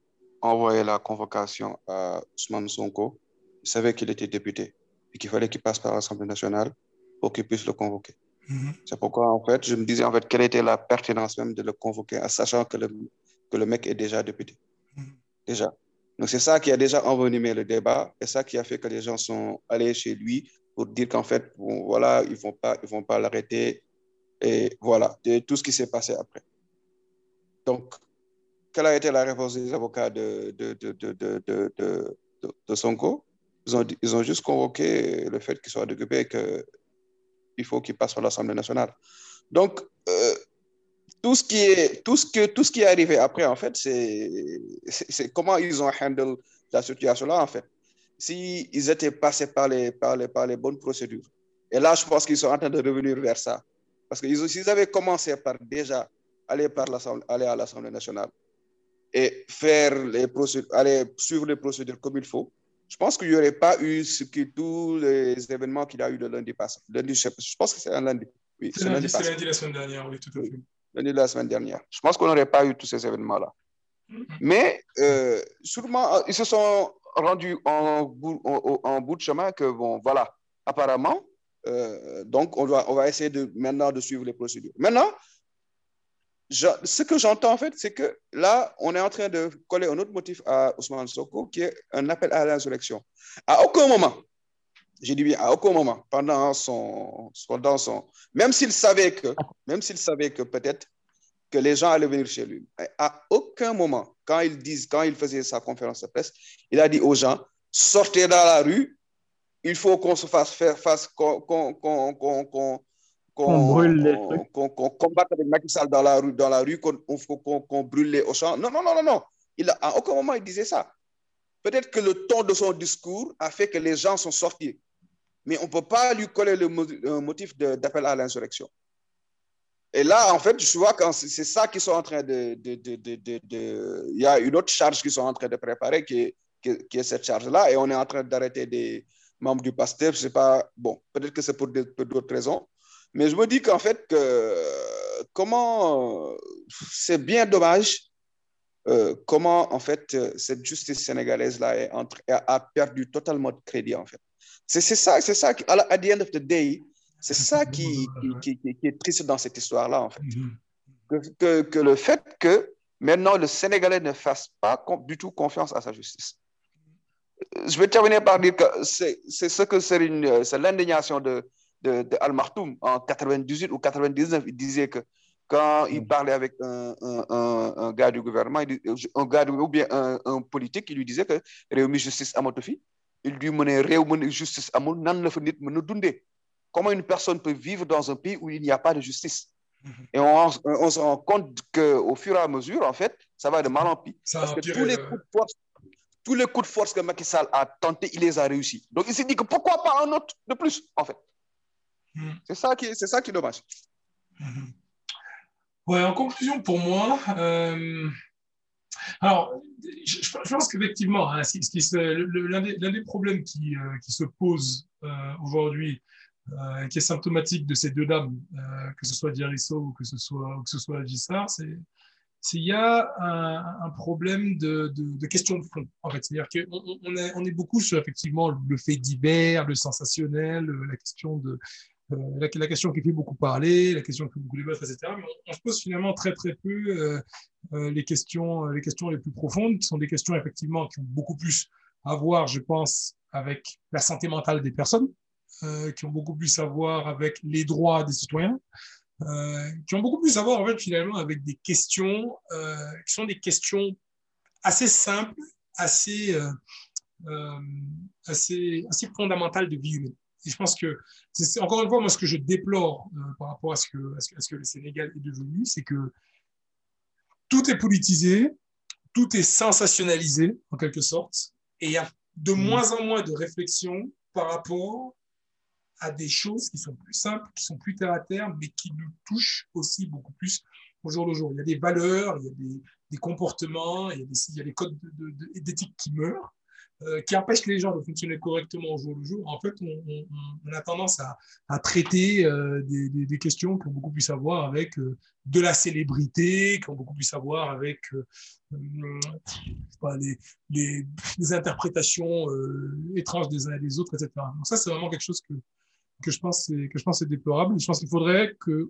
envoyait la convocation à Ousmane Sonko, il savait qu'il était député et qu'il fallait qu'il passe par l'Assemblée nationale pour qu'il puisse le convoquer. Mhm. C'est pourquoi, en fait, je me disais, en fait, quelle était la pertinence même de le convoquer, en sachant que le, que le mec est déjà député. Mhm. Déjà. Donc, c'est ça qui a déjà envenimé le débat et ça qui a fait que les gens sont allés chez lui pour dire qu'en fait, bon, voilà, ils ne vont pas, ils vont pas l'arrêter. Et voilà, et tout ce qui s'est passé après. Donc, quelle a été la réponse des avocats de, de, de, de, de, de, de, de- de Sonko? Ils ont, ils ont juste convoqué le fait qu'il soit occupé et qu'il faut qu'il passe par l'Assemblée nationale. Donc, euh, tout, ce qui est, tout, ce que, tout ce qui est arrivé après, en fait, c'est comment ils ont handle la situation-là, en fait. S'ils ils étaient passés par les, par, les, par les bonnes procédures. Et là, je pense qu'ils sont en train de revenir vers ça. Parce que s'ils avaient commencé par déjà aller, par aller à l'Assemblée nationale et faire les procédures, aller suivre les procédures comme il faut, je pense qu'il n'y aurait pas eu ce tous les événements qu'il a eu le lundi passé. Lundi, je, pense que c'est un lundi. Oui, C'est lundi, lundi lundi la semaine dernière, oui, tout à fait. Lundi de la semaine dernière. Je pense qu'on n'aurait pas eu tous ces événements-là. Mhm. Mais euh, sûrement, euh, ils se sont rendus en bout, en, en bout de chemin que, bon, voilà, apparemment, euh, donc on, doit, on va essayer de, maintenant de suivre les procédures. Maintenant, ce que j'entends en fait, c'est que là, on est en train de coller un autre motif à Ousmane Soko, qui est un appel à l'insurrection. À aucun moment, j'ai dit bien, à aucun moment, pendant son, pendant son, même s'il savait que, même s'il savait que peut-être que les gens allaient venir chez lui, à aucun moment, quand il disent, quand il faisait sa conférence de presse, il a dit aux gens, sortez dans la rue, il faut qu'on se fasse faire face, qu'on qu'on- qu'on- qu'on- qu'on- brûle les trucs. qu'on combatte avec Macky Sall dans la rue, dans la rue, qu'on brûle les Auchan. Non, non, non, non, non. Il a, à aucun moment il disait ça. Peut-être que le ton de son discours a fait que les gens sont sortis. Mais on ne peut pas lui coller le motif d'appel à l'insurrection. Et là, en fait, je vois que c'est ça qu'ils sont en train de, de, de, de, de- de- Il y a une autre charge qu'ils sont en train de préparer qui est, qui est, qui est cette charge-là. Et on est en train d'arrêter des membres du PASTEF. Je sais pas. Bon, peut-être que c'est pour d'autres raisons. Mais je me dis qu'en fait, que, comment. C'est bien dommage euh, comment, en fait, euh, cette justice sénégalaise-là est entre- a, perdu totalement de crédit, en fait. C'est ça, c'est ça, à end of the day, c'est ça qui, qui, est triste dans cette histoire-là, en fait. Que, que- le fait que maintenant le Sénégalais ne fasse pas du tout confiance à sa justice. Je vais terminer par dire que c'est ce que euh, c'est l'indignation de, de, de Al Martoum en 98 ou 99. Il disait que quand il parlait avec un, un- un- un gars du gouvernement, dit- un gars ou bien un, politique, il lui disait que Réumi justice amatu fi. Il lui menait Réumi justice amul nan. Comment une personne peut vivre dans un pays où il n'y a pas de justice? Et on, on se rend compte qu'au fur et à mesure, en fait, ça va de mal en pis. Parce que tous les, euh, coups de force, tous les coups de force que Macky Sall a tenté, il les a réussis. Donc il s'est dit que pourquoi pas un autre de plus, en fait? C'est ça qui, c'est ça qui est dommage. Mhm. Ouais, en conclusion, pour moi, euh, alors, je, pense qu'effectivement, l'un des, problèmes qui, euh, qui se pose euh, aujourd'hui, qui est symptomatique de ces deux dames, que ce soit Diarisso ou que ce soit, ou que ce soit Agissar, c'est c'est- y a un, problème de, de, question de fond, en fait. C'est-à-dire qu'on on- est, beaucoup sur, effectivement, le fait divers, le sensationnel, la question de, la, la question qui fait beaucoup parler, la question qui fait beaucoup débattre, etc. Mais on, se pose finalement très très peu euh, euh, les questions, les questions les plus profondes, qui sont des questions effectivement qui ont beaucoup plus à voir, je pense, avec la santé mentale des personnes, euh, qui ont beaucoup plus à voir avec les droits des citoyens, euh, qui ont beaucoup plus à voir en fait finalement avec des questions euh, qui sont des questions assez simples, assez euh, euh, assez assez fondamentales de vie humaine. Et je pense que c'est encore une fois moi ce que je déplore euh, par rapport à ce que à ce que, à ce que le Sénégal est devenu, c'est que tout est politisé, tout est sensationnalisé en quelque sorte, et il y a de moins en moins de réflexion par rapport à des choses qui sont plus simples, qui sont plus terre à terre, mais qui nous touchent aussi beaucoup plus au jour le jour. Il y a des valeurs, il y a des, des comportements, il y a des, il y a des codes de- de- d'éthique qui meurent, euh, qui empêchent les gens de fonctionner correctement au jour le jour. En fait, on, a tendance à, traiter euh, des, questions qui ont beaucoup plus à avec euh, de la célébrité, qui ont beaucoup plus à avec pas, les, interprétations étranges des uns et des autres, etc. Donc ça, c'est vraiment quelque chose que, que je pense que je pense c'est déplorable. Je pense qu'il faudrait que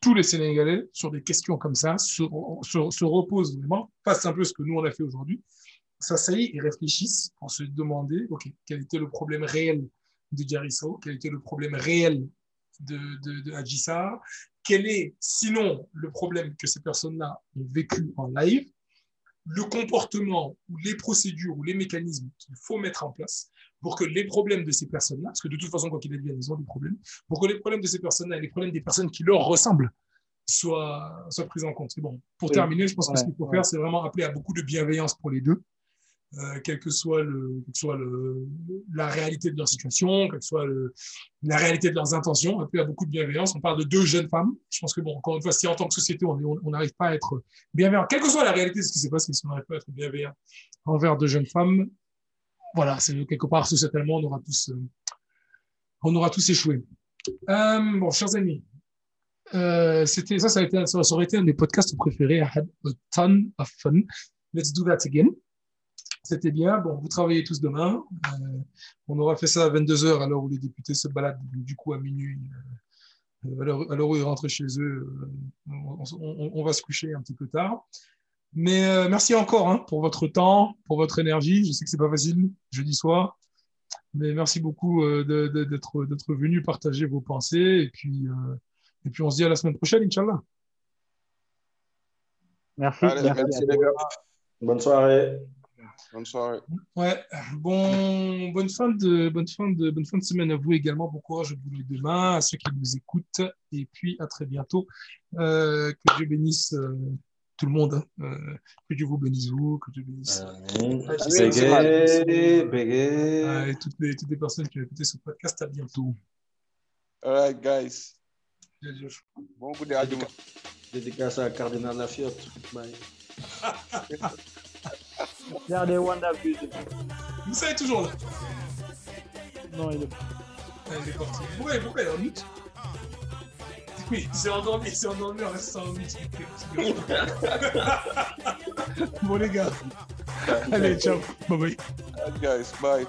tous les Sénégalais, sur des questions comme ça, se reposent vraiment, fassent un peu ce que nous on a fait aujourd'hui, s'asseyent et réfléchissent pour se demander, ok, quel était le problème réel de Diarisso, quel était le problème réel de, de, de quel est, sinon, le problème que ces personnes-là ont vécu en live, le comportement ou les procédures ou les mécanismes qu'il faut mettre en place pour que les problèmes de ces personnes-là, parce que de toute façon, quoi qu'il advienne, ils ont des problèmes, pour que les problèmes de ces personnes-là et les problèmes des personnes qui leur ressemblent soient, soient pris en compte. C'est bon. Pour Oui. terminer, je pense que ce qu'il faut ouais. faire, c'est vraiment appeler à beaucoup de bienveillance pour les deux. Euh, quelle que soit, la réalité de leur situation, quelle que soit la réalité de leurs intentions, appeler à beaucoup de bienveillance. On parle de deux jeunes femmes. Je pense que, bon, encore une fois, si en tant que société, on n'arrive pas à être bienveillant, quelle que soit la réalité de ce qui s'est passé, si on n'arrive pas à être bienveillant envers deux jeunes femmes, voilà, quelque part, sociétalement, on aura tous, euh, on aura tous échoué. Euh, bon, chers amis, ça, ça, a été, ça aurait été un des podcasts préférés. I had a ton of fun. Let's do that again. C'était bien. Bon, vous travaillez tous demain. Euh, on aura fait ça à 22h à l'heure où les députés se baladent, du coup, à minuit. euh, à l'heure où ils rentrent chez eux, euh, on, on- on va se coucher un petit peu tard. Mais euh, merci encore hein, pour votre temps, pour votre énergie. Je sais que c'est pas facile jeudi soir, mais merci beaucoup euh, de- de- d'être d'être venu partager vos pensées. Et puis, euh, et puis on se dit à la semaine prochaine, Inch'Allah. Merci. Allez, merci les gars. Bonne soirée. Bonne soirée. Ouais, bon, bonne fin de bonne fin de bonne fin de semaine à vous également. Bon courage à vous les demain, à ceux qui nous écoutent, et puis à très bientôt. Euh, que Dieu bénisse euh, tout le monde. hein. Euh, que Dieu vous bénisse vous, que Dieu bénisse. Bégué, bégué. euh, et toutes les toutes les personnes qui ont écouté ce podcast. À bientôt. All right, guys. Adieu. Bon coup d'ajuma. Dédicace à Cardinal Lafiotte. Bye. Regardez Wanda Vision. Moussa est toujours là. Non, il est Ah, il est parti. Pourquoi, pourquoi il est en mute Oui, il s'est endormi, il s'est endormi en restant en mute. bon les gars, allez, ciao, bye bye. Guys. Bye.